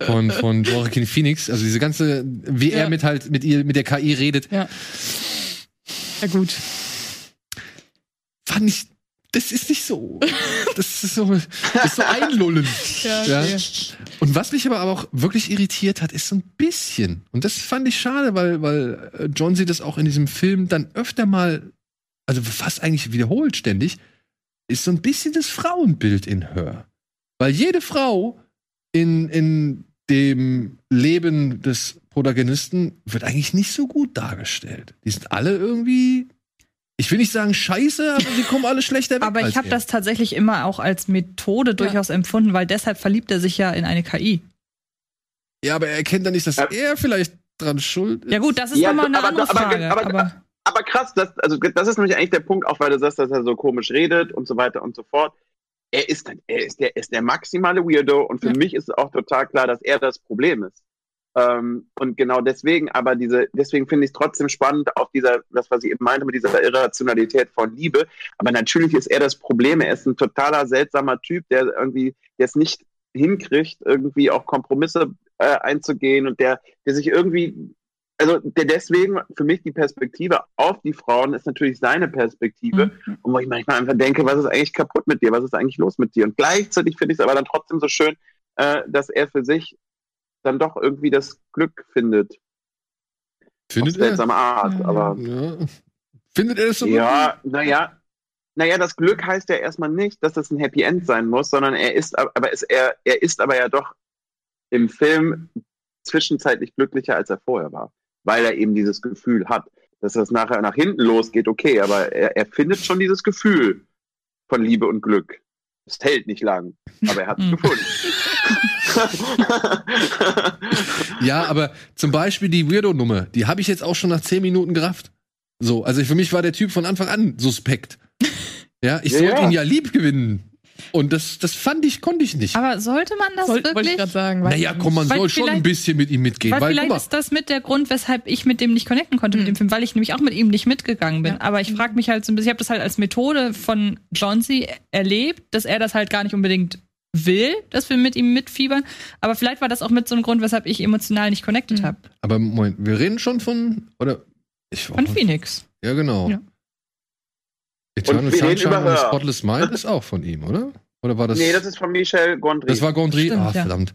von von Joaquin Phoenix, also diese ganze, wie er Ja. mit halt mit ihr mit der KI redet, ja. Ja, gut. fand ich, das ist nicht so, das ist so, das ist so einlullend. <laughs> Ja, Ja. Und was mich aber auch wirklich irritiert hat, ist so ein bisschen, und das fand ich schade, weil, weil äh, John sie das auch in diesem Film dann öfter mal, also fast eigentlich wiederholt ständig, ist so ein bisschen das Frauenbild in Her. Weil jede Frau in, in dem Leben des Protagonisten wird eigentlich nicht so gut dargestellt. Die sind alle irgendwie, ich will nicht sagen scheiße, aber sie kommen alle schlechter weg. Aber ich habe das tatsächlich immer auch als Methode durchaus empfunden, weil deshalb verliebt er sich ja in eine KI. Ja, aber er erkennt dann nicht, dass Ja. er vielleicht dran schuld ist. Ja gut, das ist Ja, nochmal eine aber- andere aber- Frage. aber- Aber, aber krass, das, also das ist nämlich eigentlich der Punkt, auch weil du sagst, dass er so komisch redet und so weiter und so fort. Er ist, er ist, der, ist der maximale Weirdo und für Ja. mich ist es auch total klar, dass er das Problem ist. Ähm, und genau deswegen, aber diese, deswegen finde ich es trotzdem spannend, auf dieser, das, was ich eben meinte, mit dieser Irrationalität von Liebe. Aber natürlich ist er das Problem. Er ist ein totaler seltsamer Typ, der irgendwie, der es nicht hinkriegt, irgendwie auch Kompromisse äh, einzugehen und der, der sich irgendwie also der deswegen für mich die Perspektive auf die Frauen ist natürlich seine Perspektive. Mhm. Und wo ich manchmal einfach denke, was ist eigentlich kaputt mit dir? Was ist eigentlich los mit dir? Und gleichzeitig finde ich es aber dann trotzdem so schön, äh, dass er für sich dann doch irgendwie das Glück findet. Findet auf er? seltsame Art. Ja. Aber Ja. Findet er das so? ja, naja. Naja, das Glück heißt ja erstmal nicht, dass es ein Happy End sein muss, sondern er ist, ab- aber ist, er, er ist aber ja doch im Film zwischenzeitlich glücklicher, als er vorher war, weil er eben dieses Gefühl hat. Dass das nachher nach hinten losgeht, okay, aber er, er findet schon dieses Gefühl von Liebe und Glück. Es hält nicht lang, aber er hat es <laughs> Hm. gefunden. <laughs> Ja, aber zum Beispiel die Weirdo-Nummer, die habe ich jetzt auch schon nach zehn Minuten gerafft. So, also für mich war der Typ von Anfang an suspekt. Ja, ich Ja, sollte ja. ihn ja lieb gewinnen. Und das, das fand ich, konnte ich nicht. Aber sollte man das Soll, wollte ich wirklich? gerade sagen. naja, komm, man soll schon ein bisschen mit ihm mitgehen. Weil Weil, vielleicht mal, ist das mit der Grund, weshalb ich mit dem nicht connecten konnte mit Hm. dem Film, weil ich nämlich auch mit ihm nicht mitgegangen bin. Ja. Aber ich frage mich halt so ein bisschen, ich habe das halt als Methode von Johnsy erlebt, dass er das halt gar nicht unbedingt will, dass wir mit ihm mitfiebern. Aber vielleicht war das auch mit so einem Grund, weshalb ich emotional nicht connected Hm. habe. aber Moment, wir reden schon von, oder? Ich, Von Phoenix. Ja, genau. Ja. Eternal Und wir reden Sunshine über Her. Spotless Mind ist auch von ihm, oder? Oder war das? nee, das ist von Michel Gondry. Das war Gondry. Stimmt, Ah, ja. verdammt.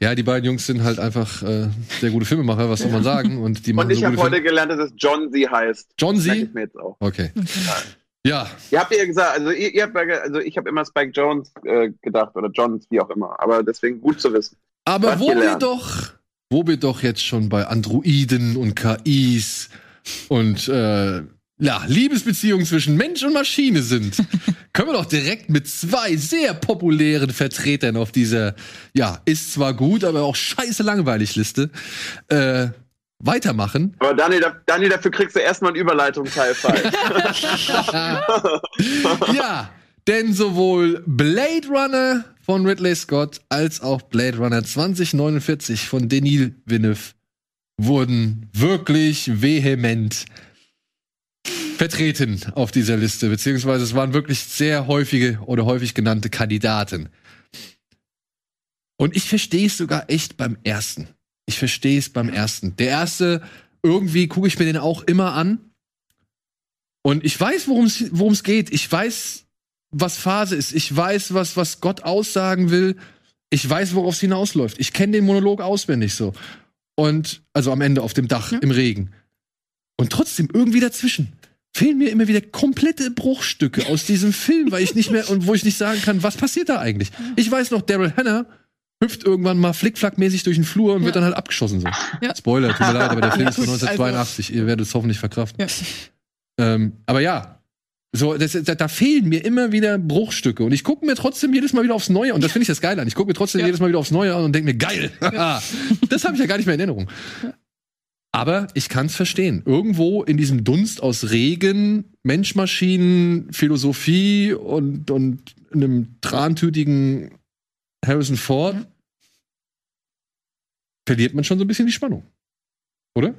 Ja, die beiden Jungs sind halt einfach äh, sehr gute Filmemacher, was soll man sagen? Und die machen Und ich so habe heute Filme. gelernt, dass es John Z heißt. John Z? ich mir jetzt auch. Okay. Okay. Ja, Ihr habt ja gesagt, also ihr, ihr habt also ich habe immer Spike Jones äh, gedacht oder Jones, wie auch immer. Aber deswegen gut zu wissen. aber wo wir doch, wo wir doch jetzt schon bei Androiden und KIs und äh, ja, Liebesbeziehungen zwischen Mensch und Maschine sind, <laughs> können wir doch direkt mit zwei sehr populären Vertretern auf dieser, ja, ist zwar gut, aber auch scheiße langweilig Liste äh, weitermachen. Aber Daniel, da, Daniel dafür kriegst du erstmal einen Überleitungsteil <laughs> frei. ja, denn sowohl Blade Runner von Ridley Scott als auch Blade Runner 2049 von Denis Villeneuve wurden wirklich vehement vertreten auf dieser Liste, beziehungsweise es waren wirklich sehr häufige oder häufig genannte Kandidaten. Und ich verstehe es sogar echt beim ersten. Ich verstehe es beim ersten. Der erste, irgendwie gucke ich mir den auch immer an. Und ich weiß, worum es geht. Ich weiß, was Phase ist. Ich weiß, was, was Gott aussagen will. Ich weiß, worauf es hinausläuft. Ich kenne den Monolog auswendig so. Und, also am Ende auf dem Dach, Ja. im Regen. Und trotzdem irgendwie dazwischen fehlen mir immer wieder komplette Bruchstücke aus diesem Film, weil ich nicht mehr, und wo ich nicht sagen kann, was passiert da eigentlich? Ich weiß noch, Daryl Hannah hüpft irgendwann mal flickflackmäßig durch den Flur und wird Ja. dann halt abgeschossen so. Ja. Spoiler, tut mir leid, aber der Film ist von <laughs> Also- 1982. Ihr werdet es hoffentlich verkraften. Ja. Ähm, aber ja, so, das, da, da fehlen mir immer wieder Bruchstücke. Und ich gucke mir trotzdem jedes Mal wieder aufs Neue, und das finde ich das geil an. Ich gucke mir trotzdem jedes Mal wieder aufs Neue an und denke mir, geil! <laughs> das habe ich ja gar nicht mehr in Erinnerung. Aber ich kann es verstehen. Irgendwo in diesem Dunst aus Regen, Menschmaschinen, Philosophie und, und einem trantütigen Harrison Ford verliert man schon so ein bisschen die Spannung. Oder?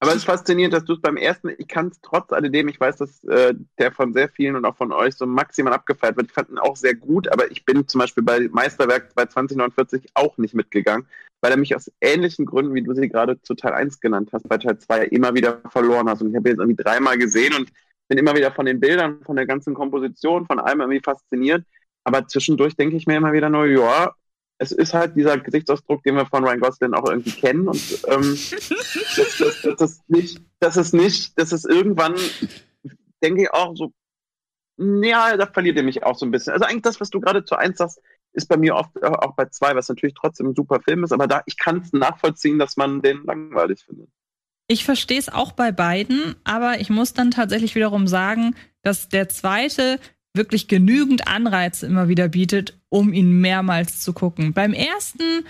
Aber es ist faszinierend, dass du es beim ersten, ich kann es trotz alledem, ich weiß, dass äh, der von sehr vielen und auch von euch so maximal abgefeiert wird. Ich fand ihn auch sehr gut, aber ich bin zum Beispiel bei Meisterwerk bei 2049 auch nicht mitgegangen, weil er mich aus ähnlichen Gründen, wie du sie gerade zu Teil 1 genannt hast, bei Teil 2 immer wieder verloren hast. Und ich habe ihn jetzt irgendwie dreimal gesehen und bin immer wieder von den Bildern, von der ganzen Komposition, von allem irgendwie fasziniert. Aber zwischendurch denke ich mir immer wieder nur, ja, es ist halt dieser Gesichtsausdruck, den wir von Ryan Gosling auch irgendwie kennen. Und ähm, <laughs> das, das, das, ist nicht, das ist nicht, das ist irgendwann, denke ich auch so, ja, da verliert ihr mich auch so ein bisschen. Also eigentlich das, was du gerade zu eins sagst, ist bei mir oft auch bei zwei, was natürlich trotzdem ein super Film ist, aber da, ich kann es nachvollziehen, dass man den langweilig findet. Ich verstehe es auch bei beiden, aber ich muss dann tatsächlich wiederum sagen, dass der zweite wirklich genügend Anreize immer wieder bietet, um ihn mehrmals zu gucken. Beim ersten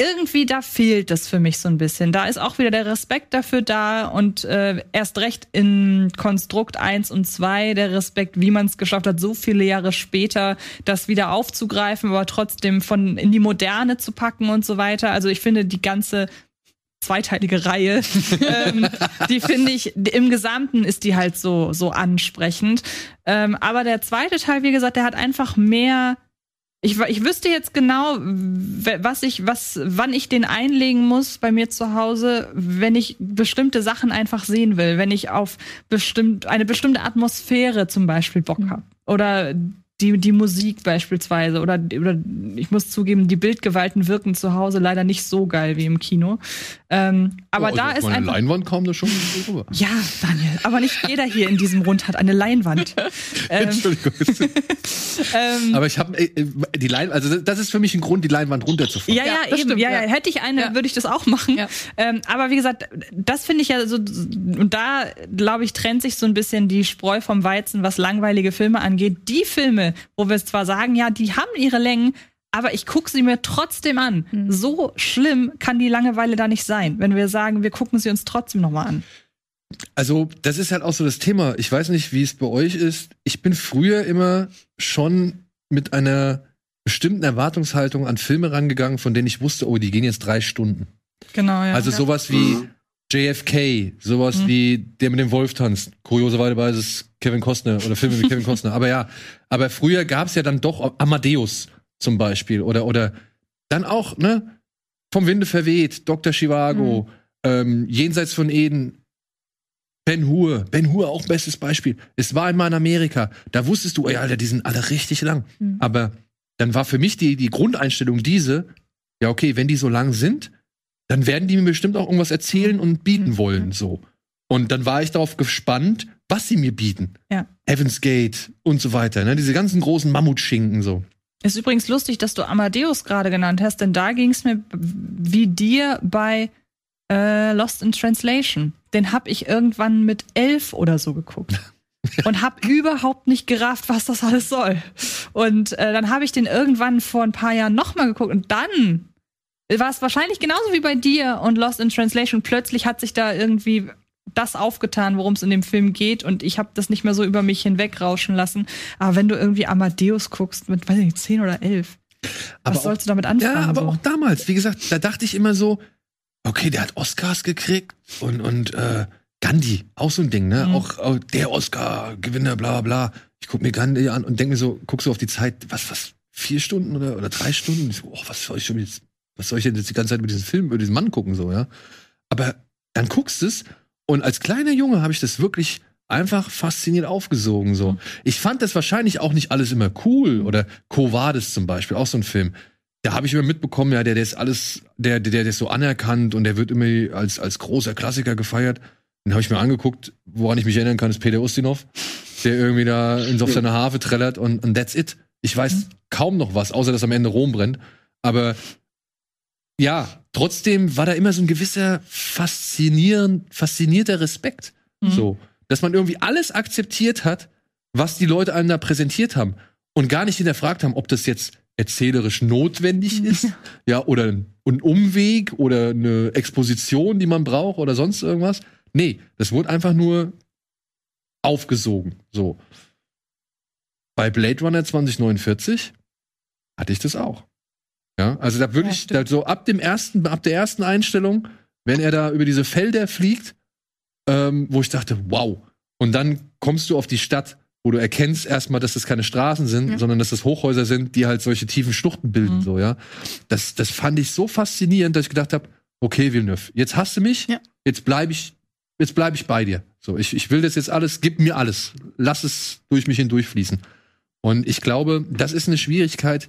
irgendwie da fehlt es für mich so ein bisschen. Da ist auch wieder der Respekt dafür da und äh, erst recht in Konstrukt 1 und 2 der Respekt, wie man es geschafft hat, so viele Jahre später das wieder aufzugreifen, aber trotzdem von in die Moderne zu packen und so weiter. Also ich finde die ganze zweiteilige Reihe, <laughs> ähm, die finde ich, im Gesamten ist die halt so, so ansprechend. Ähm, aber der zweite Teil, wie gesagt, der hat einfach mehr. Ich, ich wüsste jetzt genau, was ich, was, wann ich den einlegen muss bei mir zu Hause, wenn ich bestimmte Sachen einfach sehen will, wenn ich auf bestimmt, eine bestimmte Atmosphäre zum Beispiel Bock habe. Oder die, die Musik beispielsweise. Oder, oder ich muss zugeben, die Bildgewalten wirken zu Hause leider nicht so geil wie im Kino. Ähm, aber Oh, also da ist einfach. Leinwand kam das schon rüber. Ja, Daniel, aber nicht jeder hier in diesem Rund hat eine Leinwand. <laughs> ähm, Entschuldigung. <laughs> ähm, Aber ich habe äh, die Leinwand, also das ist für mich ein Grund, die Leinwand runterzufahren. ja, ja, Ja, das eben. stimmt, ja, ja. ja. Hätte ich eine, Ja. würde ich das auch machen. Ja. Ähm, aber wie gesagt, das finde ich ja so, und da, glaube ich, trennt sich so ein bisschen die Spreu vom Weizen, was langweilige Filme angeht. Die Filme, wo wir zwar sagen, ja, die haben ihre Längen, aber ich gucke sie mir trotzdem an. Hm. So schlimm kann die Langeweile da nicht sein, wenn wir sagen, wir gucken sie uns trotzdem nochmal an. Also, das ist halt auch so das Thema. Ich weiß nicht, wie es bei euch ist. Ich bin früher immer schon mit einer bestimmten Erwartungshaltung an Filme rangegangen, von denen ich wusste, oh, die gehen jetzt drei Stunden. Genau, ja. Also sowas wie JFK, sowas Mhm. wie der mit dem Wolf tanzt. Kurioserweise ist es Kevin Costner oder Filme mit Kevin Costner. Aber ja, aber früher gab's ja dann doch Amadeus zum Beispiel oder oder dann auch ne vom Winde verweht, Dr. Chivago, ähm, jenseits von Eden. Ben Hur, Ben Hur auch bestes Beispiel. Es war einmal in Amerika, da wusstest du, ey, Alter, die sind alle richtig lang. Mhm. Aber dann war für mich die, die Grundeinstellung diese, ja, okay, wenn die so lang sind, dann werden die mir bestimmt auch irgendwas erzählen und bieten Mhm. wollen, so. Und dann war ich darauf gespannt, was sie mir bieten. Ja. Heaven's Gate und so weiter, ne? Diese ganzen großen Mammutschinken, so. Ist übrigens lustig, dass du Amadeus gerade genannt hast, denn da ging es mir wie dir bei äh, Lost in Translation. Den hab ich irgendwann mit elf oder so geguckt. <laughs> und hab überhaupt nicht gerafft, was das alles soll. Und äh, dann habe ich den irgendwann vor ein paar Jahren nochmal geguckt und dann war es wahrscheinlich genauso wie bei dir und Lost in Translation. Plötzlich hat sich da irgendwie das aufgetan, worum es in dem Film geht und ich habe das nicht mehr so über mich hinwegrauschen lassen. Aber wenn du irgendwie Amadeus guckst mit, weiß ich nicht, 10 oder 11, Aber was auch- sollst du damit anfangen? Ja, aber so? auch damals, wie gesagt, da dachte ich immer so, okay, der hat Oscars gekriegt und, und äh, Gandhi, auch so ein Ding, ne? Mhm. Auch, auch der Oscar-Gewinner, bla bla bla. Ich guck mir Gandhi an und denke mir so, guck so auf die Zeit, was, was, vier Stunden oder, oder drei Stunden? Ich so, oh, was soll ich schon jetzt, was soll ich denn jetzt die ganze Zeit über diesen Film, über diesen Mann gucken, so, ja? Aber dann guckst es und als kleiner Junge habe ich das wirklich einfach fasziniert aufgesogen, so. Mhm. Ich fand das wahrscheinlich auch nicht alles immer cool oder Covades zum Beispiel, auch so ein Film da habe ich immer mitbekommen, ja, der, der ist alles, der, der, der ist so anerkannt und der wird immer als, als großer Klassiker gefeiert. Den habe ich mir angeguckt, woran ich mich erinnern kann, ist Peter Ustinov, der irgendwie da auf seiner Harfe trällert und, und that's it. Ich weiß kaum noch was, außer dass am Ende Rom brennt. Aber ja, trotzdem war da immer so ein gewisser faszinierend, faszinierter Respekt. Mhm. So, dass man irgendwie alles akzeptiert hat, was die Leute einem da präsentiert haben und gar nicht hinterfragt haben, ob das jetzt erzählerisch notwendig ist, ja, oder ein, ein Umweg oder eine Exposition, die man braucht oder sonst irgendwas. Nee, das wurde einfach nur aufgesogen. So. Bei Blade Runner 2049 hatte ich das auch. Ja, also da wirklich, Ja, da so ab dem ersten, ab der ersten Einstellung, wenn er da über diese Felder fliegt, ähm, wo ich dachte, wow. Und dann kommst du auf die Stadt, wo du erkennst erstmal, dass das keine Straßen sind, Ja. sondern dass das Hochhäuser sind, die halt solche tiefen Schluchten bilden, Mhm. so, ja. Das, das fand ich so faszinierend, dass ich gedacht habe, okay, Villeneuve, jetzt hast du mich, Ja. jetzt bleibe ich, jetzt bleibe ich bei dir. So, ich, ich will das jetzt alles, gib mir alles. Lass es durch mich hindurchfließen. Und ich glaube, das ist eine Schwierigkeit,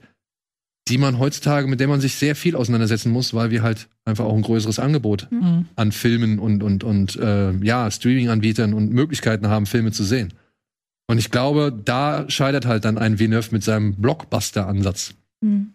die man heutzutage, mit der man sich sehr viel auseinandersetzen muss, weil wir halt einfach auch ein größeres Angebot Mhm. an Filmen und, und, und äh, ja, Streaming-Anbietern und Möglichkeiten haben, Filme zu sehen. Und ich glaube, da scheitert halt dann ein Villeneuve mit seinem Blockbuster-Ansatz.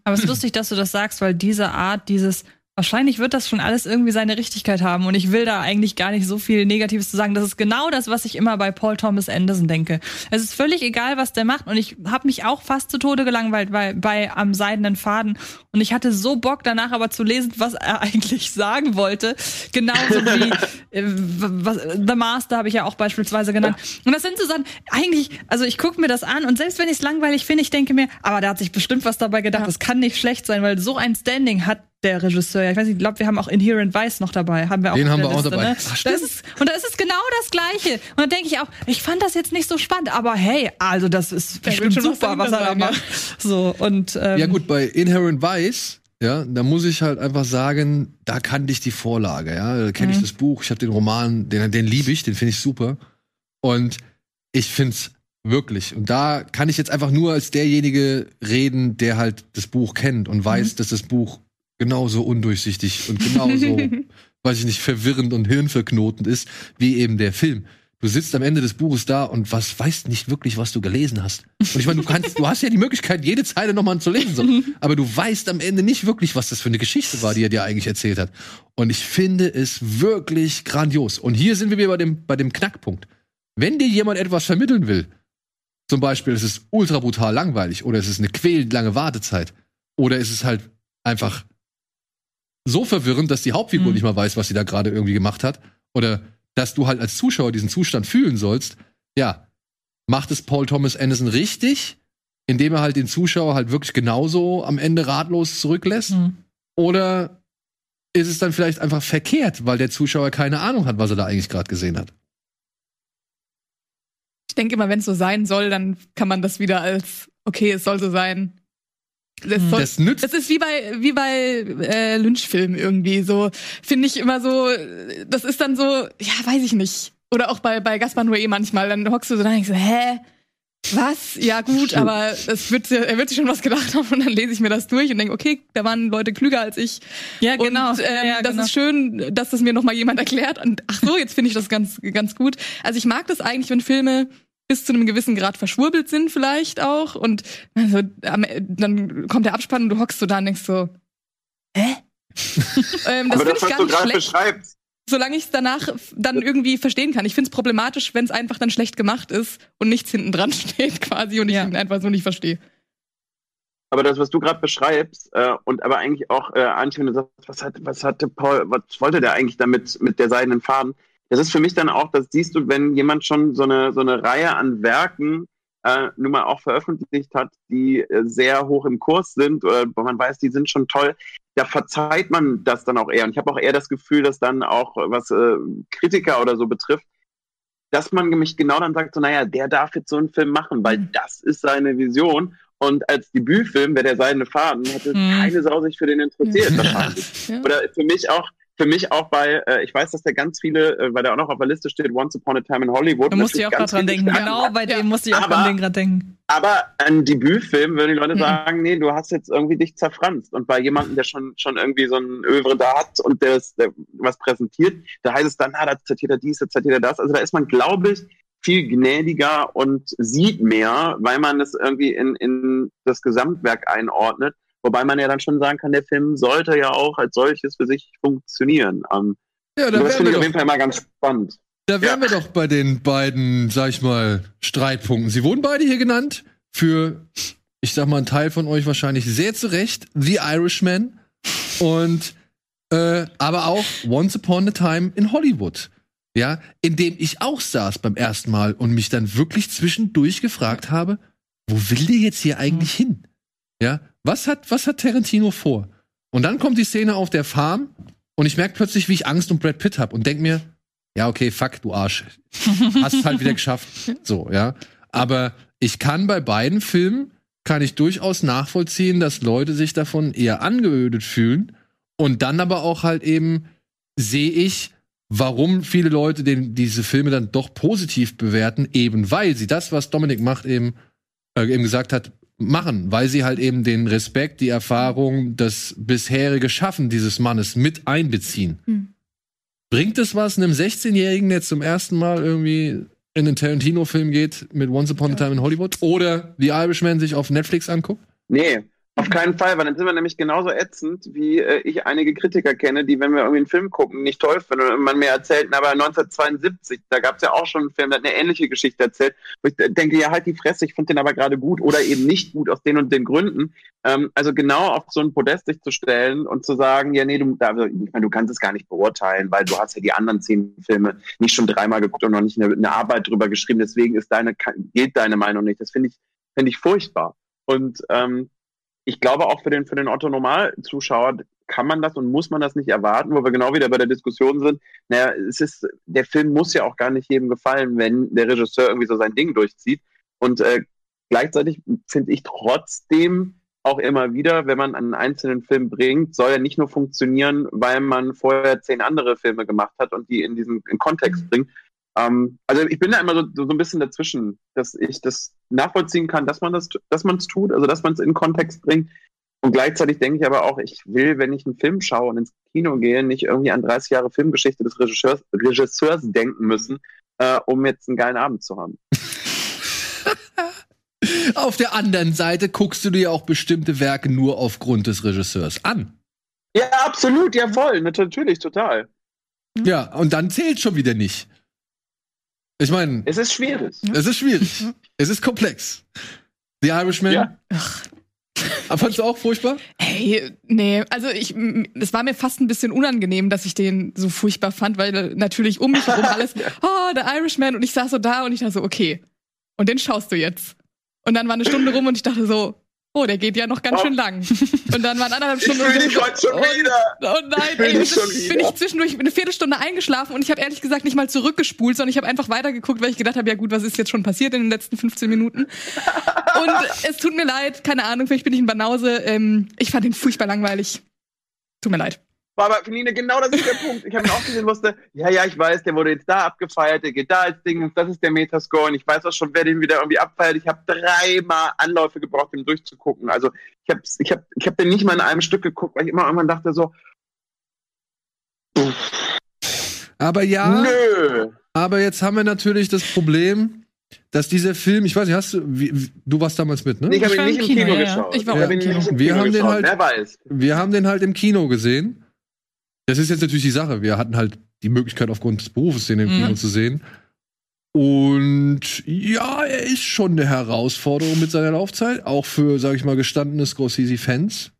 Aber es ist lustig, dass du das sagst, weil diese Art, dieses, wahrscheinlich wird das schon alles irgendwie seine Richtigkeit haben und ich will da eigentlich gar nicht so viel Negatives zu sagen. Das ist genau das, was ich immer bei Paul Thomas Anderson denke. Es ist völlig egal, was der macht und ich habe mich auch fast zu Tode gelangweilt bei, bei Am seidenen Faden und ich hatte so Bock danach aber zu lesen, was er <laughs> eigentlich sagen wollte. Genauso wie äh, was, The Master habe ich ja auch beispielsweise genannt. Und das sind so Sachen, eigentlich, also ich gucke mir das an und selbst wenn ich es langweilig finde, ich denke mir, aber da hat sich bestimmt was dabei gedacht. Ja. Das kann nicht schlecht sein, weil so ein Standing hat der Regisseur. Ja, Ich weiß nicht, ich glaube, wir haben auch Inherent Vice noch dabei. Haben wir auch Den haben wir auch Liste, dabei. Ne? Ach, Da stimmt. ist es, und da ist es genau das Gleiche. Und dann denke ich auch, ich fand das jetzt nicht so spannend, aber hey, also das ist Der bestimmt schon was super, was er da macht. So, und, ähm, Ja gut, bei Inherent Vice, ja, da muss ich halt einfach sagen, da kannte ich die Vorlage, ja, da kenne ich Mhm. das Buch, ich habe den Roman, den, den liebe ich, den finde ich super. Und ich find's wirklich. Und da kann ich jetzt einfach nur als derjenige reden, der halt das Buch kennt und weiß, dass das Buch genauso undurchsichtig und genauso, <laughs> weiß ich nicht, verwirrend und hirnverknotend ist, wie eben der Film. Du sitzt am Ende des Buches da und was weißt nicht wirklich, was du gelesen hast. Und ich meine, du kannst, du hast ja die Möglichkeit, jede Zeile nochmal zu lesen, so. <laughs> aber du weißt am Ende nicht wirklich, was das für eine Geschichte war, die er dir eigentlich erzählt hat. Und ich finde es wirklich grandios. Und hier sind wir wieder bei dem, bei dem Knackpunkt. Wenn dir jemand etwas vermitteln will, zum Beispiel, es ist ultra brutal langweilig oder es ist eine quälend lange Wartezeit oder es ist halt einfach so verwirrend, dass die Hauptfigur Mhm. nicht mal weiß, was sie da gerade irgendwie gemacht hat oder dass du halt als Zuschauer diesen Zustand fühlen sollst, ja, macht es Paul Thomas Anderson richtig, indem er halt den Zuschauer halt wirklich genauso am Ende ratlos zurücklässt? Hm. Oder ist es dann vielleicht einfach verkehrt, weil der Zuschauer keine Ahnung hat, was er da eigentlich gerade gesehen hat? Ich denke immer, wenn es so sein soll, dann kann man das wieder als, okay, es soll so sein. Das, soll, Das nützt das ist wie bei, wie bei äh, Lynchfilmen irgendwie. So, finde ich immer so, das ist dann so, ja, weiß ich nicht. Oder auch bei, bei Gaspar Noé manchmal, dann hockst du so da und denkst so, hä? Was? Ja, gut, aber es wird, er wird sich schon was gedacht haben und dann lese ich mir das durch und denke, okay, da waren Leute klüger als ich. Ja, genau. Und, ähm, Ja, das genau. ist schön, dass das mir noch mal jemand erklärt. Und ach so, jetzt finde ich das ganz, ganz gut. Also ich mag das eigentlich, wenn Filme bis zu einem gewissen Grad verschwurbelt sind vielleicht auch. Und also, dann kommt der Abspann und du hockst so da und denkst so, hä? <laughs> ähm, das Aber finde das, ich was gar du nicht gerade schlecht, beschreibst, solange ich es danach dann irgendwie verstehen kann. Ich finde es problematisch, wenn es einfach dann schlecht gemacht ist und nichts hinten dran <laughs> steht quasi und ich Ja. ihn einfach so nicht verstehe. aber das, was du gerade beschreibst, äh, und aber eigentlich auch äh, Antje, wenn du sagst, was, hat, was hatte Paul, was wollte der eigentlich damit mit der seidenen Faden? Das ist für mich dann auch, das siehst du, wenn jemand schon so eine, so eine Reihe an Werken äh, nun mal auch veröffentlicht hat, die äh, sehr hoch im Kurs sind, oder wo man weiß, die sind schon toll, da verzeiht man das dann auch eher. Und ich habe auch eher das Gefühl, dass dann auch, was äh, Kritiker oder so betrifft, dass man mich genau dann sagt, so, naja, der darf jetzt so einen Film machen, weil Mhm. das ist seine Vision. Und als Debütfilm wäre der seidene Faden, hätte Mhm. keine Sau sich für den interessiert <laughs> wahrscheinlich. Ja. Oder für mich auch, für mich auch bei, äh, ich weiß, dass der ganz viele, äh, weil der auch noch auf der Liste steht, Once Upon a Time in Hollywood. Da musste ich auch gerade dran denken. Genau, bei dem Ja. musste ich auch Aber- an den gerade denken. Aber ein Debütfilm würden die Leute Mhm. sagen, nee, du hast jetzt irgendwie dich zerfranst. Und bei jemandem, der schon, schon irgendwie so ein Övre da hat und der, ist, der was präsentiert, da heißt es dann, ah, da zitiert er dies, da zitiert er das. Also da ist man, glaube ich, viel gnädiger und sieht mehr, weil man es irgendwie in, in das Gesamtwerk einordnet. Wobei man ja dann schon sagen kann, der Film sollte ja auch als solches für sich funktionieren. Ähm, Ja, da das wären, finde wir ich auf jeden doch, Fall mal ganz spannend. da wären Ja. wir doch bei den beiden, sag ich mal, Streitpunkten. Sie wurden beide hier genannt. Für, ich sag mal, ein Teil von euch wahrscheinlich sehr zu Recht, The Irishman. Und, äh, aber auch Once Upon a Time in Hollywood. Ja, in dem ich auch saß beim ersten Mal und mich dann wirklich zwischendurch gefragt habe, wo will der jetzt hier eigentlich hin? Ja, was hat, was hat Tarantino vor? Und dann kommt die Szene auf der Farm und ich merke plötzlich, wie ich Angst um Brad Pitt hab und denk mir, ja, okay, fuck, du Arsch. Hast es halt wieder geschafft. So, ja. Aber ich kann bei beiden Filmen, kann ich durchaus nachvollziehen, dass Leute sich davon eher angeödet fühlen. Und dann aber auch halt eben sehe ich, warum viele Leute den, diese Filme dann doch positiv bewerten, eben weil sie das, was Dominik macht, eben, äh, eben gesagt hat, machen, weil sie halt eben den Respekt, die Erfahrung, das bisherige Schaffen dieses Mannes mit einbeziehen. Hm. Bringt es was, einem 16-Jährigen, der zum ersten Mal irgendwie in einen Tarantino-Film geht mit Once Upon a Time in Hollywood oder The Irishman sich auf Netflix anguckt? Nee, auf keinen Fall, weil dann sind wir nämlich genauso ätzend, wie äh, ich einige Kritiker kenne, die, wenn wir irgendwie einen Film gucken, nicht toll finden und man mir erzählt, na, aber 1972, da gab es ja auch schon einen Film, der hat eine ähnliche Geschichte erzählt, wo ich denke, ja, halt die Fresse, ich finde den aber gerade gut oder eben nicht gut aus den und den Gründen. Ähm, also genau auf so ein Podest sich zu stellen und zu sagen, ja, nee, du, da, also, ich meine, du kannst es gar nicht beurteilen, weil du hast ja die anderen zehn Filme nicht schon dreimal geguckt und noch nicht eine, eine Arbeit drüber geschrieben, deswegen ist deine, gilt deine Meinung nicht. Das finde ich, finde ich furchtbar. Und ähm, ich glaube auch für den, für den Otto-Normal-Zuschauer kann man das und muss man das nicht erwarten, wo wir genau wieder bei der Diskussion sind. Naja, es ist, der Film muss ja auch gar nicht jedem gefallen, wenn der Regisseur irgendwie so sein Ding durchzieht. Und äh, gleichzeitig finde ich trotzdem auch immer wieder, wenn man einen einzelnen Film bringt, soll er nicht nur funktionieren, weil man vorher zehn andere Filme gemacht hat und die in diesen in Kontext bringt. Ähm, also ich bin da immer so, so ein bisschen dazwischen, dass ich das nachvollziehen kann, dass man das, dass man es tut, also dass man es in Kontext bringt. Und gleichzeitig denke ich aber auch, ich will, wenn ich einen Film schaue und ins Kino gehe, nicht irgendwie an 30 Jahre Filmgeschichte des Regisseurs, Regisseurs denken müssen, äh, um jetzt einen geilen Abend zu haben. <laughs> Auf der anderen Seite guckst du dir auch bestimmte Werke nur aufgrund des Regisseurs an. Ja, absolut, ja voll, natürlich, total. Ja, und dann zählt schon wieder nicht. Ich meine, Es ist schwierig. es ist schwierig. Es ist komplex. The Irishman, Ja. Aber fandst du auch furchtbar? Ey, nee, also ich, es war mir fast ein bisschen unangenehm, dass ich den so furchtbar fand, weil natürlich um mich herum alles, <laughs> oh, der Irishman und ich saß so da und ich dachte so, okay. Und den schaust du jetzt. Und dann war eine Stunde rum und ich dachte so, oh, der geht ja noch ganz Oh. schön lang. Und dann waren anderthalb Ich Stunden fühle und dich heute schon wieder. Oh nein, fühl ey, schon bin ich zwischendurch eine Viertelstunde eingeschlafen und ich habe ehrlich gesagt nicht mal zurückgespult, sondern ich habe einfach weitergeguckt, weil ich gedacht habe, ja gut, was ist jetzt schon passiert in den letzten 15 Minuten? <laughs> Und es tut mir leid, keine Ahnung, vielleicht bin ich ein Banause. Ähm, ich fand ihn furchtbar langweilig. Tut mir leid. War aber, Feline, genau das ist der Punkt. Ich habe ihn auch gesehen, wusste, ja, ja, ich weiß, der wurde jetzt da abgefeiert, der geht da als Ding, das ist der Metascore und ich weiß auch schon, wer den wieder irgendwie abfeiert. Ich habe dreimal Anläufe gebraucht, den durchzugucken. Also ich habe ich hab, ich hab den nicht mal in einem Stück geguckt, weil ich immer irgendwann dachte so, Aber ja, nö. aber jetzt haben wir natürlich das Problem, dass dieser Film, ich weiß nicht, hast du, wie, du warst damals mit, ne? Ich habe ihn war nicht im Kino, Kino, ja, ja. geschaut. Ich war auch hab im Kino. Wir Kino haben den geschaut. halt- Wer weiß. Wir haben den halt im Kino gesehen. Das ist jetzt natürlich die Sache. Wir hatten halt die Möglichkeit, aufgrund des Berufes den im Mhm. Kino zu sehen. Und ja, er ist schon eine Herausforderung mit seiner Laufzeit, auch für, sage ich mal, gestandene Scorsese-Fans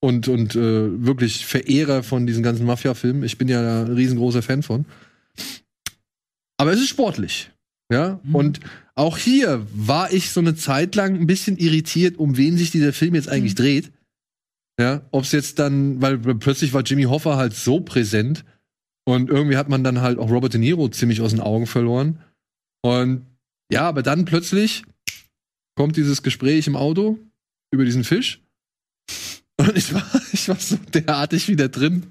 und, und äh, wirklich Verehrer von diesen ganzen Mafia-Filmen. Ich bin ja ein riesengroßer Fan von. Aber es ist sportlich. Ja, Mhm. und auch hier war ich so eine Zeit lang ein bisschen irritiert, um wen sich dieser Film jetzt eigentlich Mhm. dreht. Ja, ob es jetzt dann, weil plötzlich war Jimmy Hoffa halt so präsent und irgendwie hat man dann halt auch Robert De Niro ziemlich aus den Augen verloren. Und ja, aber dann plötzlich kommt dieses Gespräch im Auto über diesen Fisch. Und ich war, <laughs> ich war so derartig wieder drin.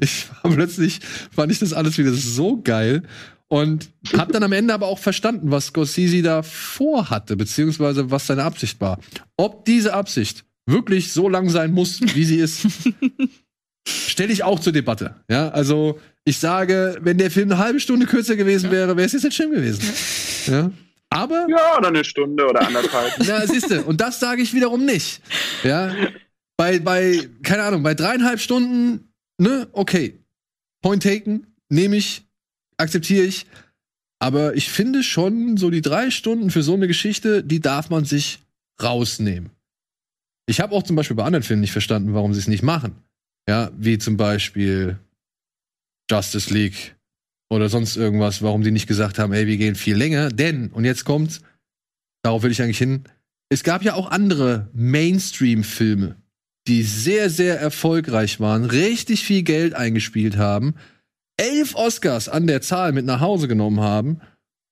Ich war plötzlich, fand ich das alles wieder so geil. Und hab dann am Ende aber auch verstanden, was Scorsese da vorhatte, beziehungsweise was seine Absicht war. Ob diese Absicht wirklich so lang sein muss, wie sie ist, <laughs> stelle ich auch zur Debatte. Ja, also ich sage, wenn der Film eine halbe Stunde kürzer gewesen wäre, wäre es jetzt nicht schlimm gewesen. Ja. Aber Ja, oder eine Stunde oder anderthalb. <laughs> ja, siehste, und das sage ich wiederum nicht. Ja, bei, bei, keine Ahnung, bei dreieinhalb Stunden, ne, okay. Point taken, nehme ich, akzeptiere ich. Aber ich finde schon, so die drei Stunden für so eine Geschichte, die darf man sich rausnehmen. Ich habe auch zum Beispiel bei anderen Filmen nicht verstanden, warum sie es nicht machen. Ja, wie zum Beispiel Justice League oder sonst irgendwas, warum die nicht gesagt haben, ey, wir gehen viel länger. Denn, und jetzt kommt's, darauf will ich eigentlich hin, es gab ja auch andere Mainstream-Filme, die sehr, sehr erfolgreich waren, richtig viel Geld eingespielt haben, elf Oscars an der Zahl mit nach Hause genommen haben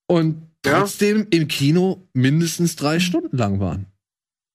und Ja. trotzdem im Kino mindestens drei Stunden lang waren.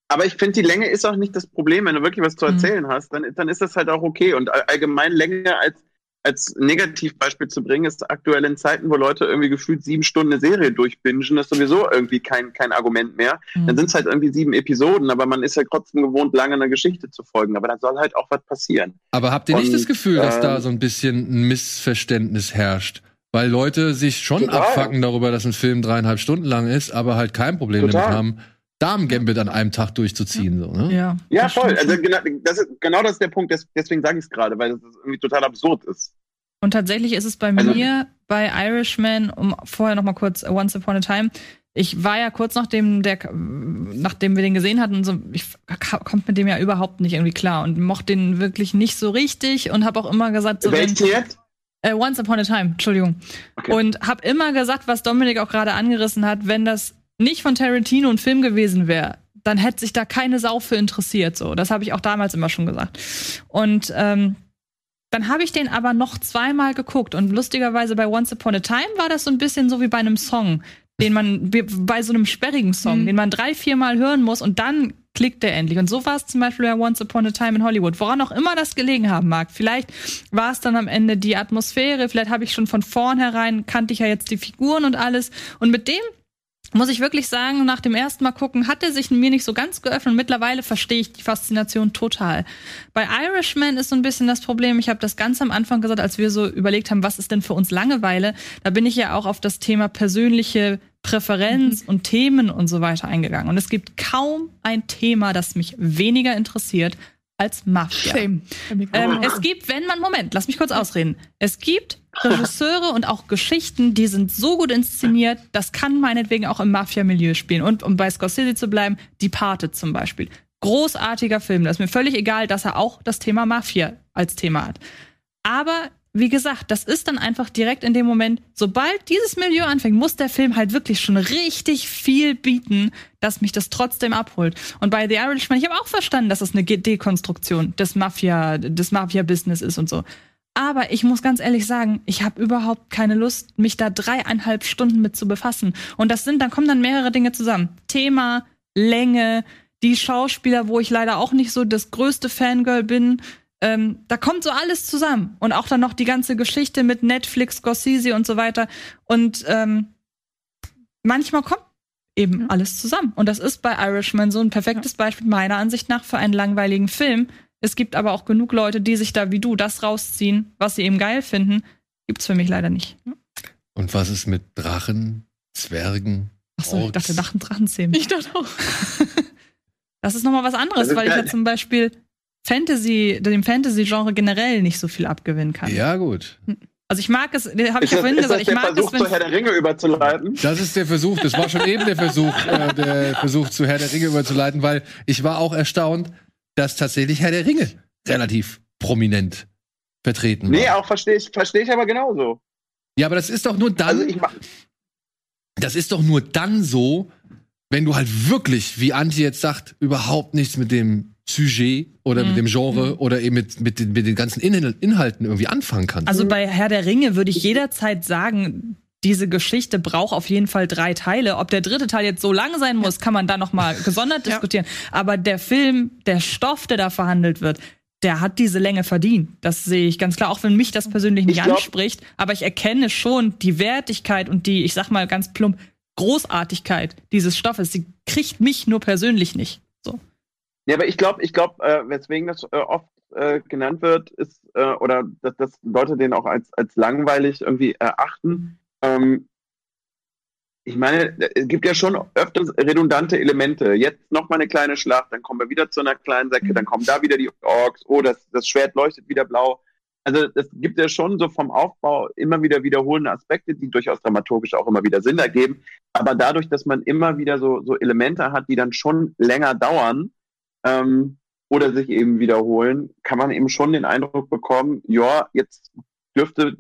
Aber ich finde, die Länge ist auch nicht das Problem. Wenn du wirklich was zu Mhm. erzählen hast, dann, dann ist das halt auch okay. Und all- allgemein Länge als, als Negativbeispiel zu bringen, ist aktuell in Zeiten, wo Leute irgendwie gefühlt sieben Stunden eine Serie durchbingen, ist sowieso irgendwie kein, kein Argument mehr. Mhm. Dann sind es halt irgendwie sieben Episoden, aber man ist ja trotzdem gewohnt, lange einer Geschichte zu folgen. Aber da soll halt auch was passieren. Aber habt ihr nicht Und, das Gefühl, dass ähm, da so ein bisschen ein Missverständnis herrscht? Weil Leute sich schon Total. abfacken darüber, dass ein Film dreieinhalb Stunden lang ist, aber halt kein Problem Total. damit haben, Damen-Gambit an einem Tag durchzuziehen. So, ne? Ja, Ja, das voll. Also genau das, ist, genau das ist der Punkt. Des, deswegen sage ich es gerade, weil das irgendwie total absurd ist. Und tatsächlich ist es bei Also- mir bei Irishman, um vorher noch mal kurz uh, Once Upon a Time. Ich war ja kurz nachdem der, nachdem wir den gesehen hatten, so, ich kommt mit dem ja überhaupt nicht irgendwie klar und mochte den wirklich nicht so richtig und habe auch immer gesagt, so, wenn, äh, Once Upon a Time, Entschuldigung. Okay. Und habe immer gesagt, was Dominik auch gerade angerissen hat, wenn das nicht von Tarantino ein Film gewesen wäre, dann hätte sich da keine Sau für interessiert. So, das habe ich auch damals immer schon gesagt. Und ähm, dann habe ich den aber noch zweimal geguckt und lustigerweise bei Once Upon a Time war das so ein bisschen so wie bei einem Song, den man bei so einem sperrigen Song, Mhm. den man drei, viermal hören muss und dann klickt der endlich. Und so war es zum Beispiel bei Once Upon a Time in Hollywood. Woran auch immer das gelegen haben mag. Vielleicht war es dann am Ende die Atmosphäre, vielleicht habe ich schon von vornherein, kannte ich ja jetzt die Figuren und alles. Und mit dem muss ich wirklich sagen, nach dem ersten Mal gucken, hat er sich mir nicht so ganz geöffnet. Und mittlerweile verstehe ich die Faszination total. Bei Irishman ist so ein bisschen das Problem, ich habe das ganz am Anfang gesagt, als wir so überlegt haben, was ist denn für uns Langeweile, da bin ich ja auch auf das Thema persönliche Präferenz und Themen und so weiter eingegangen. Und es gibt kaum ein Thema, das mich weniger interessiert als Mafia. Ähm, es gibt, wenn man, Moment, lass mich kurz ausreden. Es gibt Regisseure und auch Geschichten, die sind so gut inszeniert, das kann meinetwegen auch im Mafia-Milieu spielen. Und um bei Scorsese zu bleiben, Die Pate zum Beispiel. Großartiger Film. Das ist mir völlig egal, dass er auch das Thema Mafia als Thema hat. Aber wie gesagt, das ist dann einfach direkt in dem Moment, sobald dieses Milieu anfängt, muss der Film halt wirklich schon richtig viel bieten, dass mich das trotzdem abholt. Und bei The Irishman, ich habe auch verstanden, dass es eine Dekonstruktion des Mafia, des Mafia-Business ist und so. Aber ich muss ganz ehrlich sagen, ich habe überhaupt keine Lust, mich da dreieinhalb Stunden mit zu befassen. Und das sind, dann kommen dann mehrere Dinge zusammen. Thema, Länge, die Schauspieler, wo ich leider auch nicht so das größte Fangirl bin. Ähm, da kommt so alles zusammen. Und auch dann noch die ganze Geschichte mit Netflix, Scorsese und so weiter. Und ähm, manchmal kommt eben ja. alles zusammen. Und das ist bei Irishman so ein perfektes ja. Beispiel meiner Ansicht nach für einen langweiligen Film. Es gibt aber auch genug Leute, die sich da wie du das rausziehen, was sie eben geil finden. Gibt's für mich leider nicht. Und was ist mit Drachen, Zwergen? Achso, ich dachte Drachen, Drachenzähmen. Ich dachte auch. <laughs> das ist nochmal was anderes, weil ich ja zum Beispiel Fantasy, dem Fantasy-Genre generell nicht so viel abgewinnen kann. Ja, gut. Also ich mag es, habe ich ja vorhin gesagt, ich mag Versuch, es, zu Herr der Ringe überzuleiten. Das ist der Versuch, das war schon eben der Versuch, äh, der Versuch zu Herr der Ringe überzuleiten, weil ich war auch erstaunt, dass tatsächlich Herr der Ringe relativ prominent vertreten war. Nee, auch verstehe ich, verstehe ich aber genauso. Ja, aber das ist doch nur dann, Also das ist doch nur dann so, wenn du halt wirklich, wie Antje jetzt sagt, überhaupt nichts mit dem Sujet oder Mhm. mit dem Genre oder eben mit, mit, den, mit den ganzen Inhal Inhalten irgendwie anfangen kannst. Also bei Herr der Ringe würde ich jederzeit sagen, diese Geschichte braucht auf jeden Fall drei Teile. Ob der dritte Teil jetzt so lang sein muss, kann man da noch mal gesondert <laughs> Ja. diskutieren. Aber der Film, der Stoff, der da verhandelt wird, der hat diese Länge verdient. Das sehe ich ganz klar, auch wenn mich das persönlich nicht Ich glaub- anspricht. Aber ich erkenne schon die Wertigkeit und die, ich sag mal ganz plump, Großartigkeit dieses Stoffes. Sie kriegt mich nur persönlich nicht. So. Ja, aber ich glaube, ich glaube, äh, weswegen das äh, oft äh, genannt wird, ist, äh, oder dass, dass Leute den auch als, als langweilig irgendwie erachten. Ähm, ich meine, es gibt ja schon öfters redundante Elemente. Jetzt noch mal eine kleine Schlacht, dann kommen wir wieder zu einer kleinen Säcke, dann kommen da wieder die Orks, oh, das, das Schwert leuchtet wieder blau. Also es gibt ja schon so vom Aufbau immer wieder wiederholende Aspekte, die durchaus dramaturgisch auch immer wieder Sinn ergeben. Aber dadurch, dass man immer wieder so, so Elemente hat, die dann schon länger dauern, ähm, oder sich eben wiederholen, kann man eben schon den Eindruck bekommen, ja, jetzt dürfte,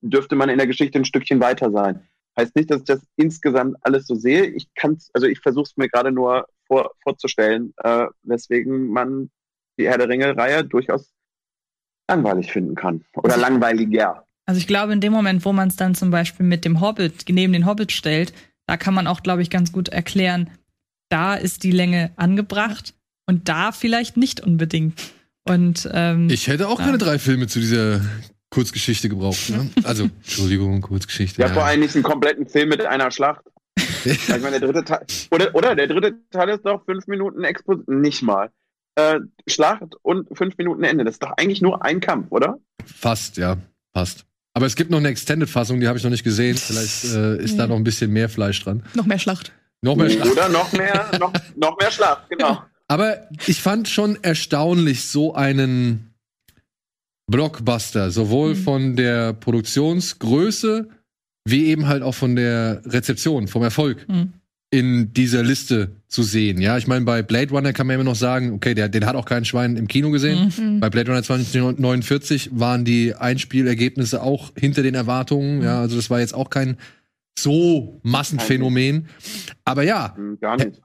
dürfte man in der Geschichte ein Stückchen weiter sein. Heißt nicht, dass ich das insgesamt alles so sehe. Ich kann's, also ich versuche es mir gerade nur vor, vorzustellen, äh, weswegen man die Herr der Ringe-Reihe durchaus langweilig finden kann. Oder langweiliger. Also ich glaube, in dem Moment, wo man es dann zum Beispiel mit dem Hobbit, neben den Hobbit stellt, da kann man auch, glaube ich, ganz gut erklären, da ist die Länge angebracht und da vielleicht nicht unbedingt. Und ähm, ich hätte auch Ja. keine drei Filme zu dieser Kurzgeschichte gebraucht. Ne? Also, Entschuldigung, Kurzgeschichte. Ja, vor allem nicht einen kompletten Film mit einer Schlacht. <laughs> Ich meine, der dritte Teil, oder, oder der dritte Teil ist doch fünf Minuten Expo, nicht mal. Äh, Schlacht und fünf Minuten Ende. Das ist doch eigentlich nur ein Kampf, oder? Fast, ja, fast. Aber es gibt noch eine Extended-Fassung, die habe ich noch nicht gesehen. Vielleicht äh, ist da noch ein bisschen mehr Fleisch dran. Noch mehr Schlacht. Noch mehr Schlacht. Oder noch mehr, noch, noch mehr Schlacht, genau. Aber ich fand schon erstaunlich so einen Blockbuster, sowohl von der Produktionsgröße wie eben halt auch von der Rezeption, vom Erfolg Mhm. in dieser Liste zu sehen. Ja, ich meine, bei Blade Runner kann man immer noch sagen, okay, der, den hat auch kein Schwein im Kino gesehen. Mhm. Bei Blade Runner 2049 waren die Einspielergebnisse auch hinter den Erwartungen. Ja, also das war jetzt auch kein so Massenphänomen. Aber ja, Hm, Gar nicht.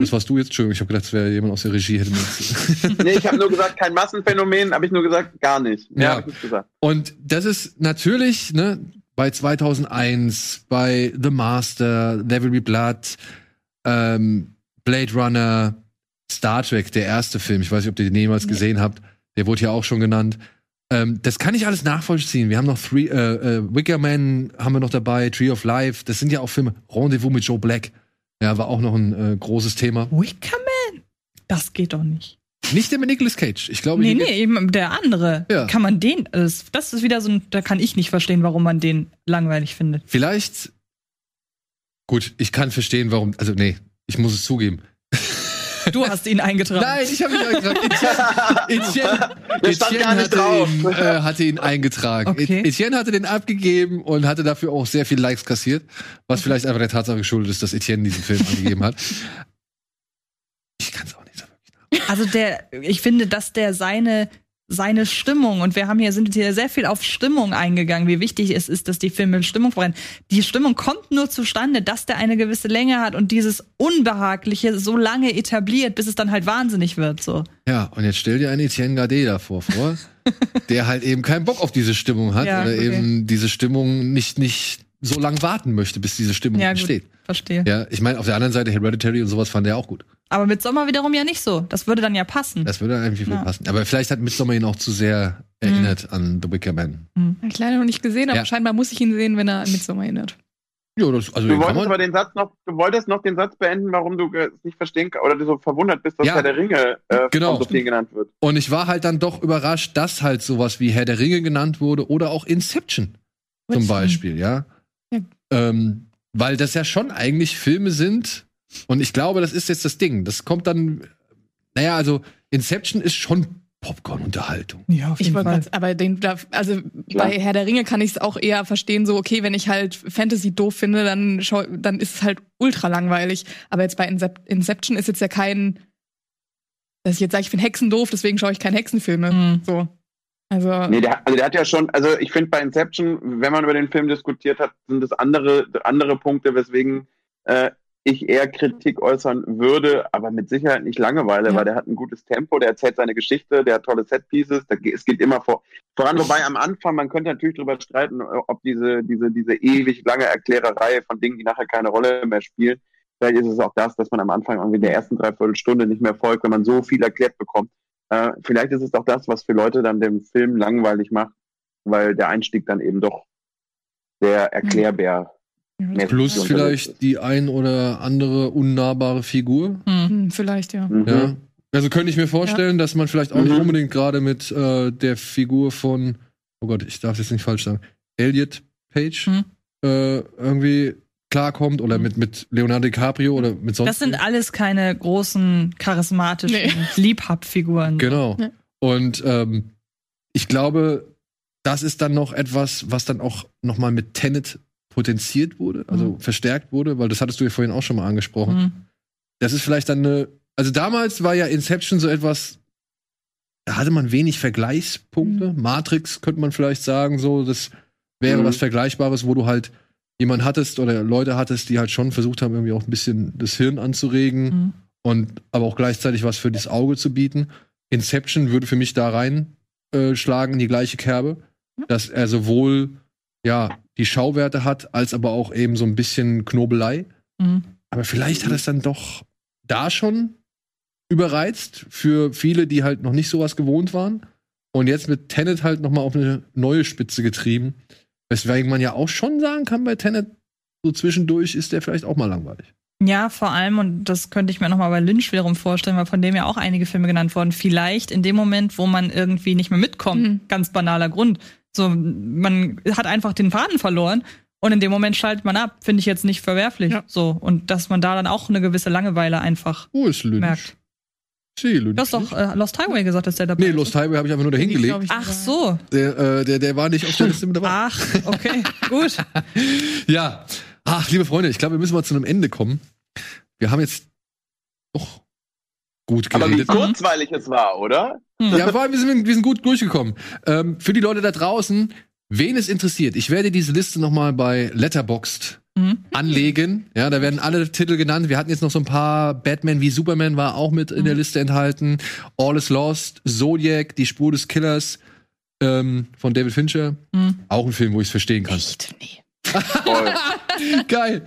Das warst du jetzt. Entschuldigung, ich habe gedacht, es wäre jemand aus der Regie. Hätte <laughs> Nee, ich habe nur gesagt, kein Massenphänomen, habe ich nur gesagt, gar nicht. Mehr Ja. nicht gesagt. Und das ist natürlich, ne, bei 2001, bei The Master, There Will Be Blood, ähm, Blade Runner, Star Trek, der erste Film, ich weiß nicht, ob ihr den jemals Nee. gesehen habt, der wurde ja auch schon genannt. Ähm, das kann ich alles nachvollziehen. Wir haben noch Three, äh, äh, Wicker Man haben wir noch dabei, Tree of Life, das sind ja auch Filme. Rendezvous mit Joe Black, ja, war auch noch ein äh, großes Thema. Wickerman? Das geht doch nicht. Nicht der mit Nicolas Cage. Ich glaube, Nee, nee, eben der andere. Ja. Kann man den, das, das ist wieder so ein, da kann ich nicht verstehen, warum man den langweilig findet. Vielleicht. Gut, ich kann verstehen, warum. Also, nee, ich muss es zugeben. Du hast ihn eingetragen. Nein, ich habe ihn eingetragen. Etienne, <laughs> Etienne, Der stand Etienne gar nicht hatte, drauf. ihn, äh, hatte ihn eingetragen. Okay. Etienne hatte den abgegeben und hatte dafür auch sehr viel Likes kassiert, was vielleicht einfach der Tatsache geschuldet ist, dass Etienne diesen Film angegeben hat. Ich kann es auch nicht so wirklich Also der, ich finde, dass der seine seine Stimmung und wir haben hier sind hier sehr viel auf Stimmung eingegangen, wie wichtig es ist, dass die Filme Stimmung verbrennen. Die Stimmung kommt nur zustande, dass der eine gewisse Länge hat und dieses Unbehagliche so lange etabliert, bis es dann halt wahnsinnig wird. So. Ja, und jetzt stell dir einen Etienne Gardet davor vor, <laughs> der halt eben keinen Bock auf diese Stimmung hat Ja, oder okay. eben diese Stimmung nicht, nicht so lang warten möchte, bis diese Stimmung Ja, entsteht. Verstehe. Ja, ich meine, auf der anderen Seite Hereditary und sowas fand er auch gut. Aber mit Sommer wiederum ja nicht so. Das würde dann ja passen. Das würde eigentlich viel Ja. passen. Aber vielleicht hat Midsommar ihn auch zu sehr erinnert an The Wicker Man. Hab ich leider noch nicht gesehen, aber Ja. scheinbar muss ich ihn sehen, wenn er an Midsommar erinnert. Ja, das, also Du wolltest aber den Satz noch, du wolltest noch den Satz beenden, warum du es nicht verstehen kannst oder du so verwundert bist, dass Ja. Herr der Ringe äh, Genau. von so vielen genannt wird. Und ich war halt dann doch überrascht, dass halt sowas wie Herr der Ringe genannt wurde oder auch Inception zum Beispiel, ja. Ja. Ähm, weil das ja schon eigentlich Filme sind. Und ich glaube, das ist jetzt das Ding. Das kommt dann, naja, also Inception ist schon Popcorn-Unterhaltung. Ja, auf Ich wollte grad- aber den, da- also bei Herr der Ringe kann ich es auch eher verstehen, so, okay, wenn ich halt Fantasy doof finde, dann, schau, dann ist es halt ultra langweilig. Aber jetzt bei Incep Inception ist jetzt ja kein, dass ich jetzt sage, ich finde Hexen doof, deswegen schaue ich keine Hexenfilme. Mhm. So. Also, Nee, der, also der hat ja schon, also ich finde bei Inception, wenn man über den Film diskutiert hat, sind es andere, andere Punkte, weswegen äh, ich eher Kritik äußern würde, aber mit Sicherheit nicht Langeweile, Ja. weil der hat ein gutes Tempo, der erzählt seine Geschichte, der hat tolle Setpieces, da, ge- es geht immer vor, voran. Wobei am Anfang, man könnte natürlich darüber streiten, ob diese, diese, diese ewig lange Erklärerei von Dingen, die nachher keine Rolle mehr spielen, vielleicht ist es auch das, dass man am Anfang irgendwie in der ersten Dreiviertelstunde nicht mehr folgt, wenn man so viel erklärt bekommt. Äh, vielleicht ist es auch das, was für Leute dann den Film langweilig macht, weil der Einstieg dann eben doch sehr erklärbär Plus unterwegs vielleicht ist. die ein oder andere unnahbare Figur. Hm. hm, vielleicht, ja. Mhm. Ja. Also könnte ich mir vorstellen, dass man vielleicht auch nicht Mhm. unbedingt gerade mit äh, der Figur von, oh Gott, ich darf jetzt nicht falsch sagen, Elliot Page Mhm. äh, irgendwie klarkommt oder mit, mit Leonardo DiCaprio oder mit sonst. Das sind alles keine großen, charismatischen Nee. <laughs> Liebhabfiguren. Genau. Ja. Und ähm, ich glaube, das ist dann noch etwas, was dann auch noch mal mit Tenet potenziert wurde, also Mhm. verstärkt wurde, weil das hattest du ja vorhin auch schon mal angesprochen. Mhm. Das ist vielleicht dann eine. Also damals war ja Inception so etwas. Da hatte man wenig Vergleichspunkte. Matrix könnte man vielleicht sagen, so, das wäre Mhm. was Vergleichbares, wo du halt jemand hattest oder Leute hattest, die halt schon versucht haben, irgendwie auch ein bisschen das Hirn anzuregen Mhm. und aber auch gleichzeitig was für das Auge zu bieten. Inception würde für mich da rein äh, schlagen in die gleiche Kerbe, dass er sowohl ja die Schauwerte hat, als aber auch eben so ein bisschen Knobelei. Mhm. Aber vielleicht hat es dann doch da schon überreizt für viele, die halt noch nicht sowas gewohnt waren. Und jetzt mit Tenet halt noch mal auf eine neue Spitze getrieben. Weswegen man ja auch schon sagen kann, bei Tenet so zwischendurch ist der vielleicht auch mal langweilig. Ja, vor allem, und das könnte ich mir nochmal bei Lynch wiederum vorstellen, weil von dem ja auch einige Filme genannt wurden. Vielleicht in dem Moment, wo man irgendwie nicht mehr mitkommt. Mhm. Ganz banaler Grund. So, man hat einfach den Faden verloren und in dem Moment schaltet man ab. Finde ich jetzt nicht verwerflich. Ja. So. Und dass man da dann auch eine gewisse Langeweile einfach Wo ist Lynch? merkt. Lynch. Du hast doch äh, Lost Highway gesagt, dass der dabei Nee, ist. Lost Highway habe ich einfach nur dahin gelegt. ich, Ach so. Der, äh, der, der war nicht auf der Liste mit dabei. Ach, okay, <laughs> gut. Ja. Ach, liebe Freunde, ich glaube, wir müssen mal zu einem Ende kommen. Wir haben jetzt doch gut Aber wie geredet. kurzweilig es war, oder? Ja, vor allem, wir sind, wir sind gut durchgekommen. Ähm, für die Leute da draußen, wen es interessiert, ich werde diese Liste noch mal bei Letterboxd Mhm. anlegen. Ja, da werden alle Titel genannt. Wir hatten jetzt noch so ein paar Batman wie Superman war auch mit in der Liste enthalten. All is Lost, Zodiac, Die Spur des Killers ähm, von David Fincher. Mhm. Auch ein Film, wo ich es verstehen kann. Echt? Nee. <laughs> Geil.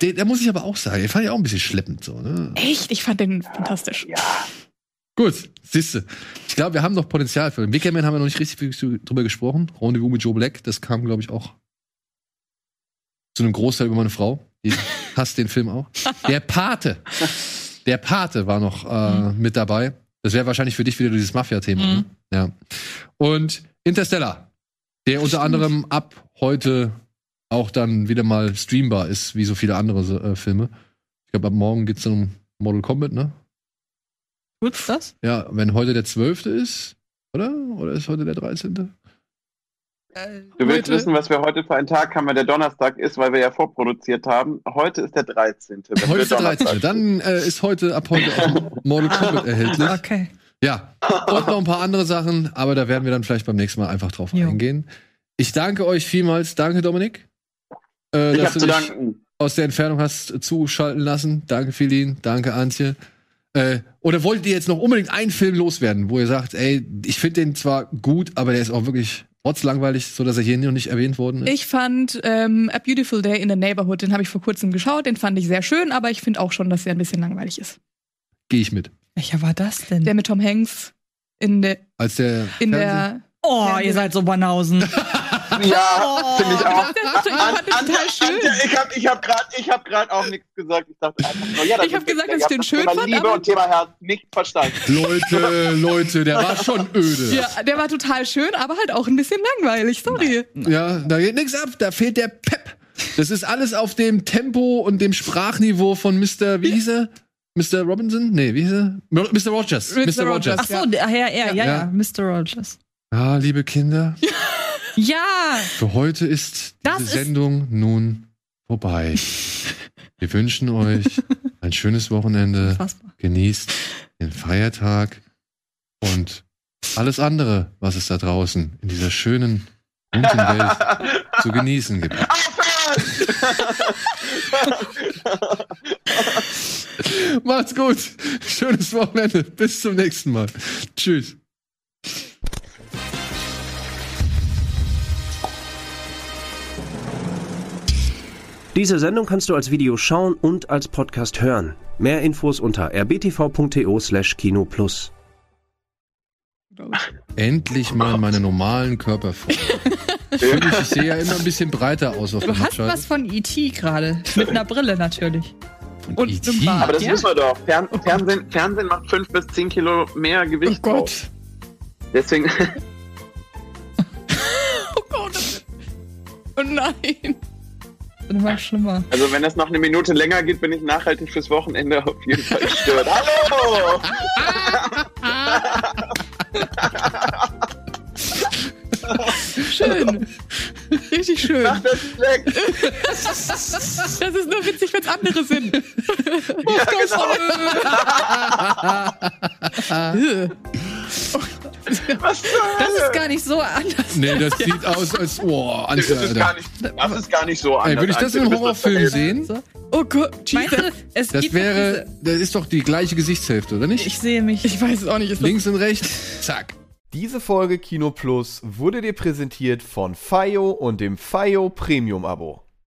Den, da muss ich aber auch sagen, den fand ich auch ein bisschen schleppend so. Ne? Echt? Ich fand den fantastisch. ja. Gut, siehste. Ich glaube, wir haben noch Potenzial für den. Wickerman haben wir noch nicht richtig viel drüber gesprochen. Rendezvous mit Joe Black, das kam, glaube ich, auch zu einem Großteil über meine Frau. Die <laughs> hasst den Film auch. Der Pate. Der Pate war noch äh, mit dabei. Das wäre wahrscheinlich für dich wieder dieses Mafia-Thema. Mhm. Ne? Ja. Und Interstellar, der unter anderem ab heute auch dann wieder mal streambar ist, wie so viele andere äh, Filme. Ich glaube, ab morgen geht's dann um Mortal Kombat, ne? Tut's das? Ja, wenn heute der 12. ist, oder? Oder ist heute der 13.? Du willst wissen, was wir heute für einen Tag haben, weil der Donnerstag ist, weil wir ja vorproduziert haben. Heute ist der 13. Wenn Heute ist der Donnerstag 13. Dann äh, ist heute ab heute auch Mortal Kombat erhältlich. Okay. Ja, und noch ein paar andere Sachen, aber da werden wir dann vielleicht beim nächsten Mal einfach drauf Jo. eingehen. Ich danke euch vielmals. Danke, Dominik. Äh, Ich dass du zu dich danken. aus der Entfernung hast zuschalten lassen. Danke, Philin. Danke, Antje. Äh, oder wolltet ihr jetzt noch unbedingt einen Film loswerden, wo ihr sagt, ey, ich finde den zwar gut, aber der ist auch wirklich rotzlangweilig, so dass er hier noch nicht erwähnt worden ist? Ich fand ähm, A Beautiful Day in the Neighborhood, den habe ich vor kurzem geschaut, den fand ich sehr schön, aber ich finde auch schon, dass er ein bisschen langweilig ist. Gehe ich mit. Welcher war das denn? Der mit Tom Hanks in der Als der in Fernseh- der oh, ihr seid so Banausen. <laughs> Ja, finde ich auch. Ich fand den total schön. Ich habe ich hab gerade hab grad auch nichts gesagt. Ich dachte einfach nur, ja, das Ich hab ist gesagt, dass ich den das schön Thema fand, Liebe aber- und Thema Herz nicht verstanden. Leute, <laughs> Leute, der war schon öde. Ja, der war total schön, aber halt auch ein bisschen langweilig, sorry. Ja, da geht nichts ab, da fehlt der Pep. Das ist alles auf dem Tempo und dem Sprachniveau von Mr. Wie hieß er? Mr. Robinson? Nee, wie hieß er? Mr. Rogers. Mr. Mr. Rogers. Ach so, ja, ja, ja, ja, Ja. Mr. Rogers. Ah, liebe Kinder, <laughs> Ja, für heute ist Das diese ist- Sendung nun vorbei. Wir wünschen euch ein schönes Wochenende. unfassbar. Genießt den Feiertag und alles andere, was es da draußen in dieser schönen, bunten Welt zu genießen gibt. Macht's gut. Schönes Wochenende. Bis zum nächsten Mal. Tschüss. Diese Sendung kannst du als Video schauen und als Podcast hören. Mehr Infos unter rbtv.to slash kinoplus. Endlich mal meine normalen Körperformen. <laughs> Ich, fühl mich- ich sehe ja immer ein bisschen breiter aus auf Du hast was von E.T. gerade. Mit einer Brille natürlich. Von und einem Bart. Aber das Ja. wissen wir doch. Fern Fernsehen, Fernsehen macht 5 bis 10 Kilo mehr Oh Gewicht Gott. drauf. Deswegen, <laughs> Oh Gott. Oh nein. Immer schlimmer. also wenn das noch eine Minute länger geht, bin ich nachhaltig fürs Wochenende auf jeden Fall gestört. Hallo! <laughs> <laughs> Schön. Richtig schön. Mach das weg! Das ist nur witzig, wenn es andere sind. Ja, genau. Was Das ist gar nicht so anders. Nee, das sieht aus als. Oh, Das Antje, ist, gar nicht, das ist gar nicht so Ey, anders. würde ich das in einem Horrorfilm sehen? Oh Gott. Meinst Jesus. du, es Das gibt wäre. Das ist doch die gleiche Gesichtshälfte, oder nicht? Ich sehe mich. Ich weiß es auch nicht. Ist das Links und rechts. Zack. Diese Folge Kino Plus wurde dir präsentiert von FIO und dem FIO Premium Abo.